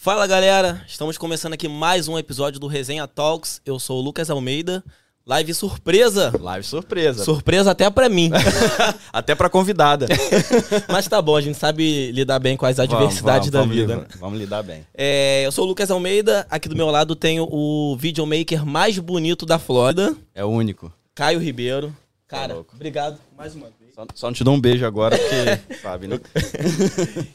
Fala galera, estamos começando aqui mais um episódio do Resenha Talks. Eu sou o Lucas Almeida. Live surpresa. Live surpresa. Surpresa até pra mim. Até pra convidada. Mas tá bom, a gente sabe lidar bem com as adversidades da vamos, vida. Vamos, vamos lidar bem. É, eu sou o Lucas Almeida. Aqui do meu lado tenho o videomaker mais bonito da Flórida, É o único. Caio Ribeiro. Cara, louco. obrigado mais uma vez. Só, só não te dou um beijo agora, porque, sabe, né?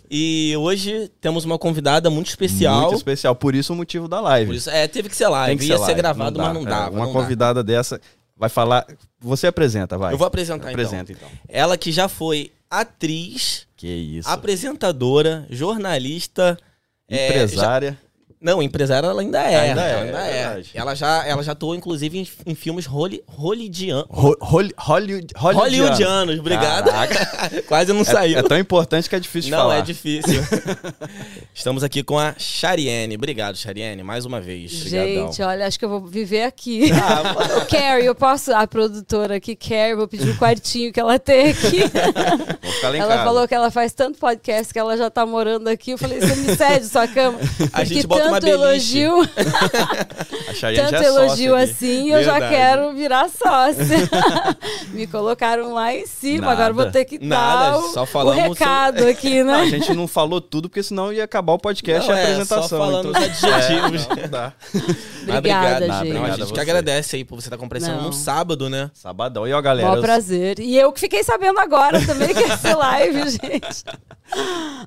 E hoje temos uma convidada muito especial. Muito especial. Por isso o motivo da live. Por isso, é, teve que ser live. Tem que Ia ser, ser, live. gravado, dá. mas não É, dava. Uma não convidada dessa vai falar. Você apresenta, vai. Eu vou apresentar Apresenta, então. então. Ela que já foi atriz, Que isso. apresentadora, jornalista. é, Empresária. já- Não, empresária ela ainda é. Ainda é, ela ainda é é. Ela já, ela já atuou, inclusive, em, em filmes holly, hollywoodian- Ho- Holly- Hollywood, hollywoodiano. hollywoodianos. Obrigado. Quase não saiu. É, é tão importante que é difícil não, falar. é difícil. Estamos aqui com a Chariane. Obrigado, Chariane, mais uma vez. Obrigadão. Gente, olha, acho que eu vou viver aqui. Ah, Carrie, eu posso. A produtora aqui, Carrie, vou pedir o quartinho que ela tem aqui. Vou ficar lá em ela casa. falou que ela faz tanto podcast que ela já tá morando aqui. Eu falei, você me cede sua cama. A gente bota uma tanto beliche. elogio, tanto já é sócia elogio aqui. assim, eu já quero virar sócia. me colocaram lá em cima, Nada. agora vou ter que Nada, dar o, só o recado aqui, Não, a né? gente não falou tudo, porque senão ia acabar o podcast Não, e a é, apresentação. só falando então- os adjetivos. É, não, dá. Obrigada, obrigado. gente. Não, a gente a que você. agradece aí por você estar comparecendo Não. num sábado, né? Sabadão. E ó, galera. Mó eu- prazer. E eu que fiquei sabendo agora também que ia ser live, gente.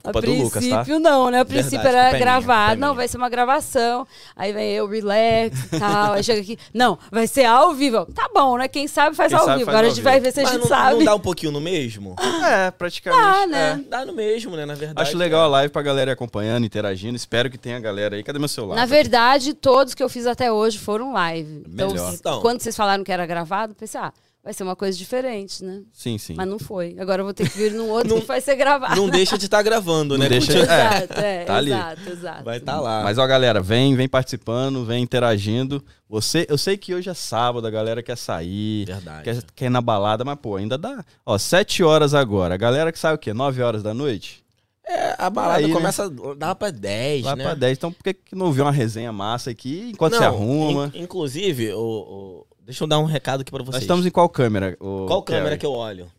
A do Lucas, tá? princípio não, né? A princípio Verdade, era é gravado. é não, vai ser uma gravação. Aí vem eu, relax e tal. Aí chega aqui. Não, vai ser ao vivo. Tá bom, né? Quem sabe faz Quem ao sabe vivo. faz Agora ao a gente vivo. vai ver se a Mas gente não, sabe. não dá um pouquinho no mesmo? É, praticamente. Dá, né? É, dá no mesmo, né? Na verdade. Acho legal a live pra galera ir acompanhando, interagindo. Espero que tenha galera aí. Cadê meu celular? Na verdade, todos que eu fiz até hoje foram live. Então, Melhor. s- Então. quando vocês falaram que era gravado, pensei, ah, vai ser uma coisa diferente, né? Sim, sim. Mas não foi. Agora eu vou ter que vir num outro Não- que vai ser gravado. Não deixa de estar gravando, Não né? deixa- Continua- É, Exato, é, tá ali. exato, exato. Vai estar lá. Mas ó, galera, vem, vem participando, vem interagindo. Você, eu sei que hoje é sábado, a galera quer sair, Verdade. quer, quer ir na balada, mas pô, ainda dá. Ó, 7 horas agora. A galera que sai o quê? 9 horas da noite? É, a balada Aí, né? começa. Dá pra 10, Lá né? pra 10. Então por que, que não ouviu uma resenha massa aqui enquanto Não, se arruma? in- inclusive, o, o- deixa eu dar um recado aqui pra vocês. Nós estamos em qual câmera? Qual câmera que eu olho?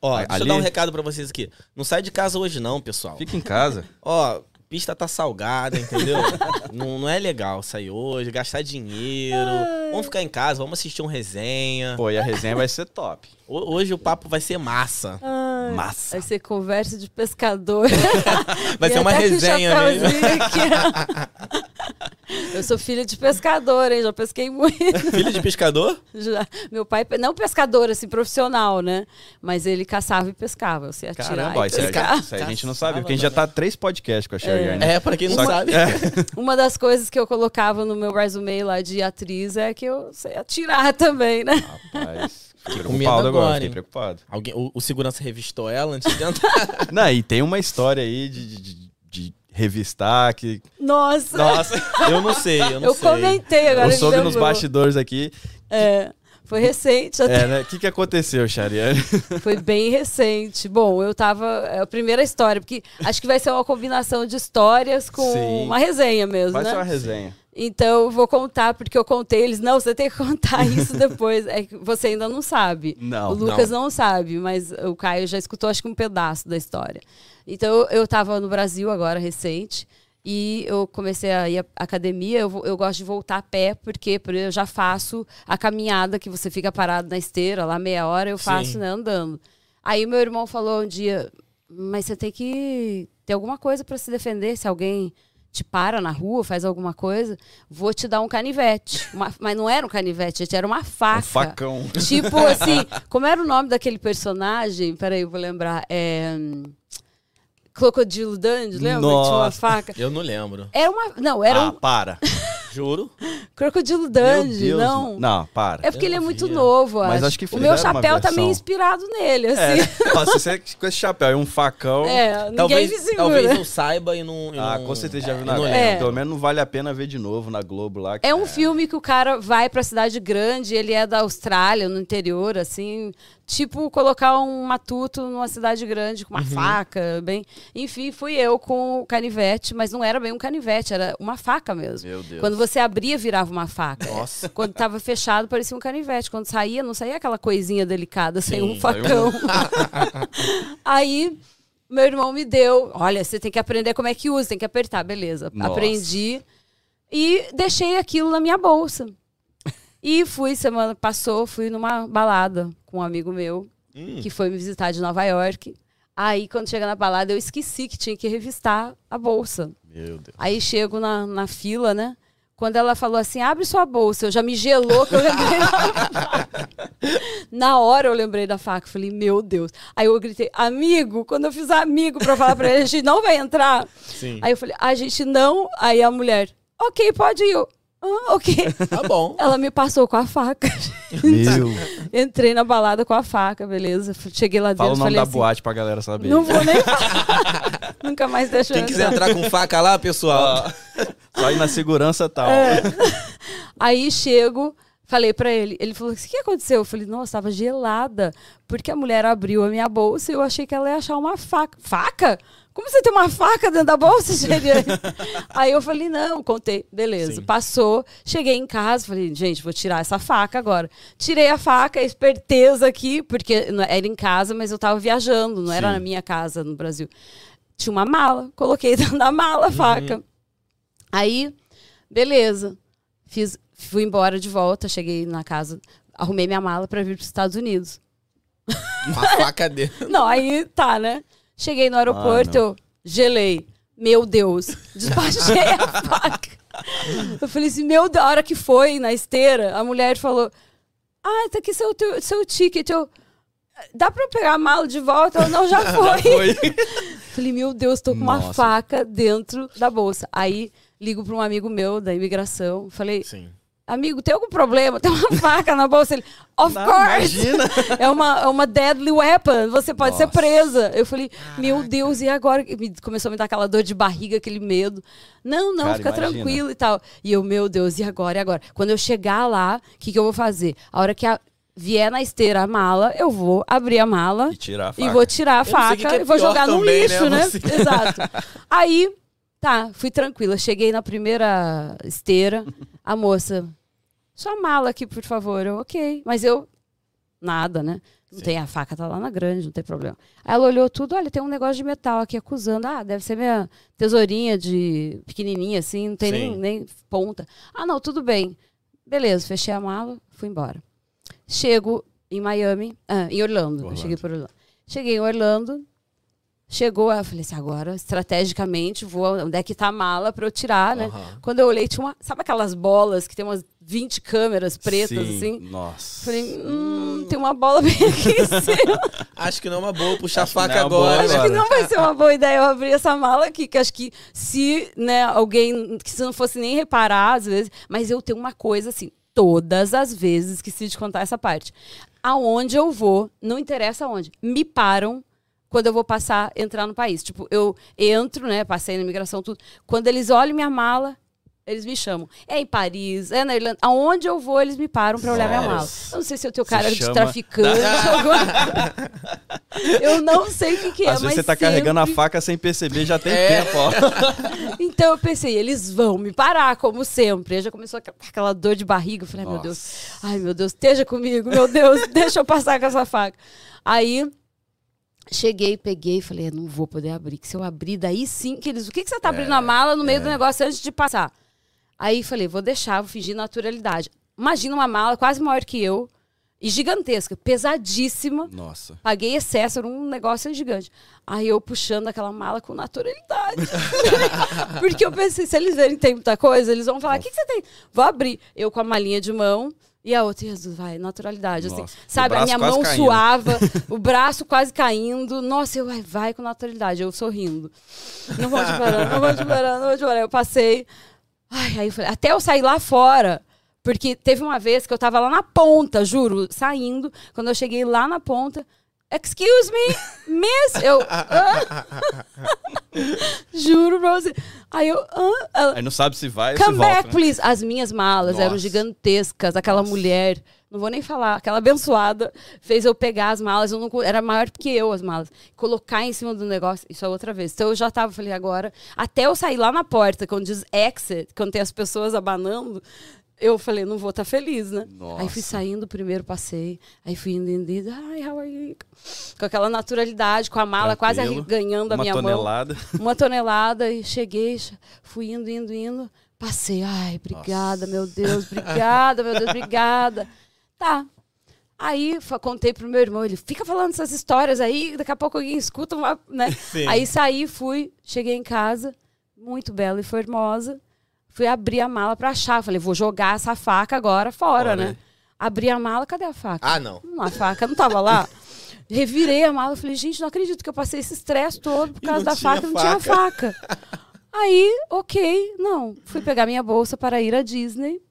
Ó, Ali? deixa eu dar um recado pra vocês aqui. Não sai de casa hoje, não, pessoal. Fica em casa. Ó, pista tá salgada, entendeu? não, não é legal sair hoje, gastar dinheiro. Vamos ficar em casa, vamos assistir um resenha. Pô, e a resenha vai ser top. Ho- Hoje o papo vai ser massa. Ai, Massa. Vai ser conversa de pescador. Vai E ser uma resenha. Eu sou filha de pescador, hein? Já pesquei muito. Filho de pescador? Já. Meu pai, não pescador, assim, profissional, né? Mas ele caçava e pescava. Eu sei atirar Caramba, e isso, aí, pescar. isso aí a gente não sabe, porque a gente já tá três podcasts com a Cheyenne. É, pra quem não que- sabe. é. Uma das coisas que eu colocava no meu resume lá de atriz é que eu sei atirar também, né? Rapaz, fiquei com medo preocupado agora, agora, fiquei preocupado. Alguém, o, o segurança revistou ela antes de entrar. Não, e tem uma história aí de, de- de- de revistar que Nossa! Nossa, eu não sei, eu não eu sei. comentei agora. eu soube nos bastidores aqui. É, foi recente até. É, né? O que, que aconteceu, Chariane? Foi bem recente. Bom, eu tava. É a primeira história, porque acho que vai ser uma combinação de histórias com Sim. uma resenha mesmo, Vai né? ser uma resenha. Então eu vou contar, porque eu contei. Eles, não, você tem que contar isso depois. É que você ainda não sabe. Não. o Lucas não. sabe, mas o Caio já escutou, acho que um pedaço da história. Então eu tava no Brasil agora, recente. E eu comecei a ir à academia. Eu, eu gosto de voltar a pé, porque por- eu já faço a caminhada que você fica parado na esteira, lá meia hora, eu faço Sim. né, andando. Aí meu irmão falou um dia: Mas você tem que ter alguma coisa para se defender. Se alguém te para na rua, faz alguma coisa, vou te dar um canivete. Uma- mas não era um canivete, gente, era uma faca. Um facão. Tipo assim, como era o nome daquele personagem? Peraí, eu vou lembrar. É. Crocodilo Dandy, lembra? Que Tinha uma Nossa. faca. Eu não lembro. Era uma. Não, era ah, um para. Juro. Crocodilo Dandy, Deus. não. Não, para. É porque Eu ele é não muito via. novo, Mas acho. acho que O meu chapéu tá meio inspirado nele, É, assim. nossa, você com esse chapéu e um facão. É, ninguém Talvez, me segura. talvez eu saiba e não. e Ah, não- com certeza já viu e na não. É. Pelo menos não vale a pena ver de novo na Globo lá. que- É um filme que o cara vai pra cidade grande, ele é da Austrália, no interior, assim, tipo colocar um matuto numa cidade grande com uma faca, bem. Enfim, fui eu com o canivete, mas não era bem um canivete, era uma faca mesmo. Meu Deus. Quando você abria, virava uma faca. Nossa. Quando tava fechado, parecia um canivete. Quando saía, não saía aquela coisinha delicada, sem um Sim, facão. Aí, meu irmão me deu. Olha, você tem que aprender como é que usa, tem que apertar. Beleza. Nossa. Aprendi. E deixei aquilo na minha bolsa. E fui, semana passou, fui numa balada com um amigo meu, Hum. que foi me visitar de Nova York. Aí, quando chega na balada, eu esqueci que tinha que revistar a bolsa. Meu Deus. Aí chego na, na fila, né? Quando ela falou assim, abre sua bolsa, eu já me gelou que eu lembrei da faca. Na hora eu lembrei da faca, falei, meu Deus. Aí eu gritei, amigo, quando eu fiz amigo pra falar pra ele, a gente não vai entrar. Sim. Aí eu falei, a gente não. Aí a mulher, ok, pode ir. Eu, ah, ok. Tá bom. Ela me passou com a faca. Meu. Entrei na balada com a faca, beleza. Cheguei lá dentro Fala o nome falei da assim, boate pra galera saber. não vou nem falar. Nunca mais deixa eu Quem quiser entrar. com faca lá, pessoal. Só ir na segurança e tal. É. Aí chego, falei pra ele. Ele falou: O que aconteceu? Eu falei: Nossa, tava gelada. Porque a mulher abriu a minha bolsa e eu achei que ela ia achar uma faca. Faca? Como você tem uma faca dentro da bolsa, Geriane? Aí eu falei: Não, contei. Beleza. Sim. Passou, cheguei em casa, falei: Gente, vou tirar essa faca agora. Tirei a faca, esperteza aqui, porque era em casa, mas eu tava viajando, não era Sim. na minha casa no Brasil. Tinha uma mala, coloquei dentro da mala a faca. Aí, beleza. Fiz, fui embora de volta, cheguei na casa, arrumei minha mala para vir para os Estados Unidos. Uma faca dentro. Não, aí tá, né? Cheguei no aeroporto, não. eu gelei. Meu Deus, despachei a faca. Eu falei assim, meu Deus, a hora que foi na esteira, a mulher falou: Ah, tá aqui seu, teu- seu ticket. Eu, Dá pra eu pegar a mala de volta? Eu, não, já foi. Falei, meu Deus, tô com uma Nossa. faca dentro da bolsa. Aí ligo para um amigo meu da imigração. Falei, Sim. Amigo, tem algum problema? Tem uma faca na bolsa? Ele, of Não, course! imagina. É uma, é uma deadly weapon, você pode ser Nossa. presa. Eu falei, meu Deus, e agora? E me- Começou a me dar aquela dor de barriga, aquele medo. Não, não, Cara, fica imagina. tranquilo e tal. E eu, meu Deus, e agora? E agora? Quando eu chegar lá, o que, que eu vou fazer? A hora que a- vier na esteira a mala, eu vou abrir a mala E tirar a e vou tirar a Eu faca é e vou jogar no também, lixo, né, né? Exato. Aí, tá, fui tranquila. Cheguei na primeira esteira, a moça, sua mala aqui, por favor. Eu, ok. Mas eu, nada, né? Não Sim. tem a faca, tá lá na grande, não tem problema. Aí ela olhou tudo, olha, tem um negócio de metal aqui acusando. Ah, deve ser minha tesourinha de pequenininha, assim, não tem nem, nem ponta. Ah, não, tudo bem. Beleza, fechei a mala, fui embora. Chego em Miami, ah, em Orlando. Orlando. cheguei por Orlando. Cheguei em Orlando, chegou, eu falei assim, agora, estrategicamente, vou, onde é que tá a mala pra eu tirar, né? Aham. Quando eu olhei, tinha uma, sabe aquelas bolas que tem umas 20 câmeras pretas, Sim, assim? Nossa. Falei, hum, tem uma bola bem aqui em cima. Acho que não é uma boa puxar a Acho que faca é agora. Acho que agora. não vai ser uma boa ideia eu abrir essa mala aqui, que acho que se, né, alguém, que se não fosse nem reparar, às vezes, mas eu tenho uma coisa assim, todas as vezes que se te contar essa parte. Aonde eu vou, não interessa aonde, me param quando eu vou passar, entrar no país. Tipo, eu entro, né, passei na imigração, tudo. Quando eles olham minha mala, eles me chamam. É em Paris, é na Irlanda. Aonde eu vou, eles me param pra olhar minha mala. Eu não sei se eu tenho cara de chama- traficante. alguma- eu não sei o que, que é, Às vezes mas você tá carregando a sempre- faca sem perceber, já tem É. tempo, ó. Então eu pensei, eles vão me parar, como sempre. Aí já começou aqu- aquela dor de barriga. Eu falei, ai, meu Deus, ai meu Deus, esteja comigo, meu Deus, deixa eu passar com essa faca. Aí cheguei, peguei e falei, não vou poder abrir. Que se eu abrir, daí sim que eles. O que, que você tá abrindo a mala no meio do negócio antes de passar? Aí falei, vou deixar, vou fingir naturalidade. Imagina uma mala quase maior que eu e gigantesca, pesadíssima. Nossa. Paguei excesso, era um negócio gigante. Aí eu puxando aquela mala com naturalidade. Porque eu pensei, se eles verem que tem muita coisa, eles vão falar: o que, que você tem? Vou abrir. Eu com a malinha de mão. E a outra, Jesus, vai, naturalidade. Assim, Nossa. sabe, O a minha mão caindo. suava, o braço quase caindo. Nossa, eu, vai, vai com naturalidade. Eu sorrindo. Não vou te parar, não vou te parar, não vou te parar. Eu passei. Ai, aí eu falei, até eu sair lá fora. Porque teve uma vez que eu tava lá na ponta, juro, saindo. Quando eu cheguei lá na ponta, Excuse me, miss? Eu. "Hã?" Juro pra você. Aí eu. Ela, Aí não sabe se vai ou se Come volta. back, né? please. As minhas malas eram Nossa. gigantescas. Aquela mulher, não vou nem falar, aquela abençoada fez eu pegar as malas. Eu não, era maior que eu as malas. Colocar em cima do negócio. Isso é outra vez. Então eu já tava, falei, agora. Até eu sair lá na porta, quando diz exit, quando tem as pessoas abanando. Eu falei, não vou estar feliz, né? Aí fui Nossa. saindo, primeiro passei, aí fui indo, indo, indo, hi, how are you? Com aquela naturalidade, com a mala quase Tranquilo. arri- ganhando a Uma minha mão tonelada. uma tonelada e cheguei, che- fui indo, indo, indo. Passei, ai, obrigada, meu Deus, obrigada, meu Deus, obrigada. Tá. Aí contei pro meu irmão, ele fica falando essas histórias aí, daqui a pouco alguém escuta, uma, né? Sim. Aí saí, fui, cheguei em casa, muito bela e formosa. Fui abrir a mala pra achar. Falei, vou jogar essa faca agora fora, Fora. né? Abri a mala, cadê a faca? Ah, não. Hum, A faca não tava lá. Revirei a mala, falei, gente, não acredito que eu passei esse estresse todo por causa da tinha faca, não tinha faca. Aí, ok, não. Fui pegar minha bolsa para ir à Disney.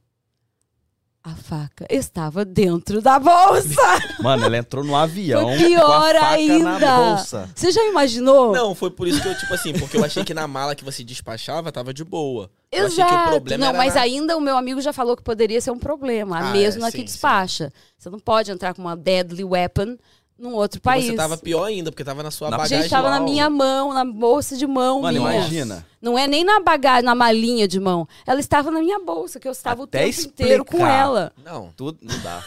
A faca estava dentro da bolsa. Mano, ela entrou no avião. Foi pior com a faca Na ainda. bolsa. Você já imaginou? Não, foi por isso que eu, tipo assim, porque eu achei que na mala que você despachava tava de boa. Eu achei Exato. que o problema não, era mas na- ainda o meu amigo já falou que poderia ser um problema, Ah, mesmo é, na que sim, despacha. Você não pode entrar com uma deadly weapon num outro E país. Você tava pior ainda, porque tava na sua Na- bagagem. Gente, tava na minha mão, na bolsa de mão Mano, minha. imagina. Não é nem na bagagem, na malinha de mão. Ela estava na minha bolsa, que eu estava Até o tempo inteiro com explicar. ela. Não, Tudo não dá.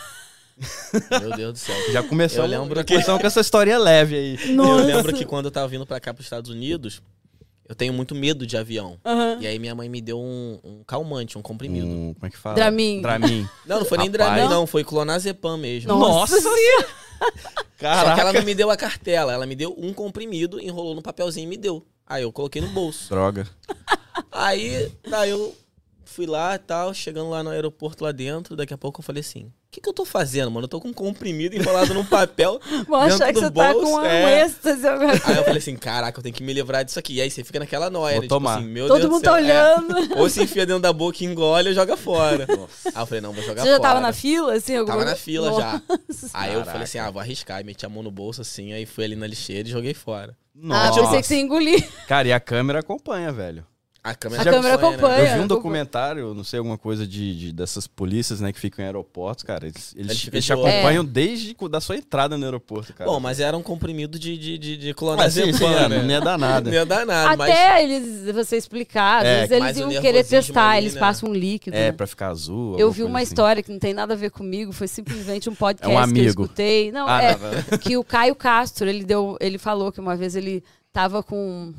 meu Deus do céu. Já começou, Eu lembro já que- começamos com essa história leve aí. Nossa. Eu lembro que quando eu tava vindo pra cá, pros Estados Unidos, eu tenho muito medo de avião. Aham. E aí minha mãe me deu um, um calmante, um comprimido. Um, como é que fala? Dramin. Dramin. Não, não foi nem Rapaz. Dramin, não. Foi clonazepam mesmo. Nossa, Senhora. Só que ela Caraca. não me deu a cartela. Ela me deu um comprimido, enrolou no papelzinho e me deu. Aí eu coloquei no bolso. Droga. Aí, tá, eu fui lá e tal, chegando lá no aeroporto lá dentro, daqui a pouco eu falei assim, o que, que eu tô fazendo, mano? Eu tô com um comprimido enrolado num papel Vou achar que do você tá bolso. com um é. êxtase. coisa. Aí eu falei assim, caraca, eu tenho que me livrar disso aqui. E aí você fica naquela noia, Vou né? tomar. Tipo assim, meu Todo Deus do mundo tá céu, é. olhando. Ou se enfia dentro da boca, engole ou joga fora. Aí eu falei, não, vou jogar Você já fora. tava na fila, assim? alguma Tava na fila já. Nossa. Aí eu Caraca. falei assim, ah, vou arriscar. E meti a mão no bolso assim, aí fui ali na lixeira e joguei fora. Ah, Nossa. pensei que você engolir. Cara, e a câmera acompanha, velho. A câmera, A câmera acompanha, né? acompanha. Eu vi um É, documentário, não sei, alguma coisa de, de- dessas polícias, né, que ficam em aeroportos, cara. Eles, eles, Eles ficam eles de te acompanham desde cu- da sua entrada no aeroporto, cara. Bom, mas era um comprimido de, de, de, de Ah, clonazepam, sim, é, né? não ia dar nada. Não ia dar nada, mas... Até eles, você explicar, às É, vezes eles mas iam querer testar, eles né? passam um líquido. É, né? pra ficar azul. Eu vi uma assim. história que não tem nada a ver comigo, foi simplesmente um podcast É um que eu amigo. escutei. Não, Ah, é não, que o Caio Castro, ele deu, ele falou que uma vez ele tava com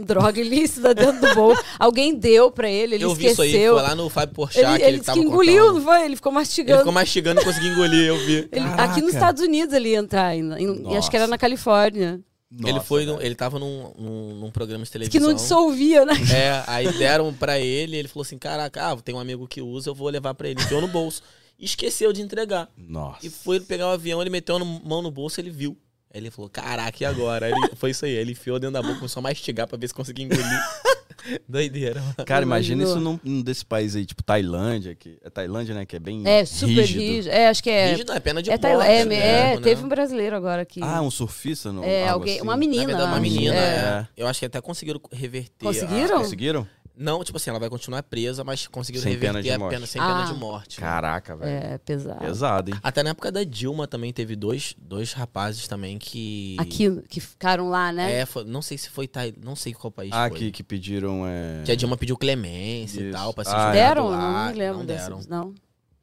droga ilícita dentro do bolso. Alguém deu pra ele, ele eu vi isso aí, esqueceu. foi lá no Fábio Porchat ele que ele ele disse tava que engoliu, contando. não foi? Ele ficou Ele mastigando. ficou mastigando e conseguiu engolir, eu vi. Ele- aqui nos Estados Unidos ele ia entrar ainda. em- acho que era na Califórnia. ele Nossa, foi, no- ele tava num, num, num programa de Diz que televisão. não dissolvia, né? É, aí deram pra ele, ele falou assim, caraca, ah, tem um amigo que usa, eu vou levar pra ele. Enfiou no bolso. Esqueceu de entregar. Nossa. E foi pegar o avião, ele meteu a mão no bolso, ele viu. Aí ele falou, caraca, e agora? Aí ele, foi isso aí, ele enfiou dentro da boca, começou a mastigar pra ver se conseguia engolir. Doideira. mano. Cara, imagina isso num, num desse país aí, tipo Tailândia, que é Tailândia, né, que é bem É, super rígido. rígido. É, acho que é. Rígido, é pena de é, morte. É, né? é, teve um brasileiro agora aqui. Ah, um surfista? No, é, alguém, assim. uma Na menina. verdade, uma menina, É. é. Eu acho que até conseguiram reverter. a- Conseguiram? Não, tipo assim, ela vai continuar presa, mas conseguiram Sem reverter pena de a morte. pena sem Ah. pena de morte. né? Caraca, velho. É, pesado. Pesado, hein? Até na época da Dilma também teve dois, dois rapazes também que. Aqui, que ficaram lá, né? É, foi- não sei se foi não sei qual país Ah, foi. que, que pediram. É... Que a Dilma pediu clemência e Isso. tal pra ser Ah, julgado deram? lá. Não me lembro Não deram. desses. Não.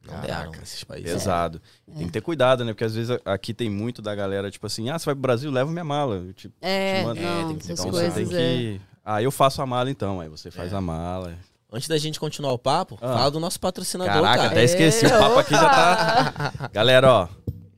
Não Caraca. deram esses países. Pesado. É. Tem que ter cuidado, né? Porque às vezes aqui tem muito da galera, tipo assim, ah, você vai pro Brasil, leva minha mala. Eu, Tipo, É, te mando- não, tem que então coisas. você tem é. que. Ah, eu faço a mala então. Aí você faz É. a mala. Antes da gente continuar o papo, Ah. fala do nosso patrocinador, Caraca, cara. até esqueci. O papo aqui já tá. Opa! Galera, ó.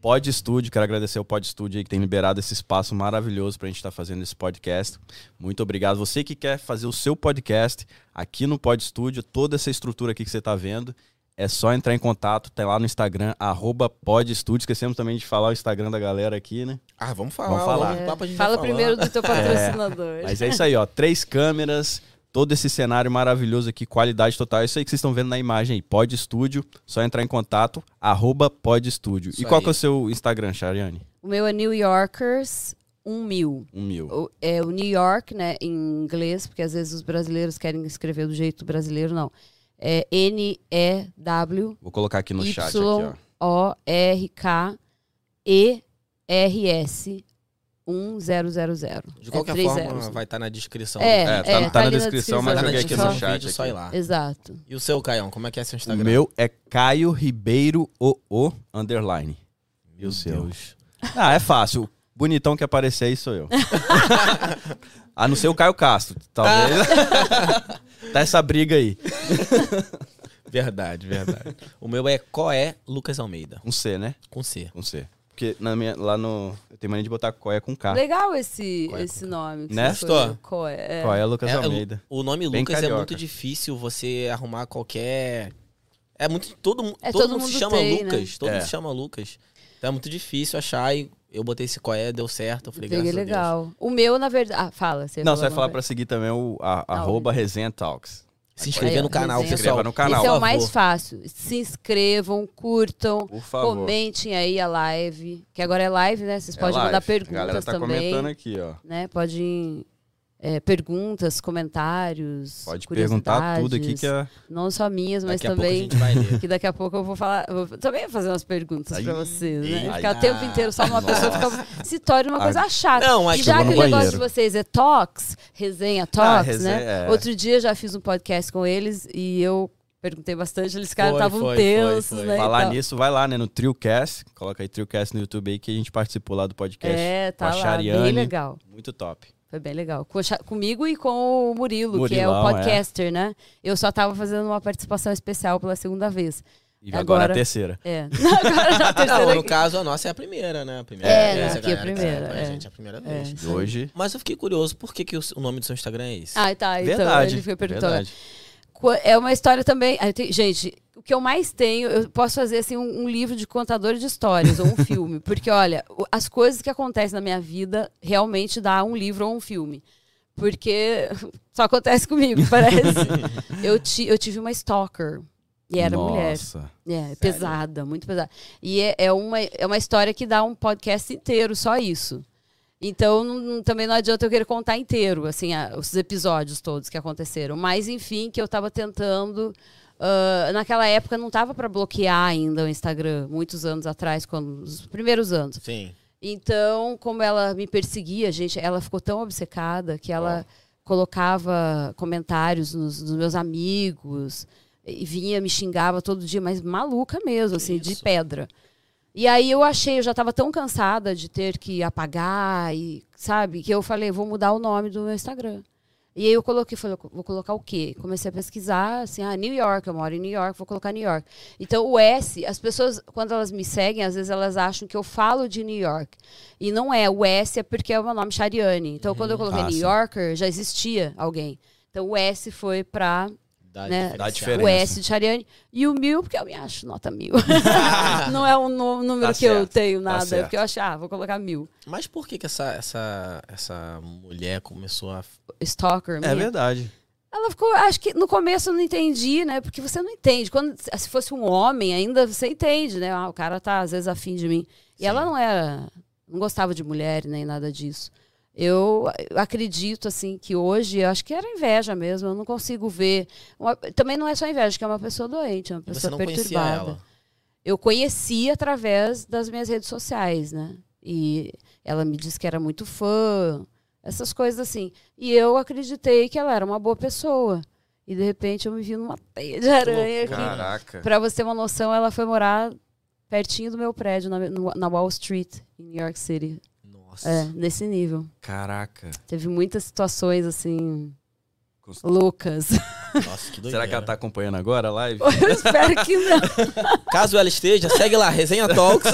Pod Studio, quero agradecer ao Pod Studio aí que tem liberado esse espaço maravilhoso pra gente estar fazendo esse podcast. Muito obrigado. Você que quer fazer o seu podcast aqui no Pod Studio, toda essa estrutura aqui que você tá vendo, é só entrar em contato, tá lá no Instagram, arroba Pod Studio. Esquecemos também de falar o Instagram da galera aqui, né? Ah, vamos falar. Vamos falar. logo, o papo a gente Fala primeiro do teu patrocinador. Mas é isso aí, ó. Três câmeras, todo esse cenário maravilhoso aqui, qualidade total. É isso aí que vocês estão vendo na imagem aí. Pod Studio, só entrar em contato, arroba Pod Studio. Isso E qual aí. que é o seu Instagram, Chariane? O meu é New Yorkers 1000. Um mil. O- É o New York, né, em inglês, porque às vezes os brasileiros querem escrever do jeito brasileiro, não. É N-E-W Vou colocar aqui no chat aqui, ó. Y-O-R-K-E-R-S 1000. De É qualquer três forma, zeros. vai estar na descrição. É, É, tá, é, tá tá na na descrição, mas Vai descrição. estar na joguei aqui descrição no chat. vídeo, só ir lá. Exato. E o seu, Caião, como é que é seu O Instagram? meu é Caio Ribeiro OO underline. E o seu? Deus. Ah, é fácil. O bonitão que aparecer aí sou eu. A não ser o Caio Castro, talvez. tá essa briga aí. Verdade, verdade. o meu é Coé Lucas Almeida, Com C, né? com C. Com C. Porque na minha, lá no. Eu tenho mania de botar Coé com K. Legal esse, esse nome. que Né? você Gostou? escolheu. Qual é? É. Coé Lucas É, Almeida. o nome Bem Lucas é carioca. muito difícil você arrumar qualquer. É muito. Todo, mu- É, todo, todo mundo se chama tem, né? Lucas. Todo É. mundo se chama Lucas. Então é muito difícil achar e eu botei esse Coé, deu certo. Eu falei, Peguei graças a Deus. legal. O meu, na verdade. Ah, fala. Você Não, você vai falar pra seguir também o a, Não, arroba Resenha Talks. Se inscrever Aí, no canal, resenha. pessoal. Inscreva no canal. Esse é o mais fácil. Se inscrevam, curtam, Por favor. comentem aí a live. Que agora é live, né? Vocês É podem live. mandar A galera perguntas tá também. comentando aqui, ó. né? Podem. É, perguntas, comentários. Pode perguntar tudo aqui que é. Não só minhas, mas também. Que daqui a pouco eu vou falar. Vou também fazer umas perguntas pra vocês, né? aí, Ficar o tempo inteiro só numa nossa. pessoa fica, se torna uma coisa chata. Não, e já que o negócio banheiro. de vocês é talks, resenha talks, resenha, né? é. Outro dia já fiz um podcast com eles e eu perguntei bastante, eles caras estavam tensos, foi, foi. né? Falar nisso, vai lá, né? No TrioCast. Coloca aí TrioCast no YouTube aí que a gente participou lá do podcast. É, tá com a lá, Chariane. bem legal. Muito top. Foi bem legal. Com a comigo e com o Murilo, que é Murilão, o é. podcaster, né? Eu só tava fazendo uma participação especial pela segunda vez. E agora, Agora- a terceira. É. Agora já a terceira Não, no caso, a nossa é a primeira, né? A primeira É, vez, aqui é a galera que primeira, é. gente, é a primeira É. vez. E hoje. Mas eu fiquei curioso, por que, que o, o nome do seu Instagram é esse? Ah, tá. Então, verdade. ele foi perguntando. verdade. É uma história também. Gente, o que eu mais tenho, eu posso fazer assim um, um livro de contador de histórias ou um filme, porque olha, as coisas que acontecem na minha vida realmente dá um livro ou um filme. Porque só acontece comigo, parece. eu, ti- eu tive uma stalker. E era mulher. Nossa. É, pesada, muito pesada. E é, é, uma, é uma história que dá um podcast inteiro, só isso. Então, não- também não adianta eu querer contar inteiro, assim, a- os episódios todos que aconteceram. Mas, enfim, que eu tava tentando. ah, naquela época não tava para bloquear ainda o Instagram, muitos anos atrás, quando, os primeiros anos. Sim. Então, como ela me perseguia, gente, ela ficou tão obcecada que ela colocava comentários nos, nos meus amigos e vinha, me xingava todo dia, mas maluca mesmo, assim, de isso? pedra. E aí eu achei, eu já estava tão cansada de ter que apagar e, sabe, que eu falei, vou mudar o nome do meu Instagram. E aí eu coloquei, falei, vou colocar o quê? Comecei a pesquisar, assim, ah, New York, eu moro em New York, vou colocar New York. Então o S, as pessoas, quando elas me seguem, às vezes elas acham que eu falo de New York. E não é, o S é porque é o meu nome Chariane. Então quando eu coloquei Ah, New sim. Yorker, já existia alguém. Então o S foi pra Dá Né? Dá diferencial. o S de Chariane. E o mil, porque eu me acho nota mil. não é um número Tá que eu certo, tenho tá nada, é certo. porque eu acho, ah, vou colocar mil. Mas por que, que essa, essa, essa mulher começou a. Stalker, É verdade. Ela ficou, acho que no começo eu não entendi, né? Porque você não entende. Quando, se fosse um homem, ainda você entende, né? Ah, o cara tá às vezes afim de mim. E Sim. ela não era, não gostava de mulher nem nada disso. Eu acredito, assim, que hoje, eu acho que era inveja mesmo. Eu não consigo ver. uma- também não é só inveja, que é uma pessoa doente, é uma E você pessoa não conhecia perturbada. ela. Eu conheci através das minhas redes sociais, né? E ela me disse que era muito fã, essas coisas assim. E eu acreditei que ela era uma boa pessoa. E de repente eu me vi numa teia de aranha aqui. Caraca. Pra você ter uma noção, ela foi morar pertinho do meu prédio, na, na Wall Street, em New York City. Nossa. É, nesse nível. Caraca. Teve muitas situações, assim, Cons- loucas. Nossa, que doideira. Será que ela tá acompanhando agora a live? Eu espero que não. Caso ela esteja, segue lá, Resenha Talks.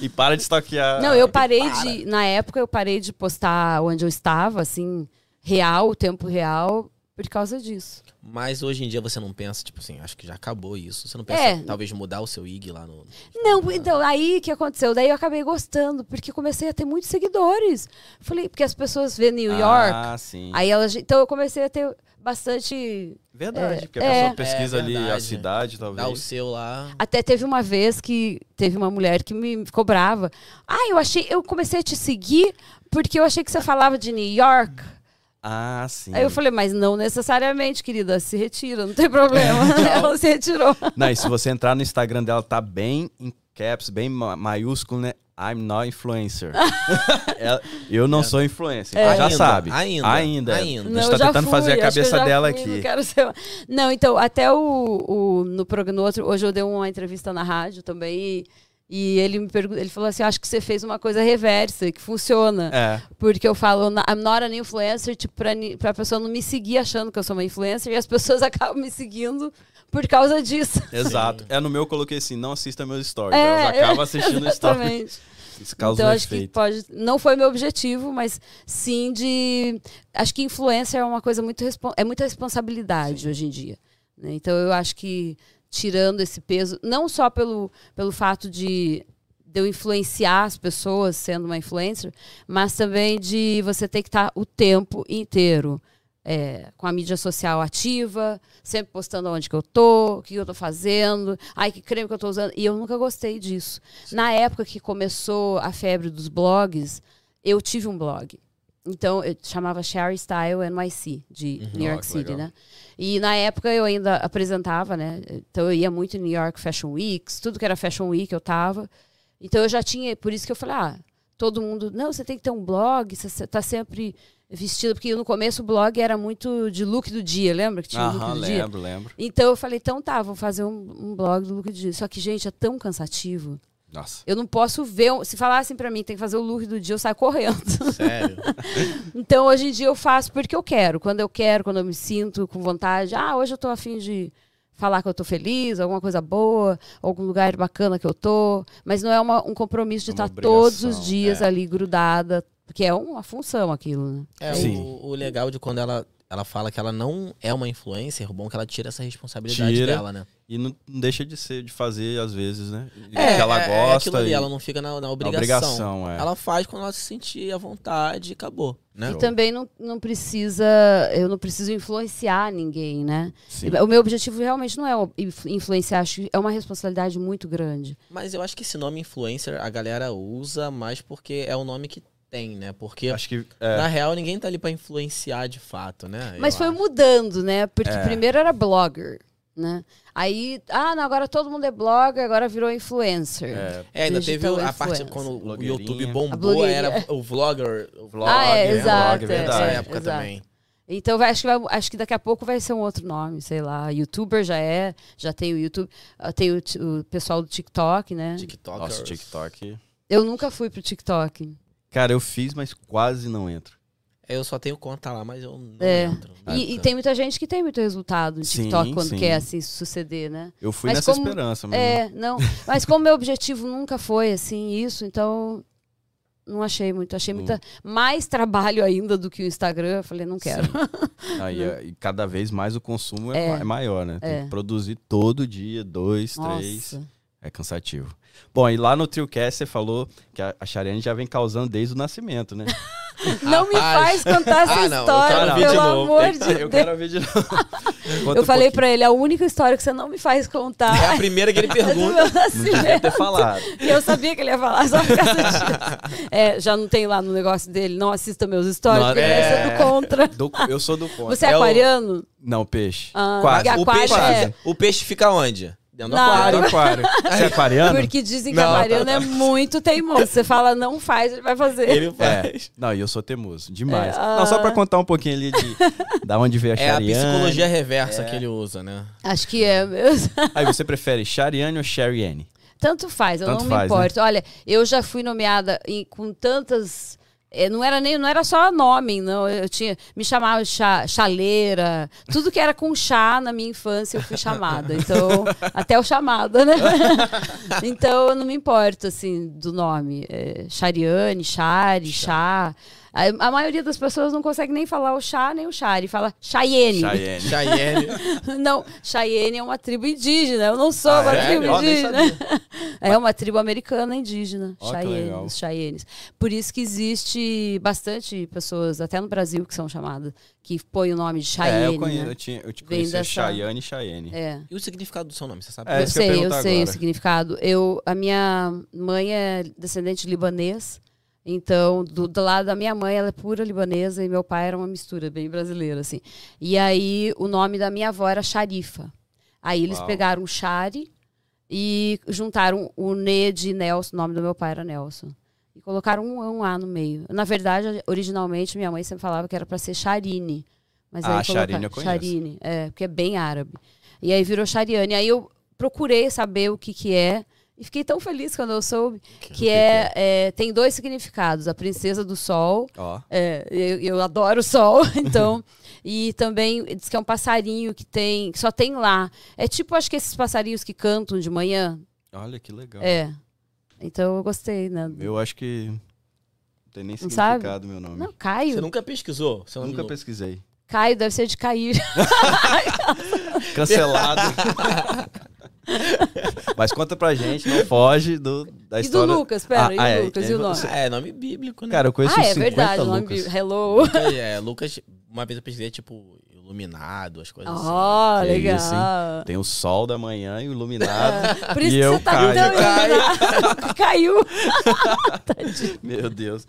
E para de stalkear. Não, eu parei de. Na época, eu parei de postar onde eu estava, assim, real, o tempo real, por causa disso. Mas hoje em dia você não pensa, tipo assim, acho que já acabou isso. Você não pensa, É. talvez, mudar o seu IG lá no. Não, então, aí que aconteceu? Daí eu acabei gostando, porque comecei a ter muitos seguidores. Falei, porque as pessoas vê New York, Ah, sim. aí elas. Então eu comecei a ter bastante. Verdade, É, porque a é. pessoa pesquisa É ali a cidade, Dá o talvez. seu lá. Até teve uma vez que teve uma mulher que me ficou brava. Ah, eu achei. Eu comecei a te seguir porque eu achei que você falava de New York. Ah, sim. Aí eu falei, mas não necessariamente, querida, se retira, não tem problema. Ela se retirou. Não, e se você entrar no Instagram dela, tá bem em caps, bem ma- maiúsculo, né? I'm not influencer. Ela- eu não sou influencer, então já Ainda, sabe. ainda, Ainda. ainda. A gente tá tentando fui, fazer a cabeça dela fui, aqui. Não, quero ser... não, então, até o, o- no no outro, hoje eu dei uma entrevista na rádio também e, e ele me perguntou, ele falou assim, acho que você fez uma coisa reversa, que funciona. É. Porque eu falo, "Na- I'm not an influencer, tipo, pra, pra pessoa não me seguir achando que eu sou uma influencer, e as pessoas acabam me seguindo por causa disso. Exato. É, no meu eu coloquei assim, não assista meus stories. É, Elas acabam assistindo stories. Exatamente. Isso causa então um acho que efeito. pode. Não foi meu objetivo, mas sim de. Acho que influencer é uma coisa muito. respon- É muita responsabilidade hoje em dia. né? Então eu acho que tirando esse peso, não só pelo, pelo fato de, de eu influenciar as pessoas sendo uma influencer, mas também de você ter que estar o tempo inteiro. é, com a mídia social ativa, sempre postando onde que eu tô, o que eu tô fazendo, ai, que creme que eu tô usando. E eu nunca gostei disso. Na época que começou a febre dos blogs, eu tive um blog. Então, eu chamava Sherry Style NYC, de New Ó, York que City, legal. né? E na época eu ainda apresentava, né? Então eu ia muito em New York Fashion Weeks, tudo que era Fashion Week eu tava. Então eu já tinha, por isso que eu falei, ah, todo mundo, não, você tem que ter um blog, você tá sempre vestido, porque no começo o blog era muito de look do dia, lembra que tinha o look Aham, do dia? lembro, lembro. Então eu falei, então tá, vou fazer um, um blog do look do dia. Só que, gente, é tão cansativo. Nossa. Eu não posso ver. Se falassem pra mim, tem que fazer o look do dia, eu saio correndo. Sério. então hoje em dia eu faço porque eu quero. Quando eu quero, quando eu me sinto com vontade. Ah, hoje eu tô afim de falar que eu tô feliz, alguma coisa boa, algum lugar bacana que eu tô. Mas não é uma- um compromisso de É uma estar todos os dias é. ali grudada. Porque é uma função aquilo, né? É, Sim. o, o legal de quando ela, ela fala que ela não é uma influencer, o bom é que ela tira essa responsabilidade Tira. dela, né? E não, deixa de ser, de fazer, às vezes, né? E É, que ela é- é gosta. aquilo ali, e- ela não fica na, na obrigação. obrigação, é. Ela faz quando ela se sentir à vontade e acabou, né? E também não, não precisa. Eu não preciso influenciar ninguém, né? Sim. O meu objetivo realmente não é influenciar, acho que é uma responsabilidade muito grande. Mas eu acho que esse nome influencer a galera usa mais porque é o nome que tem, né? Porque Acho que. é, na real ninguém tá ali pra influenciar de fato, né? Mas Eu foi acho. mudando, né? Porque É. primeiro era blogger, né? Aí, ah, não, agora todo mundo é blogger, agora virou influencer. é, É, ainda teve a parte quando o. YouTube bombou, era o vlogger. O vlog, Ah, é, né? exato, é. Nessa é, época exato. também. Então vai- acho, que vai- acho que daqui a pouco vai ser um outro nome, sei lá. YouTuber já é, já tem o YouTube, ah, tem o, o pessoal do TikTok, né? TikTok. Nossa, TikTok. Eu nunca fui pro TikTok. Cara, eu fiz, mas quase não entro. Eu só tenho conta lá, mas eu não É. entro. Ah, E, e tá. tem muita gente que tem muito resultado no Sim, TikTok quando sim. quer assim suceder, né? Eu fui Mas nessa como- esperança, mas É, não. Mas como meu objetivo nunca foi assim, isso, então não achei muito. Achei muita mais trabalho ainda do que o Instagram. Eu falei, não quero. não. Aí, é- e cada vez mais o consumo é, É. é maior, né? Tem É. que produzir todo dia, dois, três. Nossa. É cansativo. Bom, e lá no TrioCast você falou que a, a Chariane já vem causando desde o nascimento, né? Não me Rapaz. faz contar essa Ah, não, eu história, quero ouvir pelo de amor de Deus. eu quero ver de novo. Eu um falei pouquinho. pra ele, a única história que você não me faz contar É a primeira que ele é pergunta. Não devia nascimento. ter falado. E eu sabia que ele ia falar só por causa disso. É, já não tem lá no negócio dele, não assista meus stories, Não, porque ele vai ser é. do contra. Do- eu sou do contra. Você é, É o- aquariano? Não, peixe. Ah, Quase. O peixe, é- o peixe fica onde? Dentro do Não. aquário. aquário. Você é aquariano? Porque dizem que Não. aquariano é muito teimoso. Você fala, não faz, ele vai fazer. Ele É. faz. Não, e eu sou teimoso. Demais. É, Não, só pra contar um pouquinho ali de da onde veio a É a psicologia reversa que ele usa, né? Acho que é mesmo. Aí você prefere Chariane ou Chariane? Tanto faz, eu Tanto não faz, me importo. Olha, eu já fui nomeada em- com tantas. Eh, não era nem não era só nome, não. Eu tinha me chamava chá, chaleira, tudo que era com chá na minha infância eu fui chamada. Então até o chamada, né? então eu não me importo assim do nome. É, Chariane, Chari, Chá. A, a maioria das pessoas não consegue nem falar o chá nem o chari, fala Cheyenne. Cheyenne. Cheyenne. Não, Cheyenne é uma tribo indígena. Eu não sou Ah, uma é? tribo nem indígena. É uma tribo americana indígena. Legal. Cheyennes, Cheyennes. Por isso que existe bastante pessoas, até no Brasil, que são chamadas, que põem o nome de Cheyenne. É, eu conheço, né? eu, tinha, eu te Vem conhecia dessa- Cheyenne e Cheyenne. É. E o significado do seu nome, você sabe? É, eu eu sei, eu, sei o agora. significado. Eu, a minha mãe é descendente libanês, então do, do lado da minha mãe ela é pura libanesa e meu pai era uma mistura bem brasileira assim. E aí o nome da minha avó era Sharifa. Aí eles Uau. pegaram o Shari e juntaram o Ne de Nelson, o nome do meu pai era Nelson. E colocaram um, um A no meio. Na verdade, originalmente minha mãe sempre falava que era para ser Charine. Mas Ah, aí Charine eu conheço. Charine, é, porque é bem árabe. E aí virou Chariane. Aí eu procurei saber o que que é e fiquei tão feliz quando eu soube que, é, é, tem dois significados: a princesa do sol. Ó, é, eu, eu adoro o sol, então. e também diz que é um passarinho que tem, que só tem lá. É tipo, acho que esses passarinhos que cantam de manhã. olha que legal. É. Então eu gostei, né? Eu acho que não tem nem Não sabe? significado meu nome. Não, Caio. Você nunca pesquisou? Nome Nunca pesquisei. Caio deve ser de cair. Cancelado. Mas conta pra gente, não foge do, da e do história. Lucas, pera, Ah, e ah, o é, Lucas, é, e o nome? Ah, é nome bíblico, né? Cara, eu conheço Ah, é 50 verdade, o nome. Lucas. Hello. Lucas, é, Lucas, uma vez eu pesquisei, tipo, iluminado, as coisas assim. Oh, Que legal. isso, Tem o sol da manhã e o iluminado. Por isso E que eu você tá caio. tão iluminado. Caiu. Tadinho. Meu Deus.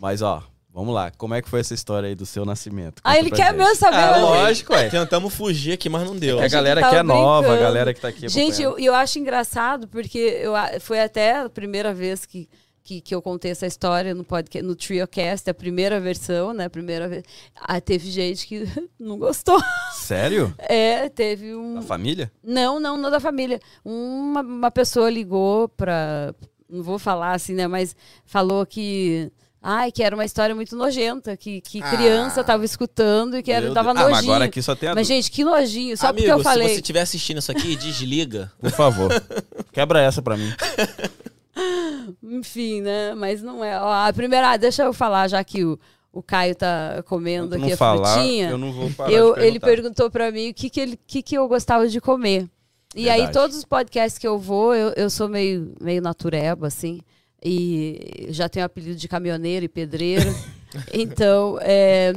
Mas, ó, vamos lá. Como é que foi essa história aí do seu nascimento? Ah, Conta ele pra quer gente. mesmo saber. Ah, mas- lógico, ué. Tentamos fugir aqui, mas não deu. É a galera tava que é nova, a galera que tá aqui. Gente, eu, eu acho engraçado porque eu, a- foi até a primeira vez que, que, que eu contei essa história no podcast, no TrioCast, a primeira versão, né? A primeira vez. Ah, teve gente que não gostou. Sério? É, teve um. A família? Não, não, não da família. Uma, uma pessoa ligou pra. Não vou falar assim, né? Mas falou que. Ai, que era uma história muito nojenta, que, que Ah. criança tava escutando e que era, tava Deus. Ah, nojinho. mas agora aqui só tem a Mas, gente, que nojinho. Só Amigo, porque eu falei. se você estiver assistindo isso aqui, desliga. Por favor. Quebra essa pra mim. Enfim, né? Mas não é. Ó, a primeira, ah, deixa eu falar, já que o, o Caio tá comendo aqui não a falar, frutinha. eu não vou parar eu- de ele perguntou pra mim o que, que, ele, que, que eu gostava de comer. E aí, todos os podcasts que eu vou, eu, eu sou meio, meio natureba, assim. E já tenho apelido de caminhoneiro e pedreiro. então, é,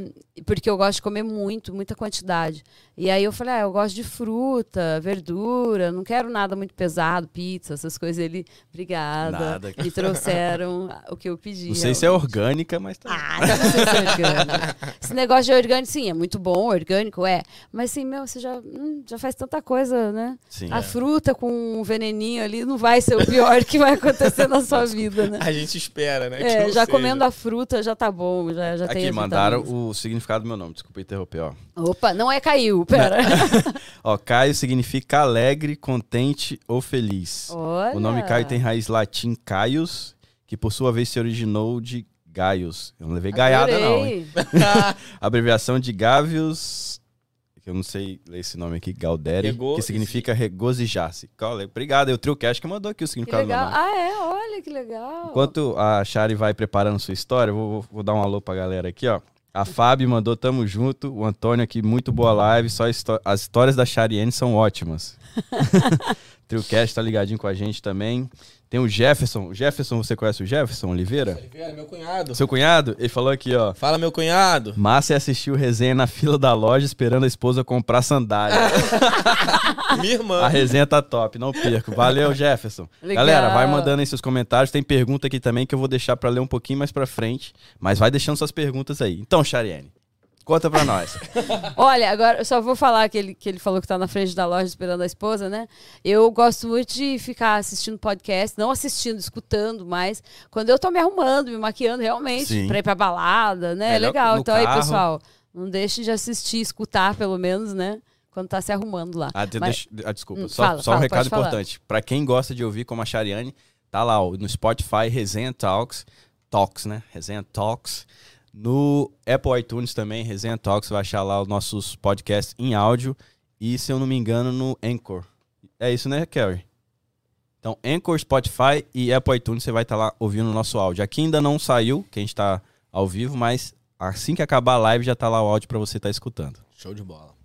porque eu gosto de comer muito, muita quantidade. E aí eu falei, ah, eu gosto de fruta, verdura, não quero nada muito pesado, pizza, essas coisas. Ele, obrigada. Nada. Me trouxeram o que eu pedi. Não sei se é orgânica, mas tá. Ah, não sei se é orgânico. Esse negócio de orgânico, sim, é muito bom, orgânico é. Mas assim, meu, você já, hum, já faz tanta coisa, né? Sim. A fruta com um veneninho ali não vai ser o pior que vai acontecer na sua vida, né? A gente espera, né? que É, já seja. comendo a fruta já tá bom, já, já Aqui, mandaram o significado do meu nome. Desculpa interromper, ó. Opa, não é caiu, pera. Ó, Caio significa alegre, contente ou feliz. Olha. O nome Caio tem raiz latim Caius, que por sua vez se originou de Gaius. Eu não levei gaiada, não, hein? Adorei. Abreviação de Gavius, que eu não sei ler esse nome aqui, Gaudere, Rego- que significa regozijar-se. Obrigado, é o TrioCast que mandou aqui o significado do nome. Ah, é? Olha que legal. Enquanto a Shari vai preparando sua história, eu vou, vou dar um alô pra galera aqui, ó. A Fábio mandou tamo junto. O Antônio aqui, muito boa live. Só as histórias da Chariane são ótimas. Triocast tá ligadinho com a gente também. Tem o Jefferson. O Jefferson, você conhece o Jefferson Oliveira? Oliveira, meu cunhado. Seu cunhado? Ele falou aqui, ó. Fala, meu cunhado. Márcia assistiu resenha na fila da loja esperando a esposa comprar sandália. Minha irmã. A resenha tá top, não perco. Valeu, Jefferson. Legal. Galera, vai mandando aí seus comentários. Tem pergunta aqui também que eu vou deixar pra ler um pouquinho mais pra frente. Mas vai deixando suas perguntas aí. Então, Chariane, conta pra nós. Olha, agora eu só vou falar que ele, que ele falou que tá na frente da loja esperando a esposa, né? Eu gosto muito de ficar assistindo podcast, não assistindo, escutando, mas quando eu tô me arrumando, me maquiando realmente, Sim. pra ir pra balada, né? É legal. Então aí, carro. pessoal, não deixe de assistir, escutar pelo menos, né? Quando tá se arrumando lá. Ah, Mas- deixa- ah, desculpa, Hum, só, fala, só um fala, recado pode falar. importante. Pra quem gosta de ouvir como a Chariane, tá lá ó, no Spotify, Resenha Talks. Talks, né? Resenha Talks. No Apple iTunes também, Resenha Talks, você vai achar lá os nossos podcasts em áudio. E, se eu não me engano, no Anchor. É isso, né, Kerry? Então, Anchor, Spotify e Apple iTunes, você vai estar lá ouvindo o nosso áudio. Aqui ainda não saiu, que a gente tá ao vivo, mas assim que acabar a live já tá lá o áudio pra você estar escutando. Show de bola.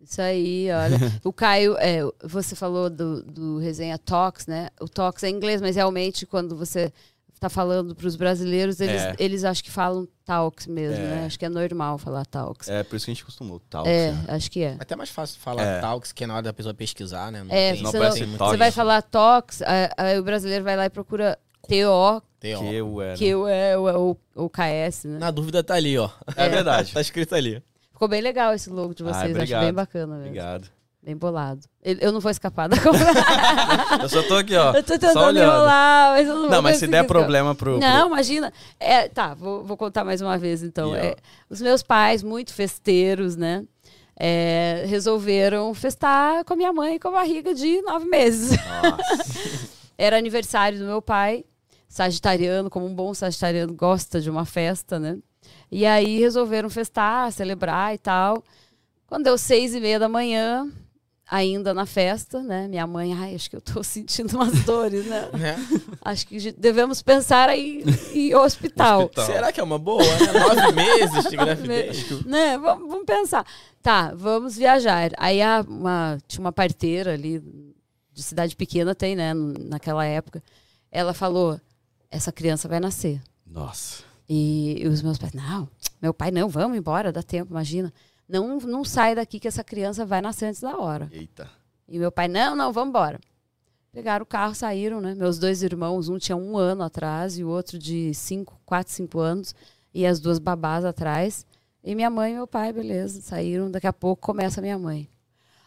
Isso aí, olha. o Caio, é, você falou do, do resenha Talks, né? O Talks é em inglês, mas realmente quando você tá falando para os brasileiros, eles, É. eles acho que falam Talks mesmo, É. né? Acho que é normal falar Talks. É por isso que a gente costumou. Tal, É, né? acho que é. É até mais fácil falar É. talks que é na hora da pessoa pesquisar, né? Não É, tem, Não você, parece não- muito talks. você vai falar Talks, aí, o brasileiro vai lá e procura TO, TO. Que eu era. que eu é o, o KS, né? Na dúvida tá ali, ó. É verdade. tá escrito ali. Ficou bem legal esse logo de Ah, vocês, acho obrigado. bem bacana mesmo. Obrigado. Bem bolado. Eu não vou escapar da compra. Eu só tô aqui, ó. eu tô tentando enrolar, mas eu não vou Não, mas se der problema pro. pro- Não, imagina. É, tá, vou, vou contar mais uma vez então. É, os meus pais, muito festeiros, né? é, resolveram festar com a minha mãe com a barriga de nove meses. Era aniversário do meu pai, sagitariano, como um bom sagitariano gosta de uma festa, né? E aí resolveram festar, celebrar e tal. Quando deu seis e meia da manhã, ainda na festa, né? Minha mãe, ai, acho que eu tô sentindo umas dores, né? Né? Acho que de- devemos pensar em, em hospital. Hospital. Será que é uma boa, né? Nove meses de gravidez. Né? Vamos, vamos pensar. Tá, vamos viajar. Aí a- uma, tinha uma parteira ali, de cidade pequena, tem, né? Naquela época. Ela falou: essa criança vai nascer. Nossa. E, os meus pais, não, meu pai, não, vamos embora, dá tempo, imagina. Não, não sai daqui que essa criança vai nascer antes da hora. Eita. E meu pai, não, não, vamos embora. Pegaram o carro, saíram, né? Meus dois irmãos, um tinha um ano atrás e o outro de cinco, quatro, cinco anos. E as duas babás atrás. E minha mãe e meu pai, beleza, saíram. Daqui a pouco começa a minha mãe.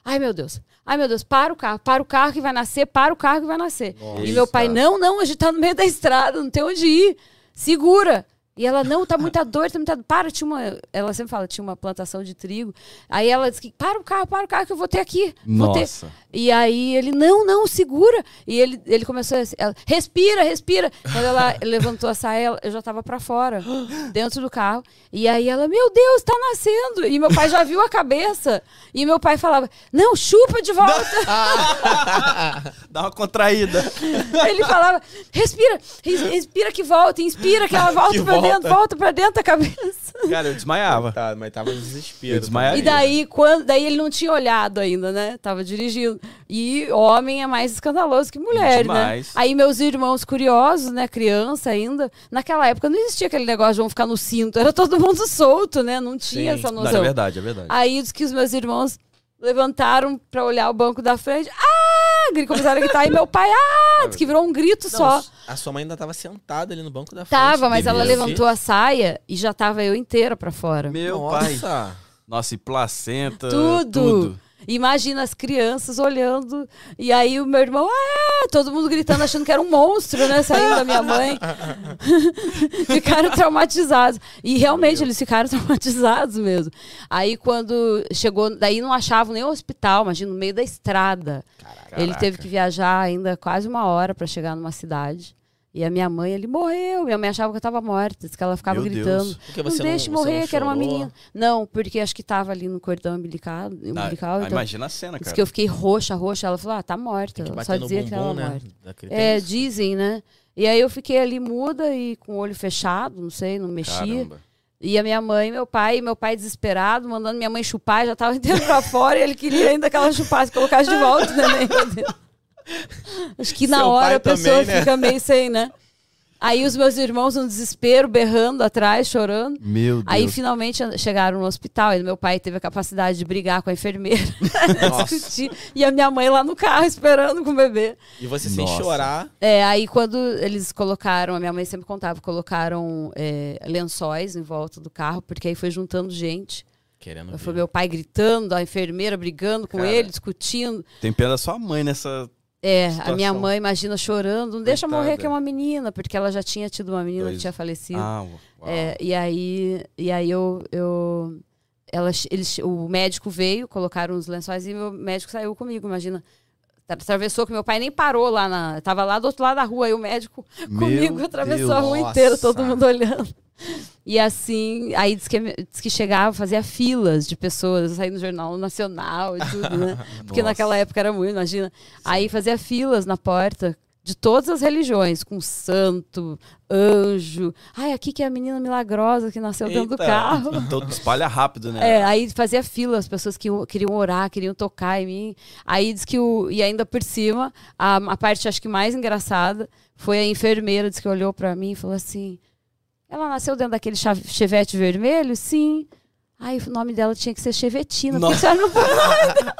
Ai, meu Deus. Ai, meu Deus, para o carro, para o carro que vai nascer, para o carro que vai nascer. E meu pai, não, não, a gente tá no meio da estrada, não tem onde ir. Segura. E ela, não, tá muita dor, tá muita dor. Para, tinha uma. Ela sempre fala, tinha uma plantação de trigo. Aí ela disse que, para o carro, para o carro que eu vou ter aqui. Vou ter. Nossa. E aí ele, não, não, segura. E ele, ele começou a. Ela, respira, respira. Quando ela levantou a saia, eu já tava pra fora, dentro do carro. E aí ela, meu Deus, tá nascendo. E meu pai já viu a cabeça. E meu pai falava, não, chupa de volta. Dá uma contraída. ele falava, respira, res- respira que volta, inspira que ela volta Que pra volta. Dentro, volta pra dentro da cabeça. Cara, eu desmaiava. Tá, mas tava Eu desespero. desmaiaria. E daí, quando, daí ele não tinha olhado ainda, né? Tava dirigindo. E homem é mais escandaloso que mulher, Demais. né? Aí meus irmãos curiosos, né? Criança ainda. Naquela época não existia aquele negócio de vão ficar no cinto. Era todo mundo solto, né? Não tinha Sim. essa Não, noção. é verdade, é verdade. Aí diz que os meus irmãos levantaram pra olhar o banco da frente. Ah! Gri- Começaram a gritar. E meu pai, ah! Que virou um grito Não, só. A sua mãe ainda tava sentada ali no banco da frente. Tava, mas ela Devia levantou a saia e já tava eu inteira pra fora. Meu Nossa. pai. Nossa, e placenta. Tudo. Tudo. Imagina as crianças olhando. E aí o meu irmão, ah! Todo mundo gritando, achando que era um monstro, né? Saindo da minha mãe. ficaram traumatizados. E realmente eles ficaram traumatizados mesmo. Aí quando chegou, daí não achavam nem o hospital, imagina, no meio da estrada. Ele Caraca. teve que viajar ainda quase uma hora para chegar numa cidade. E a minha mãe, ele morreu. Minha mãe achava que eu estava morta, disse que ela ficava Meu gritando. Deus. Porque Não você deixe você morrer, que era uma menina. Não, porque acho que tava ali no cordão umbilical. Ah, umbilical ah, então, imagina a cena, Diz cara. que eu fiquei roxa, roxa. Ela falou, ah, tá morta. Só dizia que ela bumbum, né? morta. É, dizem, né? E aí eu fiquei ali muda e com o olho fechado, não sei, não mexia. Caramba. E a minha mãe, meu pai, meu pai desesperado, mandando minha mãe chupar, já tava inteiro pra fora e ele queria ainda que ela chupasse, colocasse de volta neném pra dentro. Acho que na Seu hora a pessoa também, né? fica meio sem, né? Aí os meus irmãos no desespero, berrando atrás, chorando. Meu Deus. Aí finalmente chegaram no hospital e meu pai teve a capacidade de brigar com a enfermeira. Nossa. discutir, e a minha mãe lá no carro esperando com o bebê. E você sem Nossa. chorar. É, aí quando eles colocaram, a minha mãe sempre contava, colocaram é, lençóis em volta do carro, porque aí foi juntando gente. Querendo Foi meu pai gritando, a enfermeira brigando com Cara. ele, discutindo. Tem pena da sua mãe nessa. É, a Situação. minha mãe, imagina, chorando, não deixa Coitada. morrer que é uma menina, porque ela já tinha tido uma menina Dois. que tinha falecido. Ah. É, e aí, e aí eu, eu ela, eles, o médico veio, colocaram os lençóis e meu médico saiu comigo, imagina. Atravessou que meu pai nem parou lá na. Tava lá do outro lado da rua, aí o médico Meu comigo atravessou a rua Deus. inteira, todo Nossa. mundo olhando. E assim, aí diz que, diz que chegava, fazia filas de pessoas, saía no Jornal Nacional e tudo, né? Porque Nossa. naquela época era muito, imagina. Aí fazia filas na porta, de todas as religiões, com santo, anjo. Ai, aqui que é a menina milagrosa que nasceu dentro do Eita. carro. Então espalha rápido, né? É, aí fazia fila, as pessoas que iam- queriam orar, queriam tocar em mim. Aí diz que o. E ainda por cima, a, a parte acho que mais engraçada foi a enfermeira, diz que olhou pra mim e falou assim: Ela nasceu dentro daquele chevette vermelho? Sim. Aí o nome dela tinha que ser Chevetina. Por que Nossa. a senhora não põe o nome dela?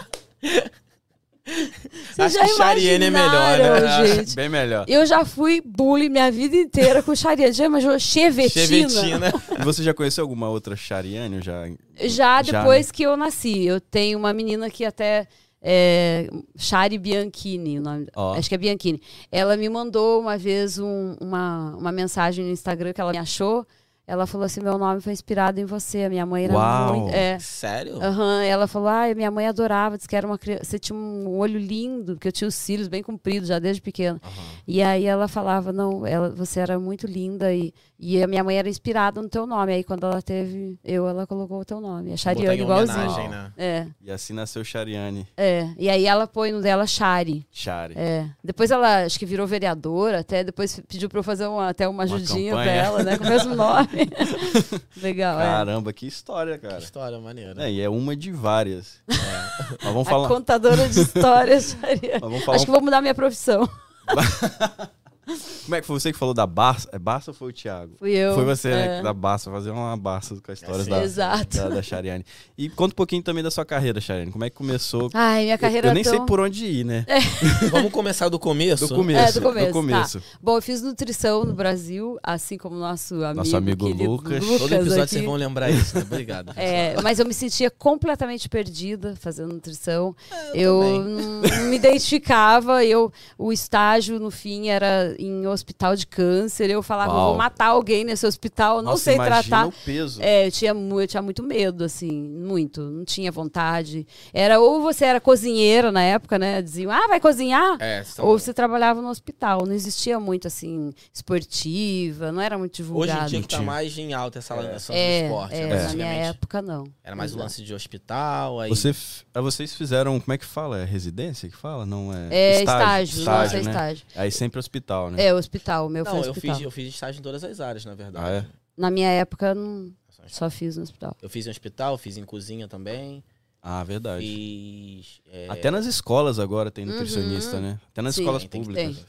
Vocês Acho que Chariane é melhor, né? gente? Bem melhor. Eu já fui bullying minha vida inteira com Chariane. Já imaginou Chevetina? Chevetina. Você já conheceu alguma outra Chariane? Já... Já Já, depois que eu nasci. Eu tenho uma menina que até. É, Shari Bianchini, o nome, Ó. acho que é Bianchini. Ela me mandou uma vez um- uma, uma mensagem no Instagram que ela me achou. Ela falou assim: meu nome foi inspirado em você. A minha mãe era Uau. muito. É. Sério? Aham, ela falou: ah, minha mãe adorava, disse que era uma criança. Você tinha um olho lindo, porque eu tinha os cílios bem compridos já desde pequena. E aí ela falava: não, ela, você era muito linda e, e a minha mãe era inspirada no teu nome. Aí quando ela teve eu, ela colocou o teu nome. A Chariane igualzinho. né? É, E assim nasceu Chariane. é. E aí ela põe no dela Chari. Chari. É. Depois ela acho que virou vereadora, até depois pediu pra eu fazer uma, até uma ajudinha pra campanha. ela, né? Com o mesmo nome. Legal, é. Caramba, que história, cara. Que história maneira. É, e é uma de várias. Mas vamos A falar. contadora de histórias, Chariane. mas vamos falar Acho que vou mudar minha profissão. Como é que foi você que falou da Barça? É Barça ou foi o Thiago? Fui eu. Foi você, é. né? Da Barça, fazer uma Barça com as histórias sim. da, Exato. da, da Chariane. E conta um pouquinho também da sua carreira, Chariane. Como é que começou? Ai, minha carreira eu, eu nem tão... sei por onde ir, né? Vamos começar do começo? Do começo. É, do começo, Do começo. Bom, eu fiz nutrição no Brasil, assim como nosso amigo, Nosso amigo querido Lucas. Todo episódio aqui. vocês vão lembrar isso, né? Obrigado. É, mas eu me sentia completamente perdida fazendo nutrição. É, eu não, não me identificava. Eu, o estágio, no fim, era em hospital de câncer. Eu falava, eu Uau. vou matar alguém nesse hospital, não Nossa, sei tratar. o peso. É, eu tinha, eu tinha muito medo, assim, muito. Não tinha vontade. Era ou você era cozinheira na época, né? Diziam, ah, vai cozinhar? É, Ou você trabalhava no hospital. Não existia muito, assim, esportiva, não era muito Hoje divulgado. em dia que tá mais em alta essa lança é, do esporte. é, né? na minha época, não. Era mais o lance de hospital. Aí... Você, ah, vocês fizeram, como é que fala? É residência que fala? Não é? É estágio, nossa, é né? estágio. Aí sempre hospital, né? É, hospital, o meu Não, foi eu hospital. fiz, eu fiz estágio em todas as áreas, na verdade. Ah, é? Na minha época, não, só fiz no hospital. Eu fiz em hospital, fiz em cozinha também. Ah, verdade. Fiz. é, Até nas escolas agora tem nutricionista, né? Até nas Sim, escolas tem, tem públicas.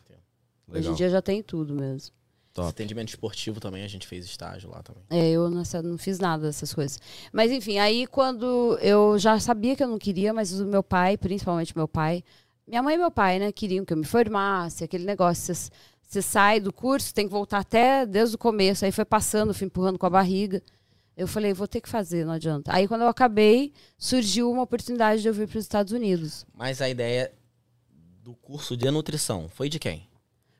Hoje Legal. em dia já tem tudo mesmo. Top. Atendimento esportivo também, a gente fez estágio lá também. É, eu nessa, não fiz nada dessas coisas. Mas enfim, aí quando eu já sabia que eu não queria, mas o meu pai, principalmente meu pai, minha mãe e meu pai, né, queriam que eu me formasse, aquele negócio, você- sai do curso, tem que voltar até desde o começo, aí foi passando, fui empurrando com a barriga. Eu falei, vou ter que fazer, não adianta. Aí quando eu acabei, surgiu uma oportunidade de eu vir para os Estados Unidos. Mas a ideia do curso de nutrição foi de quem?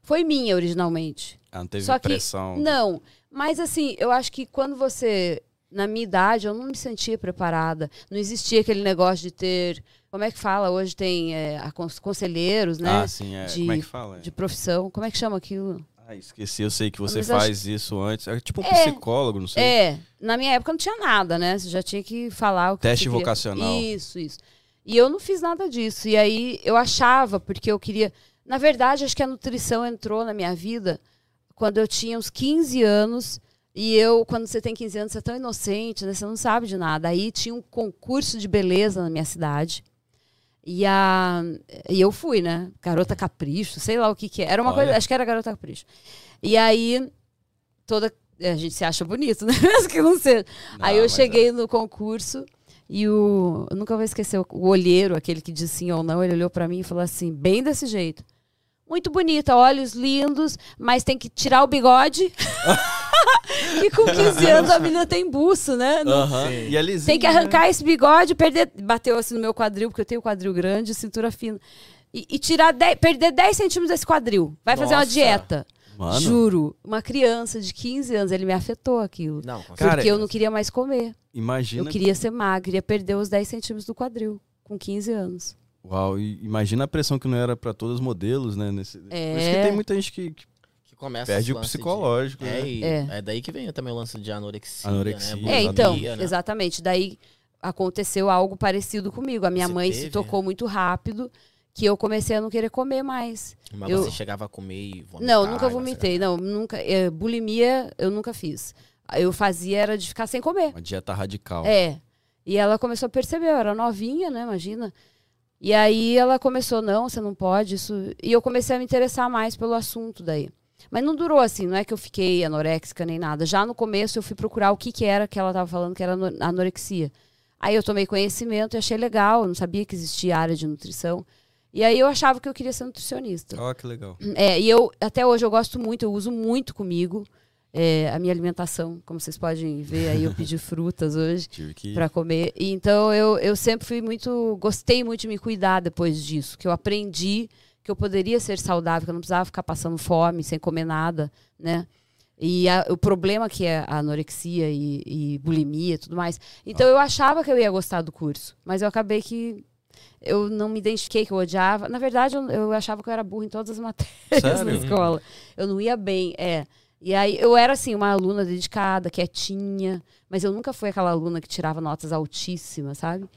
Foi minha originalmente. Ah, não teve Só que- pressão. Não, mas assim, eu acho que quando você. Na minha idade, eu não me sentia preparada. Não existia aquele negócio de ter. Como é que fala? Hoje tem é, conselheiros, né? Ah, sim, é. de- Como é que fala? De profissão. Como é que chama aquilo? Ah, esqueci, eu sei que você Mas faz isso antes. É tipo um É. psicólogo, não sei. É, na minha época não tinha nada, né? Você já tinha que falar o que Teste vocacional. Isso, isso. E eu não fiz nada disso. E aí eu achava, porque eu queria. Na verdade, acho que a nutrição entrou na minha vida quando eu tinha uns 15 anos. E eu, quando você tem 15 anos, você é tão inocente, né? Você não sabe de nada. Aí tinha um concurso de beleza na minha cidade. E, a, e eu fui, né? Garota Capricho, sei lá o que que é. Era uma Olha. coisa, acho que era Garota Capricho. E aí, toda. A gente se acha bonito, né? Mesmo que não seja. Não, aí eu mas cheguei no concurso e o. Eu nunca vou esquecer o, o olheiro, aquele que diz sim ou não, ele olhou pra mim e falou assim, bem desse jeito. Muito bonita, olhos lindos, mas tem que tirar o bigode. e com 15 anos a menina tem buço, né? Não-. E a lisinha, tem que arrancar esse bigode, perder. Bateu assim no meu quadril, porque eu tenho quadril grande, cintura fina. E, e tirar 10, perder 10 centímetros desse quadril. Vai fazer uma Nossa. dieta. Mano, Juro. Uma criança de 15 anos, ele me afetou aquilo. Não, com Cara, porque eu não queria mais comer. imagina. Eu queria ser magra, queria perder os 10 centímetros do quadril, com 15 anos. Uau, imagina a pressão que não era pra todos os modelos, né? Nesse... Por isso que É. tem muita gente que, que que começa perde o lance de- psicológico. É, né? e É. é. daí que vem também o lance de anorexia. Anorexia, né? É, então, né? exatamente. Daí aconteceu algo parecido comigo. A minha Você mãe se teve? tocou muito rápido que eu comecei a não querer comer mais. Mas Eu- você chegava a comer e vomitar. não, nunca vomitei. Não, nunca. é, bulimia eu nunca fiz. Eu fazia era de ficar sem comer. Uma dieta radical. É. E ela começou a perceber, eu era novinha, né? Imagina. E aí ela começou, não, você não pode, isso. E eu comecei a me interessar mais pelo assunto daí. Mas não durou assim, não é que eu fiquei anoréxica nem nada. Já no começo eu fui procurar o que, que era que ela estava falando que era ano- anorexia. Aí eu tomei conhecimento e achei legal, eu não sabia que existia área de nutrição. E aí eu achava que eu queria ser nutricionista. Ó, que legal. É, e eu, até hoje, eu gosto muito, eu uso muito comigo é, a minha alimentação. Como vocês podem ver, aí eu pedi frutas hoje para comer. E, então eu, eu sempre fui muito. Gostei muito de me cuidar depois disso. Que eu aprendi que eu poderia ser saudável, que eu não precisava ficar passando fome, sem comer nada, né? E a- o problema que é a anorexia e, e bulimia e tudo mais. Então eu achava que eu ia gostar do curso, mas eu acabei que eu não me identifiquei, que eu odiava. Na verdade, eu, eu achava que eu era burra em todas as matérias Sério? na escola. Eu não ia bem, é. E aí eu era assim, uma aluna dedicada, quietinha, mas eu nunca fui aquela aluna que tirava notas altíssimas, sabe?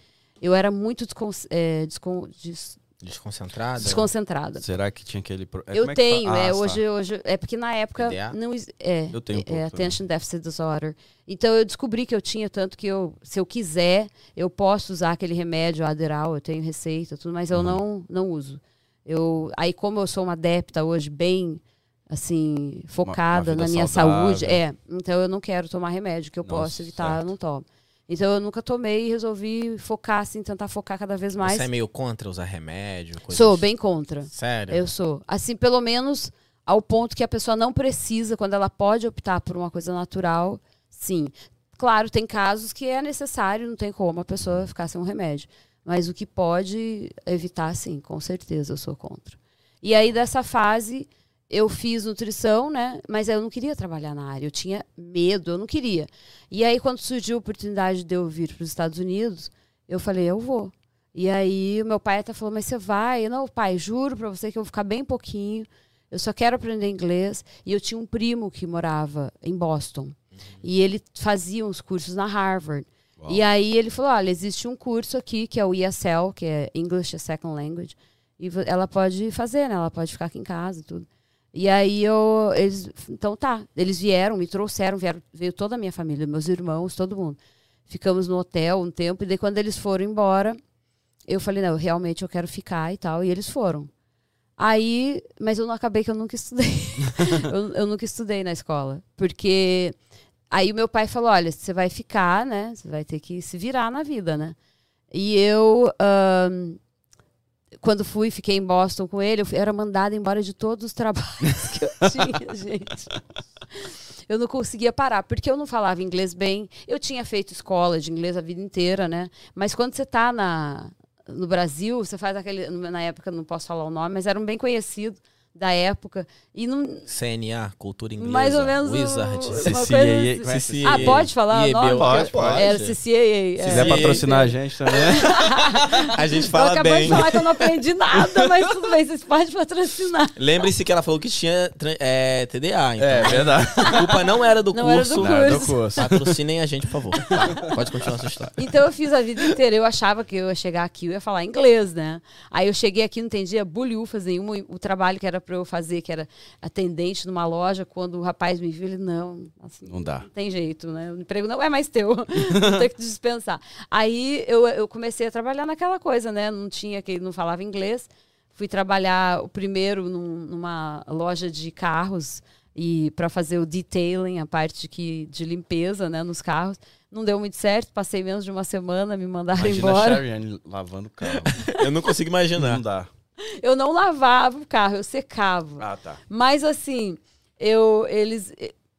Eu era muito descon é, descon- des- Desconcentrada. desconcentrada. Será que tinha aquele. pro- é, eu é tenho, é, Ah, tá. hoje, hoje. É porque na época. Não, é, Eu tenho um é, é. Attention Deficit Disorder. Então eu descobri que eu tinha, tanto que eu, se eu quiser, eu posso usar aquele remédio Adderall, eu tenho receita, tudo, mas eu Uhum. não, não uso. Eu, aí, como eu sou uma adepta hoje, bem assim, focada vida na minha saudável. saúde, é. Então eu não quero tomar remédio, que eu Nossa, posso evitar, certo. eu não tomo. Então eu nunca tomei e resolvi focar, assim, tentar focar cada vez mais. Você é meio contra usar remédio? Coisas... Sou bem contra. Sério? Eu sou. Assim, pelo menos ao ponto que a pessoa não precisa, quando ela pode optar por uma coisa natural, sim. Claro, tem casos que é necessário, não tem como a pessoa ficar sem um remédio. Mas o que pode evitar, sim, com certeza, eu sou contra. E aí, dessa fase, eu fiz nutrição, né? Mas eu não queria trabalhar na área, eu tinha medo, eu não queria. E aí, quando surgiu a oportunidade de eu vir para os Estados Unidos, eu falei, eu vou. E aí, o meu pai até falou, mas você vai? Eu, não, pai, juro para você que eu vou ficar bem pouquinho. Eu só quero aprender inglês. E eu tinha um primo que morava em Boston. E ele fazia uns cursos na Harvard. Uau. E aí ele falou: olha, existe um curso aqui que é o ESL, que é English as Second Language. E ela pode fazer, né? Ela pode ficar aqui em casa e tudo. E aí eu. Eles, então tá. Eles vieram, me trouxeram, vieram, veio toda a minha família, meus irmãos, todo mundo. Ficamos no hotel um tempo, e daí quando eles foram embora, eu falei, não, realmente eu quero ficar e tal. E eles foram. Aí, mas eu não acabei que eu nunca estudei. eu, eu nunca estudei na escola. Porque aí o meu pai falou: olha, você vai ficar, né? Você vai ter que se virar na vida, né? E eu, ahn, quando fui, fiquei em Boston com ele, eu era mandada embora de todos os trabalhos que eu tinha, gente. Eu não conseguia parar, porque eu não falava inglês bem. Eu tinha feito escola de inglês a vida inteira, né? Mas quando você está na, no Brasil, você faz aquele. Na época, não posso falar o nome, mas era um bem conhecido da época. E não. CNA, cultura inglesa. Mais ou menos. Wizard. CCAA, é assim. que Ah, pode falar nome? Pode, pode. Era CCAA. Se é. quiser patrocinar a gente também. A gente Eu fala acabei bem. de falar que eu não aprendi nada, mas tudo bem, vocês podem patrocinar. Lembre-se que ela falou que tinha é, TDA, então. é verdade. A culpa não era do Não era curso. do Não, é do curso. Patrocinem a gente, por favor. Tá, Pode continuar a sua história. Então eu fiz a vida inteira. Eu achava que eu ia chegar aqui e ia falar inglês, né? Aí eu cheguei aqui, não entendia bulhufas nenhuma. O trabalho que era pra eu fazer, que era atendente numa loja, quando o rapaz me viu, ele, não, assim, Não dá. Não tem jeito, né? O emprego não é mais teu. Vou ter que dispensar. Aí eu, eu comecei a trabalhar naquela coisa, né? Não tinha que não falava inglês. Fui trabalhar o primeiro num- numa loja de carros e para fazer o detailing, a parte que, de limpeza, né, nos carros. Não deu muito certo, passei menos de uma semana, me mandaram Imagina a embora. Shariane lavando o carro. Eu não consigo imaginar. Não dá. Eu não lavava o carro, eu secava. Ah, tá. Mas assim, eu eles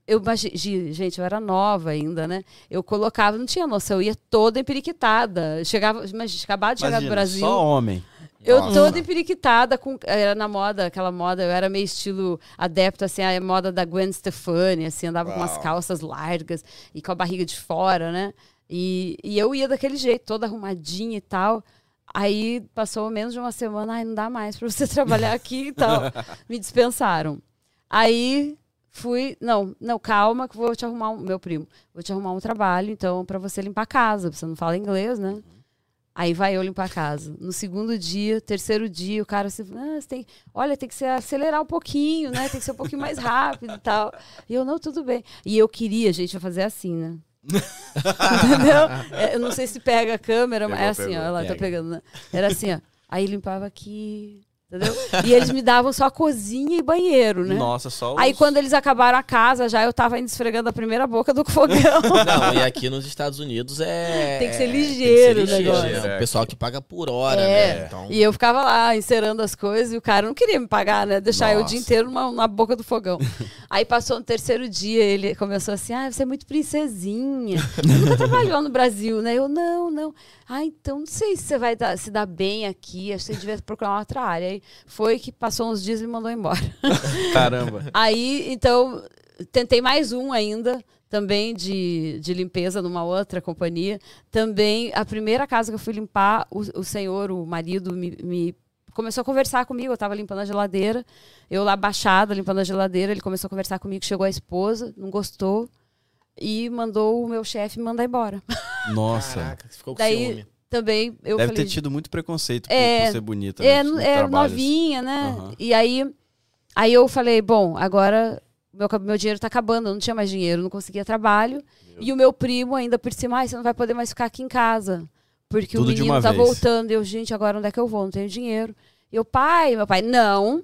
eu gente, eu era nova ainda, né? Eu colocava, não tinha noção, eu ia toda empiriquitada. Chegava, imagina, acabava de chegar do Imagina, Brasil. Só homem. Eu Nossa. toda empiriquitada, com, era na moda, aquela moda, eu era meio estilo adepto, assim, a moda da Gwen Stefani, assim, andava com umas Uau. calças largas e com a barriga de fora, né? E, e eu ia daquele jeito, toda arrumadinha e tal. Aí passou menos de uma semana, ai, não dá mais pra você trabalhar aqui e tal. Me dispensaram. Aí fui, não, não, calma que vou te arrumar um, meu primo, vou te arrumar um trabalho, então, pra você limpar a casa, você não fala inglês, né? Aí vai eu limpar a casa. No segundo dia, terceiro dia, o cara assim, ah, você tem, olha, tem que se acelerar um pouquinho, né? Tem que ser um pouquinho mais rápido e tal. E eu, não, tudo bem. E eu queria, gente, fazer assim, né? Entendeu? É, eu não sei se pega a câmera, mas é Pegou, assim, pegou. ó, ela tá Pega. pegando, né? Era assim, ó. Aí limpava aqui, entendeu? E eles me davam só cozinha e banheiro, né? Nossa, só os... Aí quando eles acabaram a casa, já eu tava indo esfregando a primeira boca do fogão. Não, e aqui nos Estados Unidos é. Tem que ser ligeiro o tem que ser negócio. né? O pessoal que paga por hora, É. né? Então, E eu ficava lá encerando as coisas e o cara não queria me pagar, né? Deixar eu o Nossa. dia inteiro numa- na boca do fogão. Aí passou no terceiro dia, ele começou assim: ah, você é muito princesinha. Você nunca trabalhou no Brasil, né? Eu, não, não. Ah, então não sei se você vai dar- se dar bem aqui. Acho que você devia procurar uma outra área. Aí foi que passou uns dias e me mandou embora. Caramba. Aí, então, tentei mais um ainda, também de, de limpeza numa outra companhia. Também, a primeira casa que eu fui limpar, o, o senhor, o marido, me, me começou a conversar comigo. Eu estava limpando a geladeira, eu lá baixada, limpando a geladeira. Ele começou a conversar comigo, chegou a esposa, não gostou. E mandou o meu chefe me mandar embora. Nossa. Caraca, ficou com Daí, ciúme. Também eu Deve falei, ter tido muito preconceito por, É, por ser bonita. é, né, é trabalhos. novinha, né? Aham. E aí, aí eu falei, bom, agora meu, meu dinheiro tá acabando, eu não tinha mais dinheiro, não conseguia trabalho. E o meu primo ainda por cima, "Ai, você não vai poder mais ficar aqui em casa. Porque Tudo o menino tá vez. voltando. E eu, gente, agora onde é que eu vou? Não tenho dinheiro. E eu, pai, meu pai, não.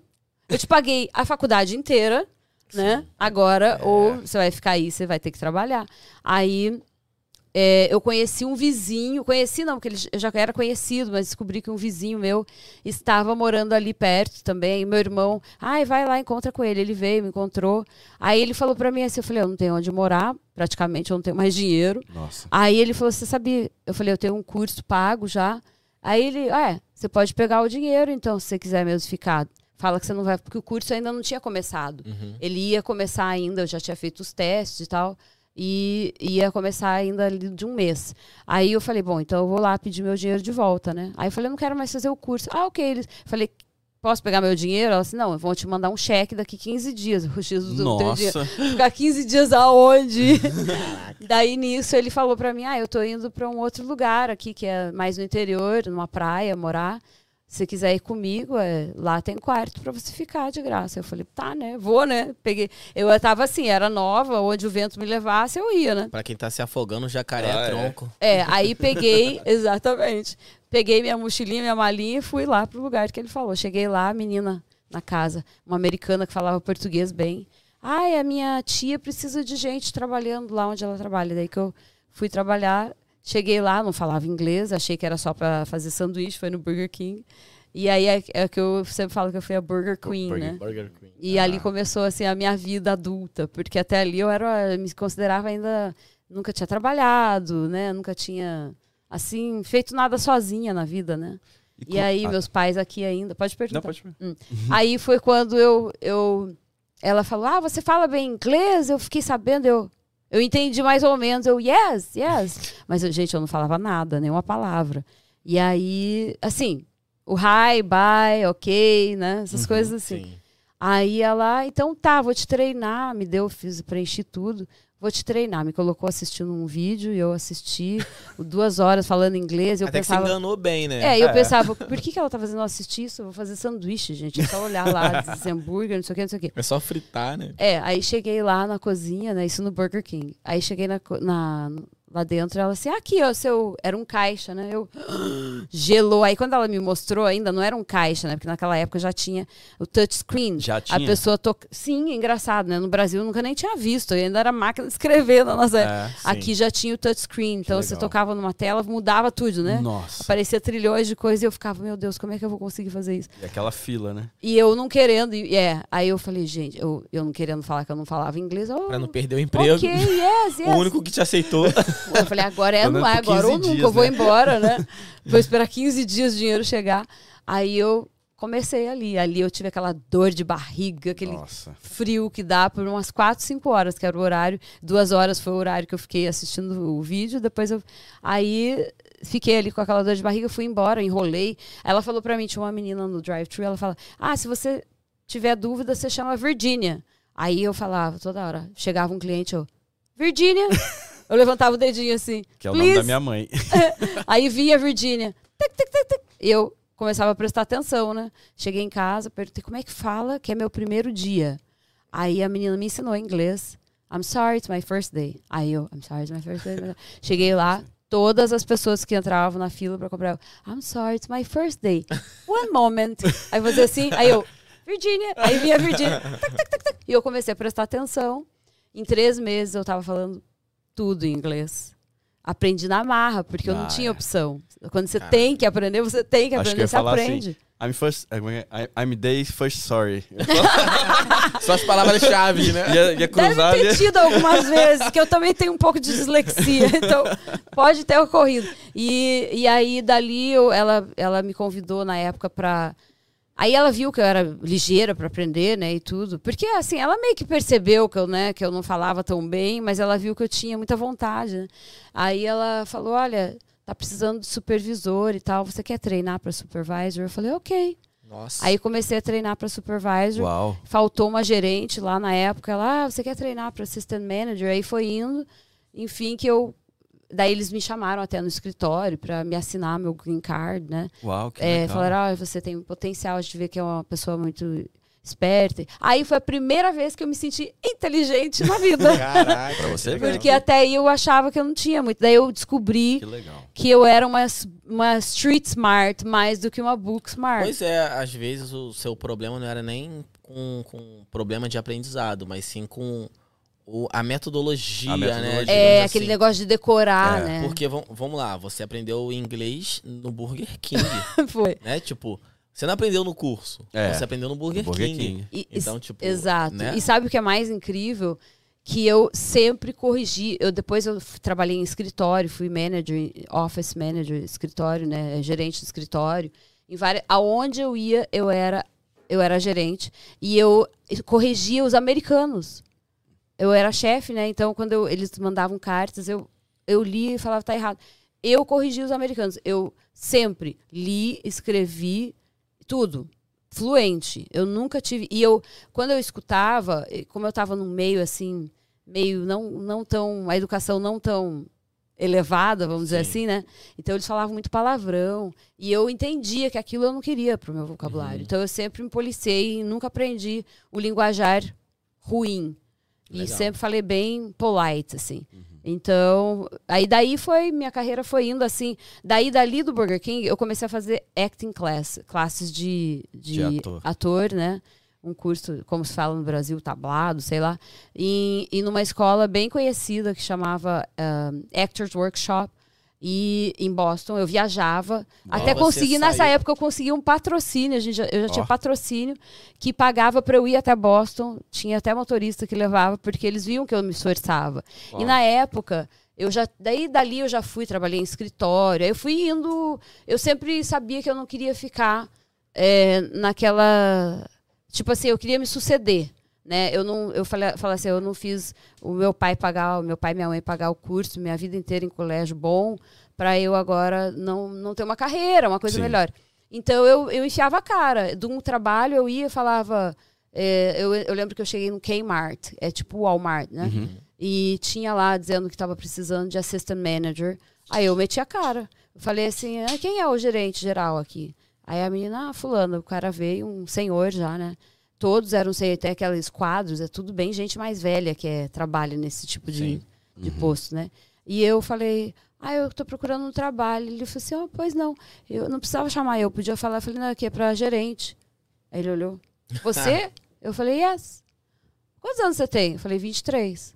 Eu te paguei a faculdade inteira, né? Agora, É. ou você vai ficar aí, você vai ter que trabalhar. Aí é, eu conheci um vizinho, conheci não, porque ele já era conhecido, mas descobri que um vizinho meu estava morando ali perto também. Meu irmão, ai, vai lá, encontra com ele. Ele veio, me encontrou. Aí ele falou pra mim assim, eu falei, eu não tenho onde morar, praticamente eu não tenho mais dinheiro. Nossa. Aí ele falou, você sabia? Eu falei, eu tenho um curso pago já. Aí ele, ah, é, você pode pegar o dinheiro, então, se você quiser mesmo ficar. Fala que você não vai, porque o curso ainda não tinha começado. Uhum. Ele ia começar ainda, eu já tinha feito os testes e tal, e ia começar ainda ali de um mês. Aí eu falei, bom, então eu vou lá pedir meu dinheiro de volta, né? Aí eu falei, eu não quero mais fazer o curso. Ah, ok. Eles, falei, posso pegar meu dinheiro? Ela disse, não, vão te mandar um cheque daqui 15 dias. O dinheiro. Nossa. Ficar 15 dias aonde? Daí nisso ele falou pra mim: "Ah, eu tô indo pra um outro lugar aqui que é mais no interior, numa praia, morar. Se você quiser ir comigo, é, lá tem quarto pra você ficar de graça". Eu falei: "Tá, né? Vou, né?". Peguei. Eu tava assim, era nova, onde o vento me levasse, eu ia, né? Pra quem tá se afogando, jacaré Ah, é. tronco. É, aí peguei, exatamente. Peguei minha mochilinha, minha malinha e fui lá pro lugar que ele falou. Cheguei lá, a menina na casa, uma americana que falava português bem. Ai, a minha tia precisa de gente trabalhando lá onde ela trabalha. Daí que eu fui trabalhar, cheguei lá, não falava inglês, achei que era só para fazer sanduíche, foi no Burger King. E aí é, é que eu sempre falo que eu fui a Burger Queen, Burger, né? Burger Queen. E ali começou assim a minha vida adulta, porque até ali eu era me considerava ainda nunca tinha trabalhado, né? Nunca tinha assim feito nada sozinha na vida, né? E, com- aí Ah, meus pais aqui ainda, pode Não, perguntar. pode Aí foi quando eu eu ela falou: "Ah, você fala bem inglês?" Eu fiquei sabendo, eu eu entendi mais ou menos, eu yes, yes. Mas gente, eu não falava nada, nenhuma palavra. E aí, assim, o hi, bye, OK, né? Essas Uhum, coisas assim. Sim. Aí ela, então tá, vou te treinar, me deu, fiz, preenchi tudo, vou te treinar. Me colocou assistindo um vídeo e eu assisti duas horas falando inglês. Eu Até que se pensava. enganou bem, né? É, eu É. pensava, por que, que ela tá fazendo eu assistir isso? Eu vou fazer sanduíche, gente. É só olhar lá, dizer hambúrguer, não sei o que, não sei o que. É só fritar, né? É, aí cheguei lá na cozinha, né? Isso no Burger King. Aí cheguei na, na- lá dentro, ela assim, aqui, ó, seu. Era um caixa, né? Eu. Gelou. Aí quando ela me mostrou, ainda não era um caixa, né? Porque naquela época já tinha o touchscreen. Já A tinha? pessoa toca. Sim, engraçado, né? No Brasil eu nunca nem tinha visto. Ainda era máquina de escrever na nossa época. É. Aqui já tinha o touchscreen. Então você tocava numa tela, mudava tudo, né? Nossa. Aparecia trilhões de coisas e eu ficava, meu Deus, como é que eu vou conseguir fazer isso? E aquela fila, né? E eu não querendo, e é. Aí eu falei, gente, eu, eu não querendo falar que eu não falava inglês. Eu, Pra não perder o emprego. Ok, yes, yes. O único que te aceitou. Eu falei, agora é, não é, agora ou 15 nunca, dias, eu vou né? embora, né? Vou esperar 15 dias o dinheiro chegar. Aí eu comecei ali. Ali eu tive aquela dor de barriga, aquele Nossa. frio que dá por umas 4, 5 horas, que era o horário. Duas horas foi o horário que eu fiquei assistindo o vídeo. Depois eu. Aí fiquei ali com aquela dor de barriga, fui embora, enrolei. Ela falou pra mim: tinha uma menina no drive-thru, ela fala: Ah, se você tiver dúvida, você chama Virginia. Aí eu falava toda hora. Chegava um cliente, eu. Virginia! Eu levantava o dedinho assim. Que é o nome "Please." da minha mãe. Aí vinha a Virgínia. E eu começava a prestar atenção, né? Cheguei em casa, perguntei como é que fala, que é meu primeiro dia. Aí a menina me ensinou inglês. I'm sorry, it's my first day. Aí eu, I'm sorry, it's my first day. Cheguei lá, todas as pessoas que entravam na fila pra comprar, I'm sorry, it's my first day. One moment. Aí você assim, aí eu, Virginia. Aí vinha a Virginia. Tac, tac, tac. E eu comecei a prestar atenção. Em três meses eu tava falando tudo em inglês. Aprendi na marra, porque eu não Ah, tinha é. opção. Quando você tem que aprender, você tem que que aprender, ia você falar aprende. assim, I'm first, I'm, I'm day first sorry. Só as palavras-chave, né? ia, ia Deve cruzar ter ali. tido algumas vezes, que eu também tenho um pouco de dislexia, então pode ter ocorrido. E, e aí, dali, eu- ela, ela me convidou na época pra. Aí ela viu que eu era ligeira pra aprender, né, e tudo. Porque, assim, ela meio que percebeu que eu, né, que eu não falava tão bem, mas ela viu que eu tinha muita vontade, né? Aí ela falou, olha, tá precisando de supervisor e tal, você quer treinar pra supervisor? Eu falei, ok. Nossa. Aí comecei a treinar pra supervisor. Uau. Faltou uma gerente lá na época. Ela, ah, você quer treinar para assistant manager? Aí foi indo. Enfim, que eu. Daí eles me chamaram até no escritório para me assinar meu green card, né? Uau, que É, legal. falaram, ah, você tem potencial, a gente vê que é uma pessoa muito esperta. Aí foi a primeira vez que eu me senti inteligente na vida. Caraca. Pra você, legal. Porque até aí eu achava que eu não tinha muito. Daí eu descobri Que legal. que eu era uma, uma street smart mais do que uma book smart. Pois é, às vezes o seu problema não era nem com, com problema de aprendizado, mas sim com o- a metodologia, A metodologia. né? é, digamos aquele assim. negócio de decorar, É, né? Porque, vam- vamos lá, você aprendeu inglês no Burger King, Foi. né? Tipo, você não aprendeu no curso, É. você aprendeu no Burger, Burger King. King. E- Então, tipo, Exato. né? E sabe o que é mais incrível? Que eu sempre corrigi. Eu depois eu trabalhei em escritório, fui manager, office manager, escritório, né, gerente de escritório. Em várias, aonde eu ia, eu era eu era gerente e eu corrigia os americanos. Eu era chefe, né? Então quando eu- eles mandavam cartas, eu eu li e falava tá errado. Eu corrigia os americanos. Eu sempre li, escrevi tudo fluente. Eu nunca tive. E eu, quando eu escutava, como eu estava num meio assim, meio não, não tão. A educação não tão elevada, vamos dizer Sim. assim, né? Então eles falavam muito palavrão. E eu entendia que aquilo eu não queria pro meu vocabulário. Uhum. Então eu sempre me policiei e nunca aprendi o linguajar ruim. E Legal. sempre falei bem polite, assim. Então, aí daí foi, minha carreira foi indo assim. Daí, dali do Burger King, eu comecei a fazer acting class, classes de, de, De ator. ator. né? Um curso, como se fala no Brasil, tablado, sei lá. E, e numa escola bem conhecida que chamava um, Actors Workshop. E em Boston eu viajava. Até consegui, nessa saiu- época eu consegui um patrocínio. A gente já- eu já tinha Ó. patrocínio que pagava para eu ir até Boston. Tinha até motorista que levava, porque eles viam que eu me esforçava. E Uau. na época, eu já. Daí dali eu já fui, trabalhei em escritório. Eu fui indo. Eu sempre sabia que eu não queria ficar é, naquela. Tipo assim, eu queria me suceder. Né? Eu não, eu falei, falei assim, eu não fiz o meu pai pagar, o meu pai e minha mãe pagar o curso, minha vida inteira em colégio bom, para eu agora não, não ter uma carreira, uma coisa Sim. melhor. Então eu, eu enfiava a cara. De um trabalho eu ia e falava. é, eu, eu lembro que eu cheguei no Kmart, é tipo Walmart, né? Uhum. E tinha lá dizendo que estava precisando de assistant manager. Aí eu meti a cara. Eu falei assim: ah, quem é o gerente geral aqui? Aí a menina, ah, fulano, o cara veio, um senhor já, né? Todos eram, sei, até aqueles quadros, é tudo bem gente mais velha que é, trabalha nesse tipo de, de posto, né? E eu falei, ah, eu tô procurando um trabalho. Ele falou assim, oh, pois não. Eu não precisava chamar eu, podia falar. Eu falei, não, aqui é pra gerente. Aí ele olhou, você? eu falei, yes. Quantos anos você tem? Eu falei, 23.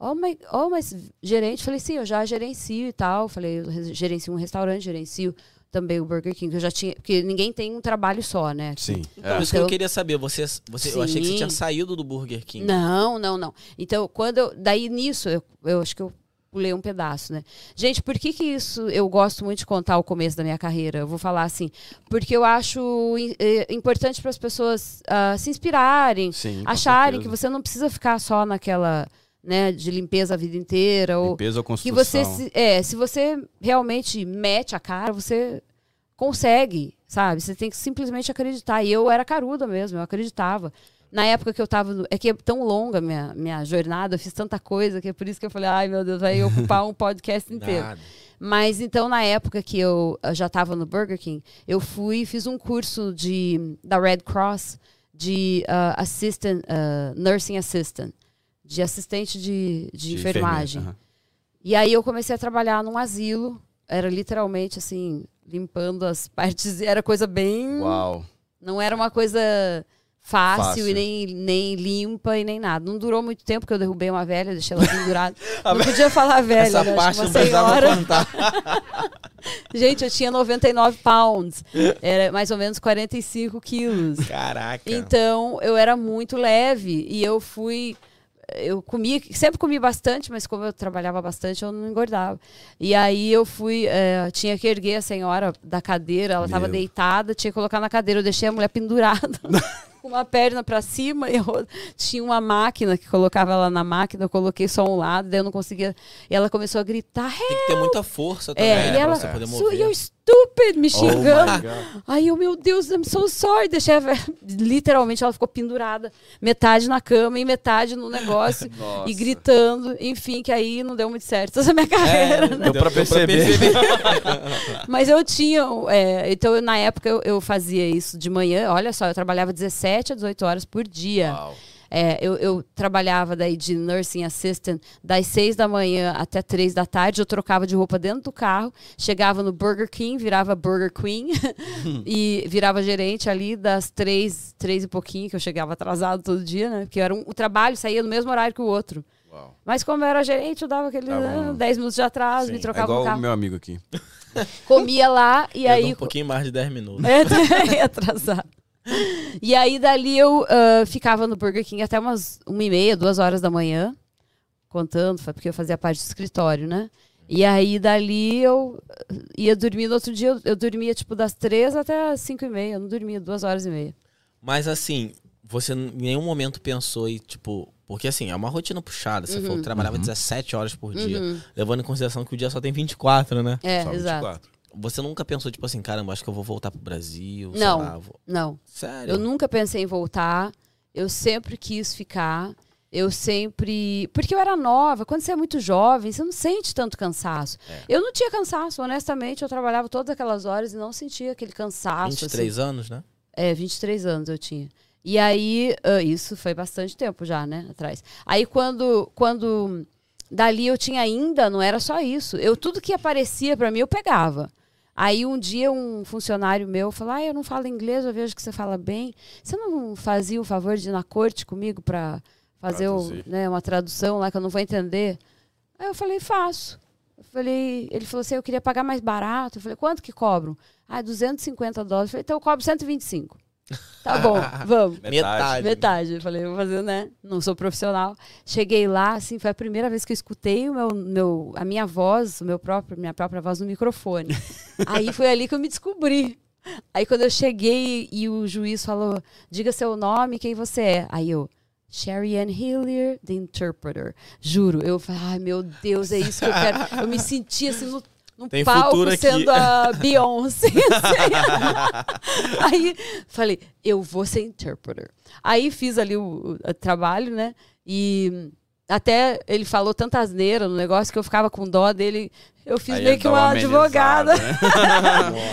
Oh, mas, oh, mas gerente? Eu falei, sim, eu já gerencio e tal. Eu falei, eu re- gerencio um restaurante, gerencio também o Burger King. que Eu já tinha, porque ninguém tem um trabalho só, né? Sim. Então, É. isso que eu Então- queria saber. Você, você, eu achei que você tinha saído do Burger King. Não, não, não. Então, quando eu, daí nisso, eu, eu acho que eu pulei um pedaço, né? Gente, por que que isso eu gosto muito de contar o começo da minha carreira? Eu vou falar assim, porque eu acho eh, importante para as pessoas ah, se inspirarem, Sim, acharem que você não precisa ficar só naquela, né, de limpeza a vida inteira ou Limpeza ou que construção. você se, é, se você realmente mete a cara, você consegue, sabe? Você tem que simplesmente acreditar. E eu era caruda mesmo, eu acreditava. Na época que eu tava. no- É que é tão longa a minha, minha jornada, eu fiz tanta coisa que é por isso que eu falei, ai meu Deus, vai ocupar um podcast inteiro. Nada. Mas então, na época que eu eu já estava no Burger King, eu fui e fiz um curso de, da Red Cross de ah, assistant, ah, nursing assistant, de assistente de, de, enfermagem. enfermeira, aham. E aí eu comecei a trabalhar num asilo, era literalmente assim, limpando as partes, era coisa bem. Uau. Não era uma coisa fácil, Fácil. e nem, nem limpa e nem nada. Não durou muito tempo que eu derrubei uma velha, deixei ela pendurada. não podia falar velha, Essa né? Parte não uma precisava senhora. contar. Gente, eu tinha 99 pounds. Era mais ou menos 45 quilos. Caraca. Então, eu era muito leve e eu fui. Eu comi, sempre comi bastante, mas como eu trabalhava bastante, eu não engordava. E aí eu fui, eh, tinha que erguer a senhora da cadeira, ela estava deitada, tinha que colocar na cadeira. Eu deixei a mulher pendurada, com uma perna para cima e tinha uma máquina que colocava ela na máquina, eu coloquei só um lado, daí eu não conseguia. E ela começou a gritar, Tem que ter muita força também, é, né, e pra ela, você poder "So mover. you're stupid, me Oh xingando. God. Aí eu, meu Deus, I'm so sorry. Deixei a Literalmente ela ficou pendurada, metade na cama e metade no negócio. Nossa. e gritando. Enfim, que aí não deu muito certo essa minha carreira, né? Deu pra perceber. Mas eu tinha. é, então, eu, na época, eu, eu fazia isso de manhã. Olha só, eu trabalhava 17 a 18 horas por dia. Uau. É, eu, eu trabalhava daí de nursing assistant das 6 da manhã até 3 da tarde. Eu trocava de roupa dentro do carro, chegava no Burger King, virava Burger Queen e virava gerente ali das 3, 3 e pouquinho, que eu chegava atrasado todo dia, né? Porque era um, o trabalho saía no mesmo horário que o outro. Uau. Mas como eu era gerente, eu dava aquele Tá bom. ah, 10 minutos de atraso, me É trocava igual no o carro. meu amigo aqui. Comia lá e Eu aí. um pouquinho mais de 10 minutos. É, atrasado. E aí, dali, eu ah, ficava no Burger King até umas uma e meia, duas horas da manhã, contando, foi porque eu fazia parte do escritório, né? E aí, dali, eu ah, ia dormir no outro dia, eu, eu dormia, tipo, das três até as cinco e meia, eu não dormia duas horas e meia. Mas assim, você em nenhum momento pensou e, tipo. Porque assim, é uma rotina puxada. Você Uhum. falou que trabalhava 17 horas por dia. Levando em consideração que o dia só tem 24, né? É, Só exato. 24. Você nunca pensou, tipo assim, caramba, acho que eu vou voltar pro Brasil. Não. lá, vou- Não. Sério? Eu nunca pensei em voltar. Eu sempre quis ficar. Eu sempre. Porque eu era nova. Quando você é muito jovem, você não sente tanto cansaço. É. Eu não tinha cansaço, honestamente. Eu trabalhava todas aquelas horas e não sentia aquele cansaço. 23 anos, né? Assim. É, 23 anos eu tinha. E aí, ah, isso foi bastante tempo já, né? Atrás. Aí quando. quando dali eu tinha ainda, não era só isso. Eu tudo que aparecia para mim eu pegava. Aí um dia um funcionário meu falou: "Ah, eu não falo inglês, eu vejo que você fala bem. Você não fazia o favor de ir na corte comigo para fazer o, né, uma tradução lá que eu não vou entender?" Aí eu falei: "Faço." Eu falei, ele falou assim: "Eu queria pagar mais barato." Eu falei: "Quanto que cobram?" Ah, 250 dólares. Eu falei: "Então eu cobro 125." Tá bom, vamos. Metade. Metade. Eu falei, vou fazer, né? Não sou profissional. Cheguei lá, assim, foi a primeira vez que eu escutei o meu, meu, a minha voz, o meu próprio, minha própria voz no microfone. Aí foi ali que eu me descobri. Aí quando eu cheguei e o juiz falou, diga seu nome, quem você é. Aí eu, Sherry Ann Hillier, the interpreter. Juro, eu falei, ai meu Deus, é isso que eu quero. Eu me senti assim no, no Tem palco sendo a Beyoncé. assim. Aí falei, eu vou ser interpreter. Aí fiz ali o, o trabalho, né? E até ele falou tanta asneira no negócio que eu ficava com dó dele. Eu fiz Aí meio que uma advogada. né?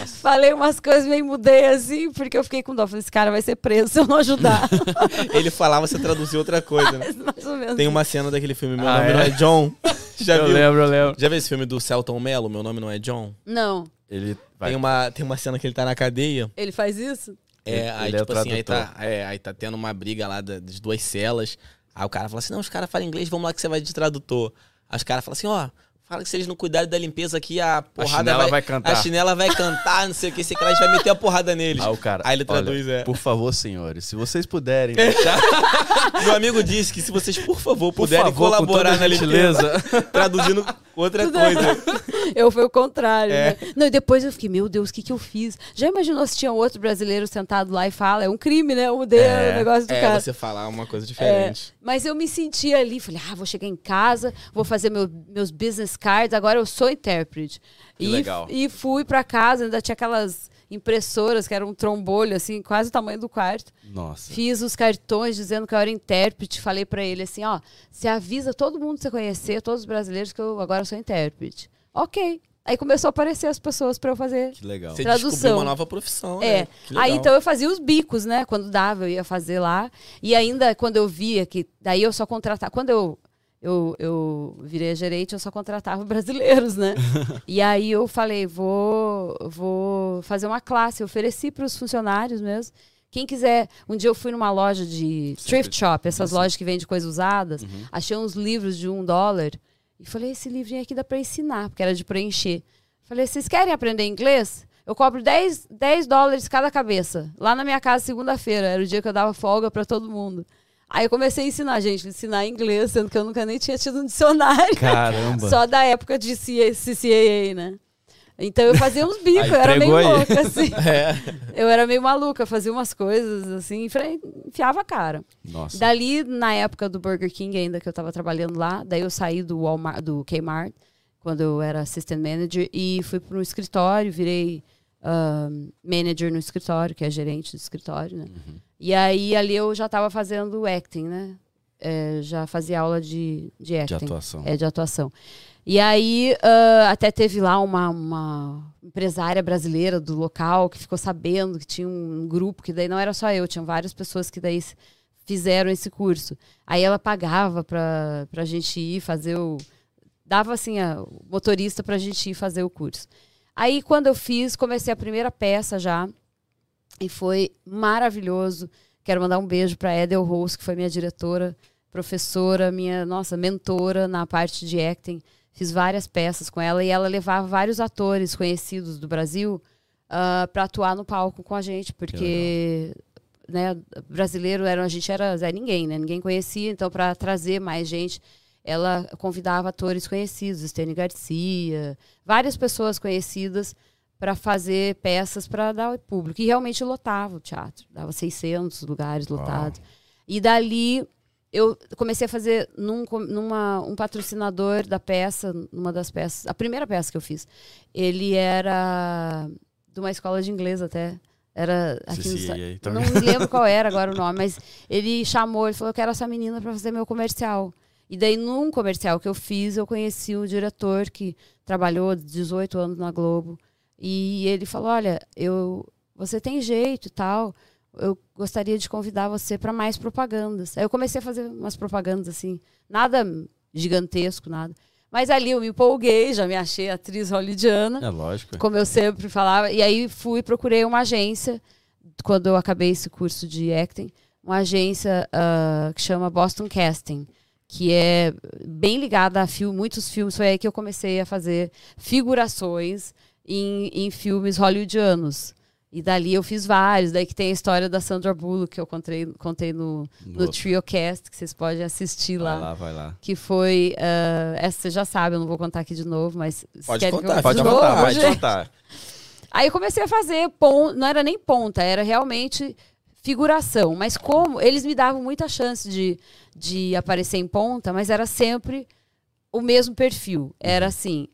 Falei umas coisas, meio mudei assim, porque eu fiquei com dó. Falei, esse cara vai ser preso se eu não ajudar. Ele falava, você traduziu outra coisa, né? Mais ou menos. Tem uma cena daquele filme, Meu Ah, Nome é? Não É John. Já eu viu? lembro, eu lembro. Já viu esse filme do Celton Mello, Meu Nome Não É John? Não, Ele vai. Tem uma, tem uma cena que ele tá na cadeia. ele faz isso? É, Ele- aí, ele é tipo assim, aí tá, é, aí tá tendo uma briga lá da- das duas celas. Aí o cara fala assim: não, os caras falam inglês, vamos lá que você vai de tradutor. Aí os caras falam assim: ó, fala que se eles não cuidarem da limpeza aqui, a porrada chinela vai cantar. A chinela vai cantar, não sei o que, sei que lá, a gente vai meter a porrada neles. Ah, o cara. Aí ele olha, traduz, é. Por favor, senhores, se vocês puderem deixar, Meu amigo disse que se vocês, por favor, por puderem favor, colaborar na limpeza, traduzindo outra coisa. Eu fui o contrário, É. né? Não, e depois eu fiquei, meu Deus, o que, que eu fiz? Já imaginou se tinha outro brasileiro sentado lá e fala? É um crime, né? Eu mudei É. o negócio do É, cara. você falar uma coisa diferente. Mas eu me senti ali, falei, ah, vou chegar em casa, vou fazer meu- meus business cards, agora eu sou intérprete. Que e, legal. e fui pra casa, ainda tinha aquelas impressoras que eram um trombolho, assim, quase o tamanho do quarto. Nossa. Fiz os cartões dizendo que eu era intérprete, falei pra ele assim, ó, você avisa todo mundo que você conhecer, todos os brasileiros, que eu agora sou intérprete. Ok. Aí começou a aparecer as pessoas pra eu fazer. Que legal. Você Tradução. descobriu uma nova profissão, É. né? Que legal. Aí então eu fazia os bicos, né? Quando dava, eu ia fazer lá. E ainda quando eu via que. Daí eu só contratava. Quando eu, eu, eu virei gerente, eu só contratava brasileiros, né? e aí eu falei, vou, vou fazer uma classe. Eu ofereci para os funcionários mesmo. Quem quiser. Um dia eu fui numa loja de thrift shop, essas lojas que vendem coisas usadas. Uhum. Achei uns livros de um dólar. E falei, esse livrinho aqui dá para ensinar, porque era de preencher. Falei, vocês querem aprender inglês? Eu cobro 10, 10 dólares cada cabeça. Lá na minha casa, segunda-feira. Era o dia que eu dava folga para todo mundo. Aí eu comecei a ensinar, gente, ensinar inglês, sendo que eu nunca nem tinha tido um dicionário. Caramba. Só da época de CA CCAA, né? Então eu fazia uns bicos, eu era meio aí. louca, assim. É. Eu era meio maluca, fazia umas coisas assim, enfiava a cara. Nossa. Dali, na época do Burger King, ainda que eu tava trabalhando lá, daí eu saí do Walmart, do Kmart, quando eu era assistant manager, e fui para um escritório, virei um, manager no escritório, que é gerente do escritório, né? Uhum. E aí ali eu já estava fazendo acting, né? É, já fazia aula de, de acting. De atuação. É, de atuação. E aí, ah, até teve lá uma, uma empresária brasileira do local que ficou sabendo que tinha um grupo, que daí não era só eu, tinham várias pessoas que daí fizeram esse curso. Aí ela pagava pra, pra gente ir fazer o. Dava assim, a, o motorista pra gente ir fazer o curso. Aí, quando eu fiz, comecei a primeira peça já. E foi maravilhoso. Quero mandar um beijo para Edel Rose, que foi minha diretora, professora, minha, nossa, mentora na parte de acting. Fiz várias peças com ela e ela levava vários atores conhecidos do Brasil para atuar no palco com a gente, porque né, brasileiro era, a gente era Zé Ninguém, né? Ninguém conhecia, então para trazer mais gente, ela convidava atores conhecidos, Stênio Garcia, várias pessoas conhecidas para fazer peças para dar ao público. E realmente lotava o teatro, dava 600 lugares lotados. E dali eu comecei a fazer num, numa, um patrocinador da peça, numa das peças, a primeira peça que eu fiz. Ele era de uma escola de inglês até. Era aqui no, CCA, Esta- tá não me lembro qual era agora o nome, mas ele chamou, ele falou: Eu quero essa menina para fazer meu comercial. E daí, num comercial que eu fiz, eu conheci o diretor que trabalhou 18 anos na Globo. E ele falou: Olha, eu, você tem jeito e tal. Eu gostaria de convidar você para mais propagandas. Aí eu comecei a fazer umas propagandas assim, nada gigantesco, nada. Mas ali eu me empolguei, já me achei atriz hollywoodiana É lógico. como eu sempre falava. E aí fui e procurei uma agência, quando eu acabei esse curso de acting, uma agência ah, que chama Boston Casting, que é bem ligada a fil muitos filmes. Foi aí que eu comecei a fazer figurações em, em filmes hollywoodianos. E dali eu fiz vários. Daí que tem a história da Sandra Bullock, que eu contei, contei no, no. TrioCast, que vocês podem assistir Vai lá. lá, vai lá. Que foi. ah, essa você já sabe, eu não vou contar aqui de novo, mas. Pode querem que eu contar, Pode de contar, novo, pode gente? contar. Aí eu comecei a fazer ponta, não era nem ponta, era realmente figuração. Mas como eles me davam muita chance de, de aparecer em ponta, mas era sempre o mesmo perfil. Era assim,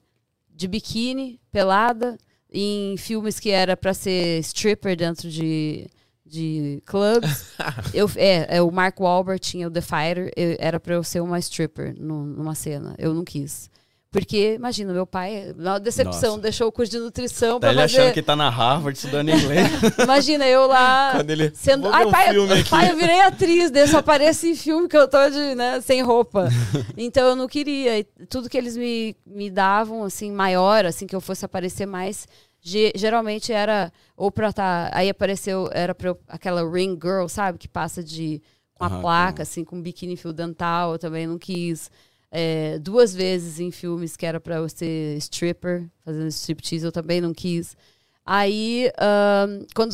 de biquíni, pelada, em filmes que era para ser stripper dentro de, de clubs. eu, é, é, o Mark Wahlberg tinha o The Fighter, eu- era para eu ser uma stripper nu- numa cena. Eu não quis. Porque, imagina, meu pai, na decepção, Nossa. deixou o curso de nutrição Tá para ele fazer. achando que tá na Harvard estudando inglês. Imagina, eu lá Quando ele. sendo. Ai, um pai, aqui. pai, eu virei atriz, daí só apareço em filme que eu tô de, né, sem roupa. Então eu não queria. E tudo que eles me, me davam, assim, maior, assim, que eu fosse aparecer mais, ge- geralmente era ou pra tá. Aí apareceu, era pra eu- aquela ring girl, sabe? Que passa de. com a Aham, placa, assim, com biquíni fio dental, eu também não quis. É, duas vezes em filmes que era pra eu ser stripper, fazendo striptease, eu também não quis. Aí, ahn, quando,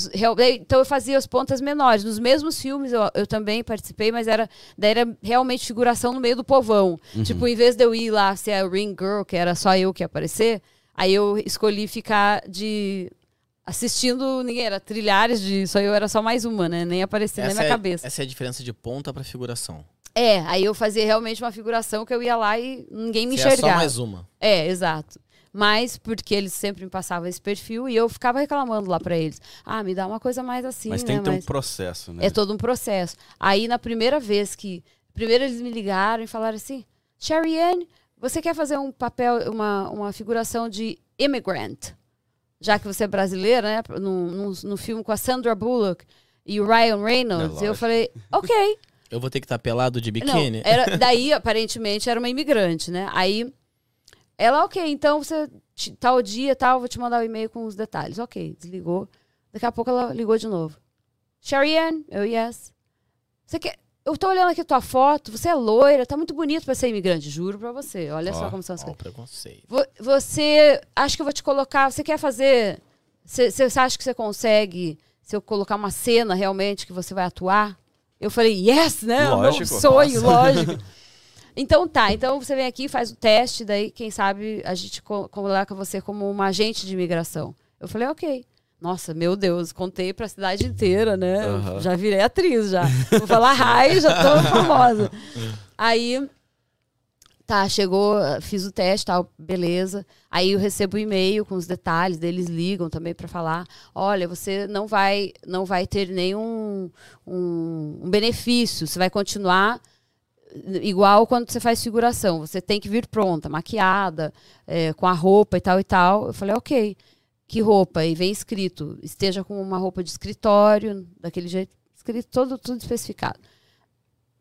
então eu fazia as pontas menores. Nos mesmos filmes eu, eu também participei, mas era, daí era realmente figuração no meio do povão. Tipo, em vez de eu ir lá ser a Ring Girl, que era só eu que ia aparecer, aí eu escolhi ficar de. assistindo ninguém, era trilhares de. Só eu era só mais uma, né? Nem aparecia na minha é, cabeça. essa é a diferença de ponta pra figuração. É, aí eu fazia realmente uma figuração que eu ia lá e ninguém me Você é enxergava. só mais uma. É, exato. Mas porque eles sempre me passavam esse perfil e eu ficava reclamando lá pra eles. Ah, me dá uma coisa mais assim, Mas né? tem que ter um Mas processo, né? É todo um processo. Aí na primeira vez que. Primeiro eles me ligaram e falaram assim: Sherry Ann, você quer fazer um papel, uma, uma figuração de immigrant. Já que você é brasileira, né? No, no, no filme com a Sandra Bullock e o Ryan Reynolds. É eu falei, ok. Eu vou ter que estar pelado de Não, biquíni? era, daí, aparentemente, era uma imigrante, né? Aí, ela, ok, então você, tal dia, tal, vou te mandar o e-mail com os detalhes. Ok, desligou. Daqui a pouco ela ligou de novo. Sharianne? Eu, yes. Você quer... Eu tô olhando aqui a tua foto, você é loira, tá muito bonito pra ser imigrante, juro pra você. Olha só Ó, como são as Ó, coisas. preconceito. Vo- Você, acho que eu vou te colocar, você quer fazer, você você acha que você consegue, se eu colocar uma cena realmente que você vai atuar? Eu falei, yes, né? O meu Lógico, sonho, nossa. lógico. Então tá, então você vem aqui, faz o teste, daí quem sabe a gente co- coloca você como uma agente de imigração. Eu falei, ok. Nossa, meu Deus, contei pra cidade inteira, né? Eu Aham. Já virei atriz, já. Vou falar hi, já tô famosa. Aí, tá, chegou, fiz o teste, tal, beleza. Aí eu recebo o e-mail com os detalhes, eles ligam também pra falar, olha, você não vai, não vai ter nenhum um, um benefício, você vai continuar igual quando você faz figuração. Você tem que vir pronta, maquiada, é, com a roupa e tal e tal. Eu falei, ok. Que roupa? E vem escrito, esteja com uma roupa de escritório, daquele jeito, escrito todo, tudo especificado.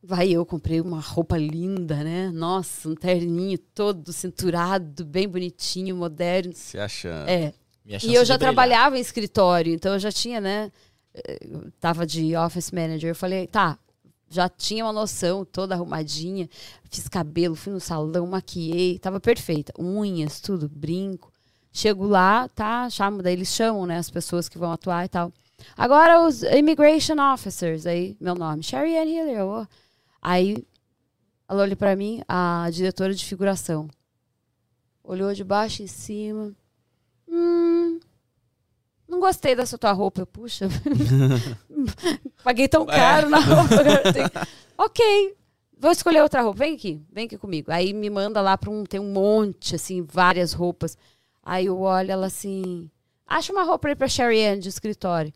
Vai, eu comprei uma roupa linda, né? Nossa, um terninho todo cinturado, bem bonitinho, moderno. Se achando. É, e eu já trabalhava em escritório, então eu já tinha, né? eh, eu Tava de office manager. Eu falei, tá, já tinha uma noção, toda arrumadinha. Fiz cabelo, fui no salão, maquiei, tava perfeita. Unhas, tudo, brinco. Chego lá, tá? Chamo, daí eles chamam, né? As pessoas que vão atuar e tal. Agora os immigration officers, aí, meu nome, Sherry Ann Hiller. eu- Aí ela olha pra mim, a diretora de figuração. Olhou de baixo em cima. Hum, não gostei dessa tua roupa. Eu, Puxa, paguei tão caro na roupa. ok, vou escolher outra roupa. Vem aqui, vem aqui comigo. Aí me manda lá para um, tem um monte, assim, várias roupas. Aí eu olho ela assim, acha uma roupa aí pra Sherry Ann de escritório.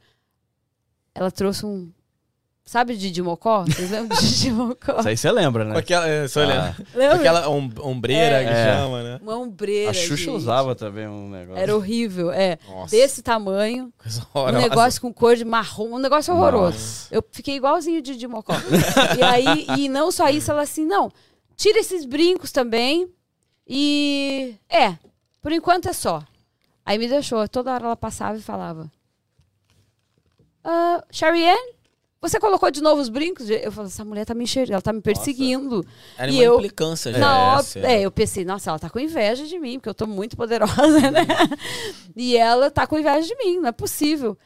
Ela trouxe um, sabe Didi Mocó? Vocês lembram de Didi Mocó? Isso aí você lembra, né? Com aquela, é, só Ah. Lembra? aquela om- ombreira que É. chama, né? Uma ombreira, A Xuxa gente. usava também um negócio. Era horrível, é. Nossa. Desse tamanho. Coisa Um horrorosa. negócio com cor de marrom, um negócio horroroso. Nossa. Eu fiquei igualzinho de, de Mocó. e aí, e não só isso, ela assim, não, tira esses brincos também. E é, por enquanto é só. Aí me deixou, toda hora ela passava e falava. Ah, Sharianne, você colocou de novo os brincos? Eu falei, essa mulher tá me enxergando, ela tá me perseguindo. Era E uma eu- implicância já. Na essa, é, eu pensei, nossa, ela tá com inveja de mim, porque eu tô muito poderosa, né? E ela tá com inveja de mim, não é possível.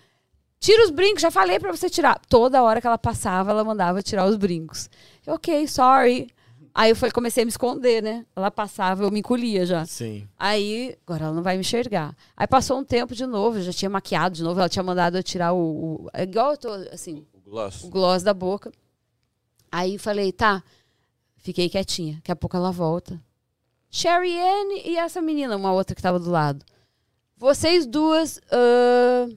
Tira os brincos, já falei pra você tirar. Toda hora que ela passava, ela mandava tirar os brincos. Eu, ok, sorry. Aí eu falei, comecei a me esconder, né? Ela passava, eu me encolhia já. Sim. Aí, agora ela não vai me enxergar. Aí passou um tempo de novo, eu já tinha maquiado de novo, ela tinha mandado eu tirar o. o é igual eu tô, assim, Gloss. o gloss da boca. Aí falei, tá. Fiquei quietinha. Daqui a pouco ela volta. Sherry Ann e essa menina, uma outra que tava do lado. Vocês duas. ah,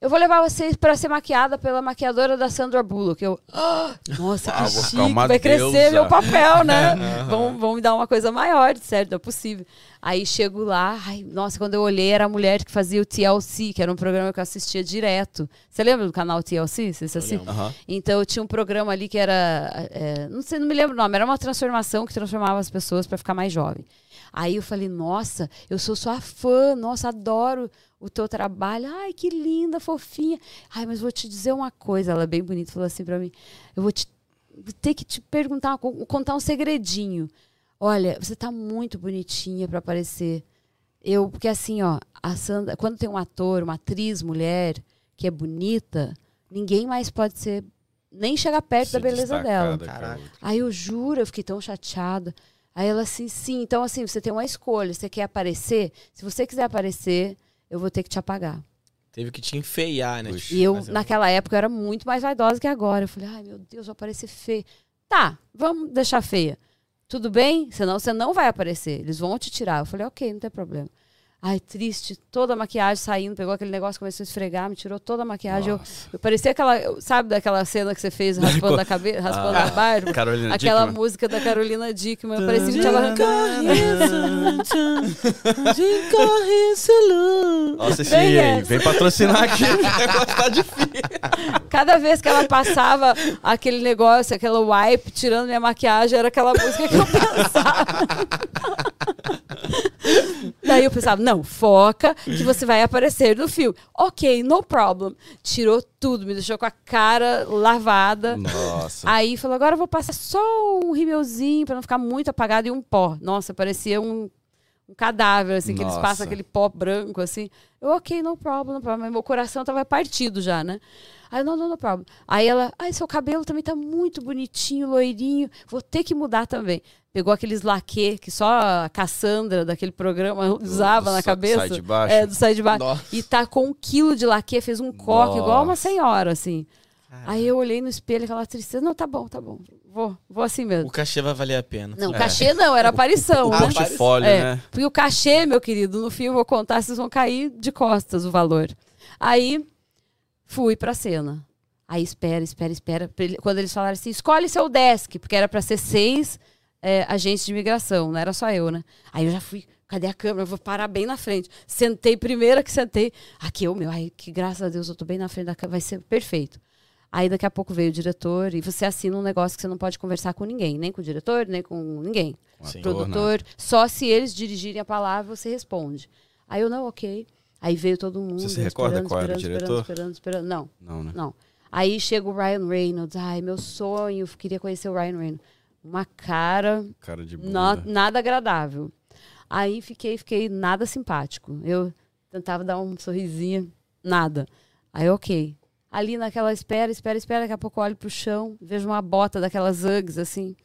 eu vou levar vocês pra ser maquiada pela maquiadora da Sandra Bullock. Eu, "Ah, nossa, Ah, que chique, vai crescer deusa." meu papel, né? vão, vão me dar uma coisa maior, de certo, não é possível. Aí chego lá, ai, nossa, quando eu olhei era a mulher que fazia o TLC, que era um programa que eu assistia direto. Você lembra do canal TLC? Você Eu lembro. Aham. Então tinha um programa ali que era. é, não sei, não me lembro o nome, era uma transformação que transformava as pessoas para ficar mais jovem. Aí eu falei, nossa, eu sou sua fã, nossa, adoro o teu trabalho. Ai, que linda, fofinha. Ai, mas vou te dizer uma coisa, ela é bem bonita, falou assim para mim. Eu vou te ter que te perguntar, co- contar um segredinho. Olha, você tá muito bonitinha para aparecer. Eu, porque assim, ó, a Sandra, quando tem um ator, uma atriz mulher que é bonita, ninguém mais pode ser nem chegar perto Se da beleza dela. Caraca. Aí eu juro, eu fiquei tão chateada. Aí ela assim, sim, então assim, você tem uma escolha, você quer aparecer? Se você quiser aparecer, eu vou ter que te apagar. Teve que te enfeiar, né? Puxa. E eu, naquela época, eu era muito mais vaidosa que agora. Eu falei, ai meu Deus, vou aparecer feia. Tá, vamos deixar feia. Tudo bem? Senão você não vai aparecer. Eles vão te tirar. Eu falei, ok, não tem problema. Ai, triste, toda a maquiagem saindo, pegou aquele negócio, começou a esfregar, me tirou toda a maquiagem. Eu, eu parecia aquela, sabe daquela cena que você fez raspando a cabeça, raspando a barba? Carolina Aquela Dickman. música da Carolina Dickman. Eu parecia que tinha arrancado. Nossa, esse Bem aí, essa. vem patrocinar aqui. o negócio tá difícil. Cada vez que ela passava aquele negócio, aquela wipe, tirando minha maquiagem, era aquela música que eu pensava. Daí eu pensava, não, foca que você vai aparecer no filme. Ok, no problem. Tirou tudo, me deixou com a cara lavada. Nossa. Aí falou, agora eu vou passar só um rímelzinho pra não ficar muito apagado e um pó. Nossa, parecia um, um cadáver, assim, que eles Nossa. passam aquele pó branco, assim. Eu, ok, no problem, no problem. Mas meu coração tava partido já, né? Aí, não, não, no problem. Aí ela, ai, seu cabelo também tá muito bonitinho, loirinho. Vou ter que mudar também. Pegou aqueles laque que só a Cassandra daquele programa usava do na sa- cabeça. sai de baixo? É, do sai de baixo. Nossa. E tá com um quilo de laque, fez um coque, igual uma Nossa. senhora, assim. Aí eu olhei no espelho, aquela tristeza. Não, tá bom, tá bom. Vou, vou assim mesmo. O cachê vai valer a pena. Não, É. cachê não, era aparição, O né? portfólio, É, né? porque o cachê, meu querido, no fim eu vou contar, vocês vão cair de costas o valor. Aí fui pra cena. Aí espera, espera, espera. Quando eles falaram assim, escolhe seu desk, porque era pra ser seis é, agentes de imigração, não era só eu, né? Aí eu já fui, cadê a câmera? Eu vou parar bem na frente. Sentei, primeira que sentei. Aqui é o meu, ai, que graças a Deus eu tô bem na frente da câmera, vai ser perfeito. Aí daqui a pouco veio o diretor e você assina um negócio que você não pode conversar com ninguém, nem com o diretor, nem com ninguém Sim. produtor, só se eles dirigirem a palavra você responde. Aí eu, não, ok. Aí veio todo mundo. Você se recorda esperando, qual era o esperando, diretor? Esperando, esperando, esperando. Não, Não, né? não. Aí chega o Ryan Reynolds. Ai, meu sonho, queria conhecer o Ryan Reynolds. Uma cara Cara de na- bunda. nada agradável. Aí fiquei, fiquei nada simpático. Eu tentava dar um sorrisinho, nada. Aí, ok. Ali naquela espera, espera, espera, daqui a pouco eu olho pro chão, vejo uma bota daquelas Uggs, assim.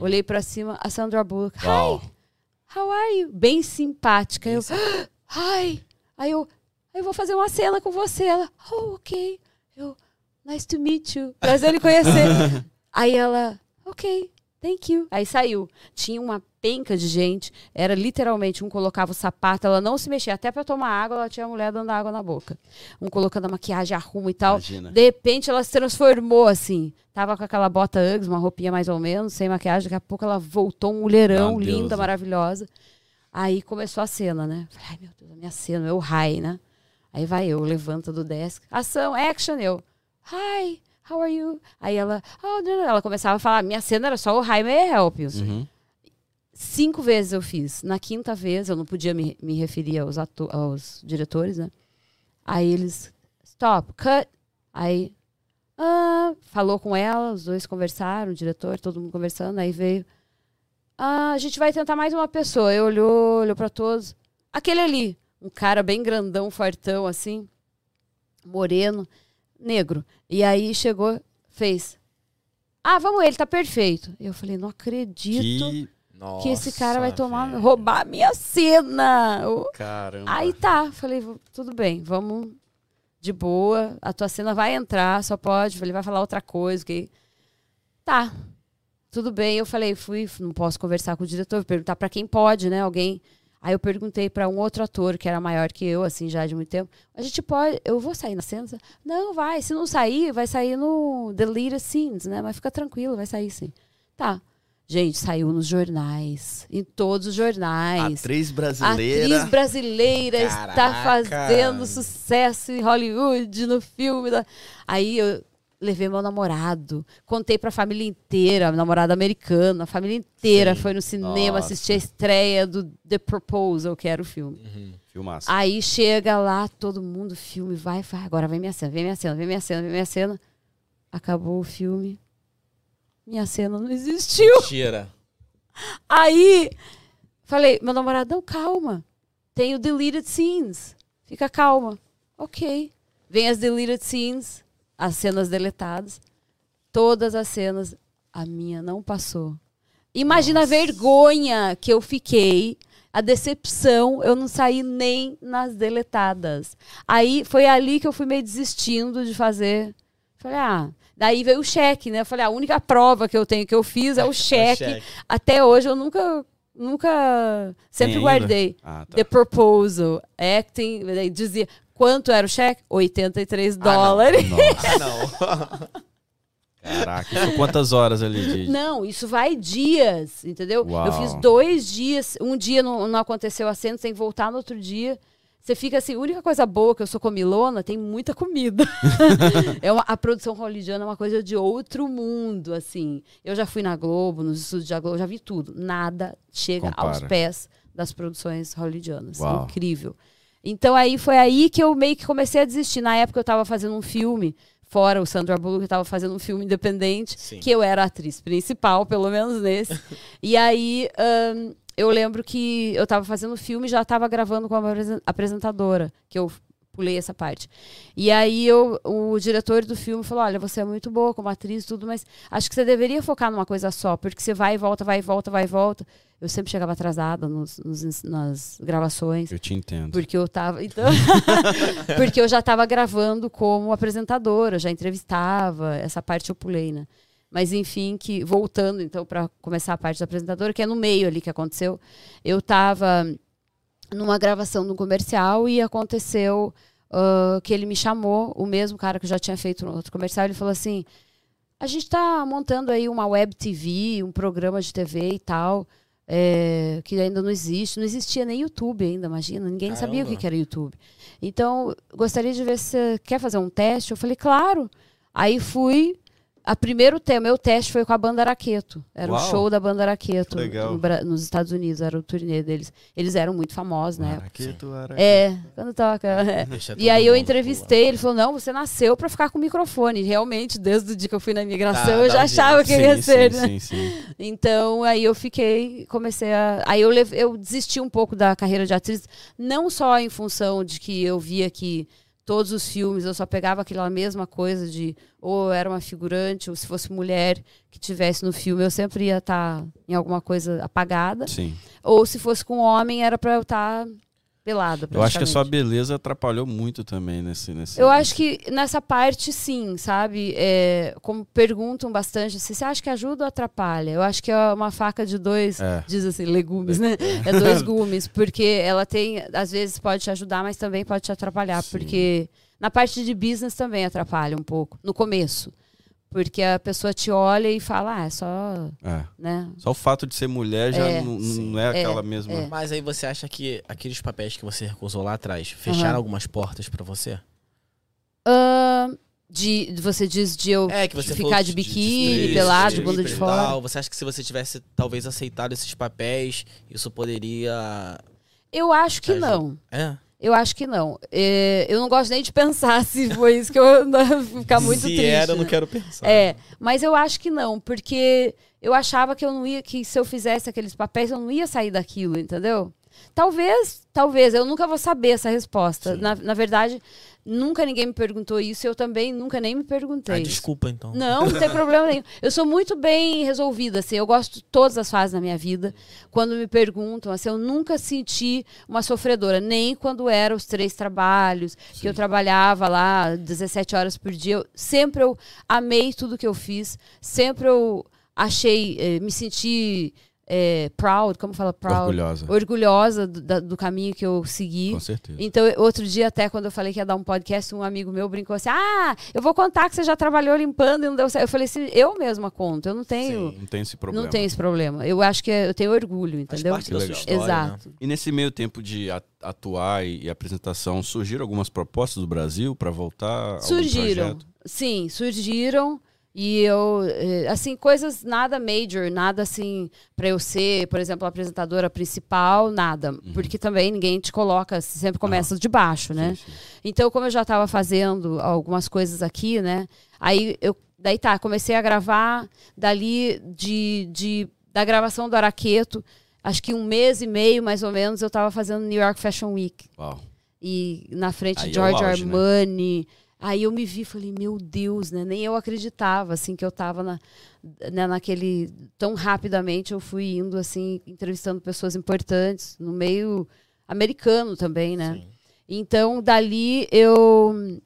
Olhei pra cima, a Sandra Bullock. Uau. Hi, how are you? Bem simpática. eu, hi. Aí eu, eu vou fazer uma cena com você. Ela, oh, ok. Eu, nice to meet you. Prazer em conhecer. Aí ela, ok, thank you. Aí saiu. Tinha uma penca de gente. Era literalmente, um colocava o sapato, ela não se mexia. Até pra tomar água, ela tinha a mulher dando água na boca. Um colocando a maquiagem, arruma e tal. Imagina. De repente ela se transformou assim. Tava com aquela bota Uggs, uma roupinha mais ou menos, sem maquiagem. Daqui a pouco ela voltou um mulherão, linda, deusa. maravilhosa. Aí começou a cena, né? Falei, ai meu Deus, a minha cena, eu high, né? Aí vai eu, levanta do desk. Ação, action, eu. Hi, how are you? Aí ela, oh, não, não. ela começava a falar, minha cena era só o hi, may I help you? Uhum. Cinco vezes eu fiz. Na quinta vez, eu não podia me, me referir aos, aos diretores, né? Aí eles, stop, cut. Aí, ah, falou com ela, os dois conversaram, o diretor, todo mundo conversando. Aí veio, ah, a gente vai tentar mais uma pessoa. Aí olhou, olhou pra todos. Aquele ali, um cara bem grandão, fortão, assim, moreno, negro. E aí chegou, fez, ah, vamos, ele tá perfeito. Eu falei, não acredito Que Nossa, que esse cara vai tomar, velho. roubar a minha cena. O- caramba. Aí tá, falei, "V- tudo bem, vamos de boa, a tua cena vai entrar, só pode, ele vai falar outra coisa, que tá. Tudo bem, eu falei, fui, não posso conversar com o diretor, perguntar pra quem pode, né? Alguém. Aí eu perguntei pra um outro ator que era maior que eu, assim, já de muito tempo. A gente pode, eu vou sair na cena? Não, vai. Se não sair, vai sair no Deleted Scenes, né? Mas fica tranquilo, vai sair sim. Tá. Gente, saiu nos jornais, em todos os jornais. Atriz brasileira. atriz brasileira está Caraca. fazendo sucesso em Hollywood, no filme. da- Aí eu levei meu namorado, contei pra família inteira, namorado americano, a família inteira Sim. foi no cinema Nossa. assistir a estreia do The Proposal, que era o filme. Uhum. Filmaço. Aí chega lá, todo mundo, filme, vai, vai, agora vem minha cena, vem minha cena, vem minha cena, vem minha cena. Acabou o filme. Minha cena não existiu. Mentira. Aí, falei, meu namorado, não, calma. Tem o deleted scenes. Fica calma. Ok. Vem as deleted scenes, as cenas deletadas. Todas as cenas. A minha não passou. Imagina a vergonha que eu fiquei. A decepção, eu não saí nem nas deletadas. Aí foi ali que eu fui meio desistindo de fazer. Falei, ah, daí veio o cheque, né? Eu falei, a única prova que eu tenho que eu fiz é o cheque. cheque. Até hoje eu nunca nunca. Sempre guardei. Ah, tá. The Proposal, Acting, daí dizia quanto era o cheque? 83 não. dólares. Nossa, Ah, não. caraca. Isso quantas horas ali de... Não, isso vai dias, entendeu? Uau. Eu fiz dois dias, um dia não, não aconteceu a cena, você tem que voltar no outro dia. Você fica assim, a única coisa boa que eu sou comilona, tem muita comida. é uma- a produção hollywoodiana é uma coisa de outro mundo, assim. Eu já fui na Globo, nos estúdios da Globo, já vi tudo. Nada chega aos Compara. pés das produções hollywoodianas. Uau. Incrível. Então aí foi aí que eu meio que comecei a desistir. Na época eu estava fazendo um filme, fora o Sandra Bullock, eu estava fazendo um filme independente, Sim. que eu era a atriz principal, pelo menos nesse. e aí ahn, eu lembro que eu estava fazendo o filme e já estava gravando com a apresen- apresentadora, que eu pulei essa parte. E aí eu, o diretor do filme falou: Olha, você é muito boa como atriz, tudo, mas acho que você deveria focar numa coisa só, porque você vai e volta, vai e volta, vai e volta. Eu sempre chegava atrasada nos, nos nas gravações. Eu te entendo. Porque eu tava. Então, porque eu já estava gravando como apresentadora, já entrevistava, essa parte eu pulei, né? Mas enfim, que voltando então para começar a parte da apresentadora, que é no meio ali que aconteceu, eu estava numa gravação de um comercial e aconteceu ah, que ele me chamou, o mesmo cara que já tinha feito no outro comercial, ele falou assim: a gente está montando aí uma web TV, um programa de TV e tal, é, que ainda não existe. Não existia nem YouTube ainda, imagina. Ninguém sabia o que Caramba. que era YouTube. Então, gostaria de ver se você quer fazer um teste. Eu falei, claro. Aí fui. A primeiro tema, meu teste foi com a banda Araqueto. Era Uau. o show da banda Araqueto Legal. no nos Estados Unidos, era o turnê deles. Eles eram muito famosos, né? Araqueto, araqueto. É, quando toca. é. Deixa E aí eu entrevistei, ele falou: não, você nasceu pra ficar com o microfone. Realmente, desde o dia que eu fui na imigração, Dá- eu já um achava que eu Sim, ia ser, sim, né? sim, sim. Então, aí eu fiquei, comecei a. Aí eu, eu desisti um pouco da carreira de atriz, não só em função de que eu via que todos os filmes eu só pegava aquela mesma coisa de ou era uma figurante, ou se fosse mulher que tivesse no filme, eu sempre ia estar em alguma coisa apagada. Sim. Ou se fosse com homem, era pra eu estar Eu acho que a sua beleza atrapalhou muito também nesse. nesse Eu acho que nessa parte, sim, sabe? É, como perguntam bastante, assim, você acha que ajuda ou atrapalha? Eu acho que é uma faca de dois, É. diz assim, legumes, né? É dois gumes, porque ela tem, às vezes pode te ajudar, mas também pode te atrapalhar, Sim. porque na parte de business também atrapalha um pouco, no começo. Porque a pessoa te olha e fala, ah, é só, É. né? Só o fato de ser mulher já É, não, não é aquela É, mesma. é. Mas aí você acha que aqueles papéis que você recusou lá atrás fecharam Aham. algumas portas pra você? Ah, de, você diz de eu É, que você ficar de biquíni, de- pelado, de de bunda de e fora. tal. Você acha que se você tivesse talvez aceitado esses papéis, isso poderia. Eu acho que não. É? Eu acho que não. É, eu não gosto nem de pensar se foi isso que eu ficar muito se triste. era, eu não né? quero pensar. É, mas eu acho que não, porque eu achava que eu não ia, que se eu fizesse aqueles papéis, eu não ia sair daquilo, entendeu? Talvez, talvez, eu nunca vou saber essa resposta. Na, na verdade, nunca ninguém me perguntou isso, eu também nunca nem me perguntei. Ah, desculpa, então. Não, não tem problema nenhum. Eu sou muito bem resolvida, assim, eu gosto de todas as fases da minha vida. Quando me perguntam, assim, eu nunca senti uma sofredora, nem quando eram os três trabalhos, que eu trabalhava lá 17 horas por dia. Eu- sempre eu amei tudo que eu fiz, sempre eu achei, eh, me senti eh, proud, como fala proud? Orgulhosa. Orgulhosa do, da- do caminho que eu segui. Com certeza. Então, outro dia, até quando eu falei que ia dar um podcast, um amigo meu brincou assim: Ah, eu vou contar que você já trabalhou limpando e não deu certo. Eu falei assim: eu mesma conto, eu não tenho. Não tem esse problema. Não tenho esse problema. Eu acho que é- eu tenho orgulho, Faz entendeu? parte da sua história, né? Exato. E nesse meio tempo de atuar e, e apresentação, surgiram algumas propostas do Brasil para voltar? Surgiram. Sim, surgiram. E eu, eh, assim, coisas nada major, nada assim, pra eu ser, por exemplo, a apresentadora principal, nada. Porque também ninguém te coloca, você sempre começa de baixo, né? Sim, sim. Então, como eu já estava fazendo algumas coisas aqui, né? Aí eu. Daí tá, comecei a gravar dali de, de, da gravação do Araqueto. Acho que um mês e meio, mais ou menos, eu estava fazendo New York Fashion Week. Uau. E na frente Aí é o George auge, né? Aí eu me vi e falei, meu Deus, né? Nem eu acreditava, assim, que eu tava na, né, naquele... Tão rapidamente eu fui indo, assim, entrevistando pessoas importantes, no meio americano também, né? Sim. Então, dali eu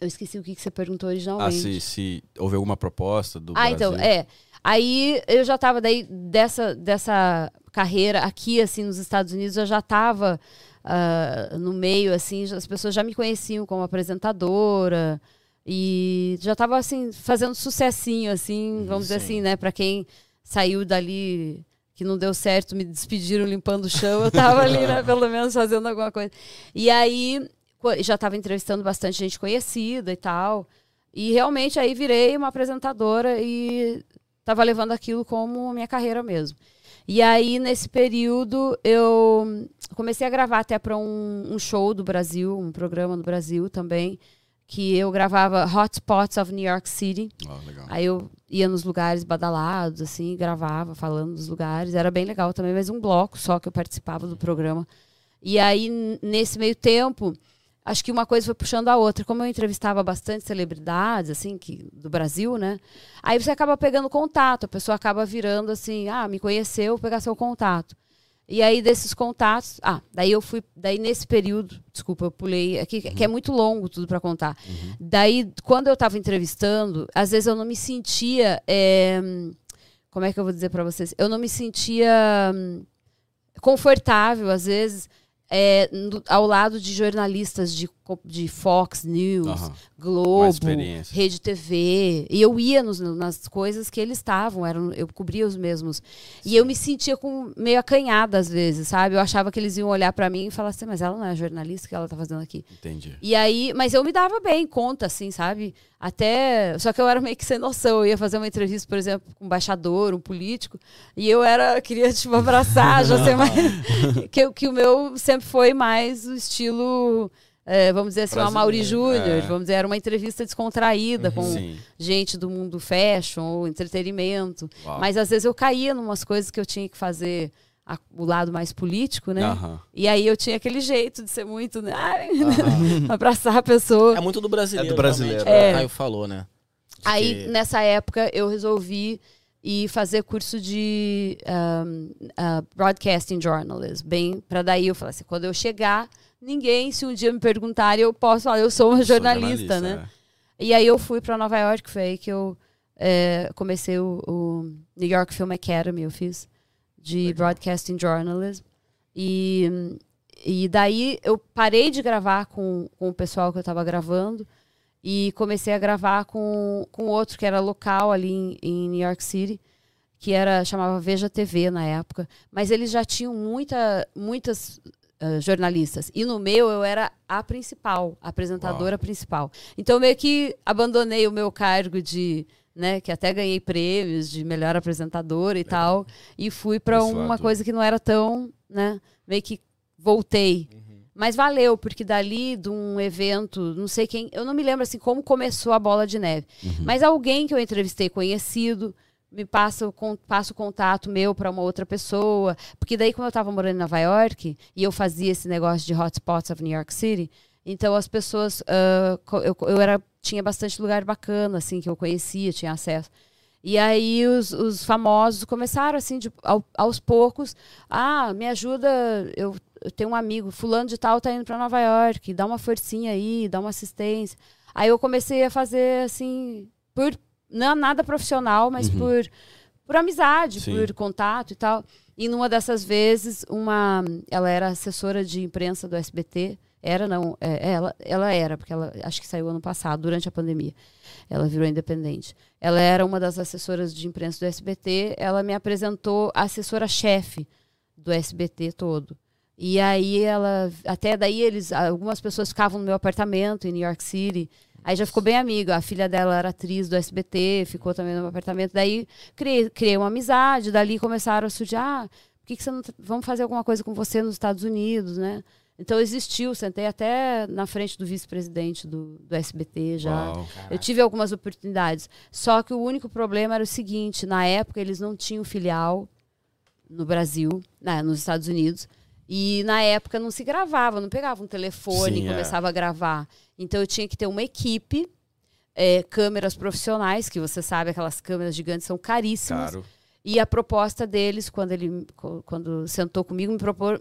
Eu esqueci o que, que você perguntou Ah, originalmente. se, se houve alguma proposta do Ah, Brasil. então, é. Aí eu já tava daí dessa, dessa carreira aqui, assim, nos Estados Unidos, eu já tava ah, no meio, assim, as pessoas já me conheciam como apresentadora e já tava, assim, fazendo sucessinho, assim, vamos dizer Sim. assim, né, para quem saiu dali que não deu certo, me despediram limpando o chão, eu tava ali, né, pelo menos fazendo alguma coisa. E aí já tava entrevistando bastante gente conhecida e tal. E realmente aí virei uma apresentadora e estava levando aquilo como minha carreira mesmo. E aí, nesse período, eu comecei a gravar até para um, um show do Brasil, um programa do Brasil também, que eu gravava Hotspots of New York City. Ó, legal. Aí eu ia nos lugares badalados, assim, gravava, falando dos lugares. Era bem legal também, mas um bloco só que eu participava do programa. E aí, nesse meio tempo, acho que uma coisa foi puxando a outra. Como eu entrevistava bastante celebridades, assim, que, do Brasil, né? Aí você acaba pegando contato, a pessoa acaba virando assim, ah, me conheceu, vou pegar seu contato. E aí, desses contatos. Ah, daí eu fui. Daí, nesse período, desculpa, eu pulei aqui, que é muito longo tudo para contar. Daí, quando eu estava entrevistando, às vezes eu não me sentia. eh, como é que eu vou dizer para vocês? Eu não me sentia hum, confortável, às vezes, eh, no- ao lado de jornalistas de, de Fox News. Mais Globo. Rede TV. E eu ia nos- nas coisas que eles estavam, eram, eu cobria os mesmos. E eu me sentia com, meio acanhada às vezes, sabe? Eu achava que eles iam olhar para mim e falar assim, mas ela não é jornalista, o que ela tá fazendo aqui? Entendi. E aí, mas eu me dava bem conta, assim, sabe? Até. Só que eu era meio que sem noção. Eu ia fazer uma entrevista, por exemplo, com um embaixador, um político, e eu era, queria, tipo, abraçar, já sei mais. que, que o meu sempre foi mais o estilo. é, vamos dizer assim, uma Mauri Brasileiro, Júnior, é. vamos dizer, era uma entrevista descontraída com Sim. gente do mundo fashion ou entretenimento. Uau. Mas às vezes eu caía em umas coisas que eu tinha que fazer a- o lado mais político, né? Aham. E aí eu tinha aquele jeito de ser muito, né? ai, abraçar a pessoa. É muito do brasileiro. É do brasileiro, realmente, é. O Caio falou, né? De Aí, que- nessa época, eu resolvi ir fazer curso de um, uh, Broadcasting Journalism. Bem, para daí eu falei assim, quando eu chegar, ninguém, se um dia me perguntarem, eu posso falar, eu sou uma Sou jornalista, né? é. E aí eu fui para Nova York, foi aí que eu eh, comecei o, o New York Film Academy, eu fiz, de Broadcasting Journalism. E, e daí eu parei de gravar com, com o pessoal que eu estava gravando e comecei a gravar com, com outro que era local ali em, em New York City, que era chamava Veja TV na época. Mas eles já tinham muita, muitas ah, jornalistas. E no meu eu era a principal, a apresentadora principal. Então meio que abandonei o meu cargo de, né, que até ganhei prêmios de melhor apresentadora e tal, e fui para uma coisa que não era tão, né, meio que voltei. Mas valeu, porque dali de um evento, não sei quem, eu não me lembro assim como começou a bola de neve. Mas alguém que eu entrevistei conhecido me passa o, passa o contato meu para uma outra pessoa. Porque daí, como eu estava morando em Nova York e eu fazia esse negócio de hotspots of New York City, então as pessoas. co- eu, eu era, tinha bastante lugar bacana, assim, que eu conhecia, tinha acesso. E aí os, os famosos começaram assim, de- ao- aos poucos, ah, me ajuda, eu, eu tenho um amigo, fulano de tal tá indo para Nova York, dá uma forcinha aí, dá uma assistência. Aí eu comecei a fazer assim, por não é nada profissional, mas por por amizade, Sim. por contato e tal. E numa dessas vezes, uma ela era assessora de imprensa do SBT, era não, é, ela ela era, porque ela acho que saiu ano passado, durante a pandemia. Ela virou independente. Ela era uma das assessoras de imprensa do SBT. Ela me apresentou a assessora-chefe do SBT todo. E aí ela, até daí eles, algumas pessoas ficavam no meu apartamento em New York City. Aí já ficou bem amiga. A filha dela era atriz do SBT, ficou também no apartamento. Daí criei, criei uma amizade. Dali começaram a surgir, ah, por que, que você não, vamos fazer alguma coisa com você nos Estados Unidos, né? Então existiu, sentei até na frente do vice-presidente do, do SBT já. Uau. Eu tive algumas oportunidades. Só que o único problema era o seguinte: na época eles não tinham filial no Brasil, né, nos Estados Unidos. E na época não se gravava, não pegava um telefone Sim, e é. começava a gravar. Então eu tinha que ter uma equipe, é, câmeras profissionais, que você sabe, aquelas câmeras gigantes são caríssimas. Caro. E a proposta deles, quando ele quando sentou comigo, me propôs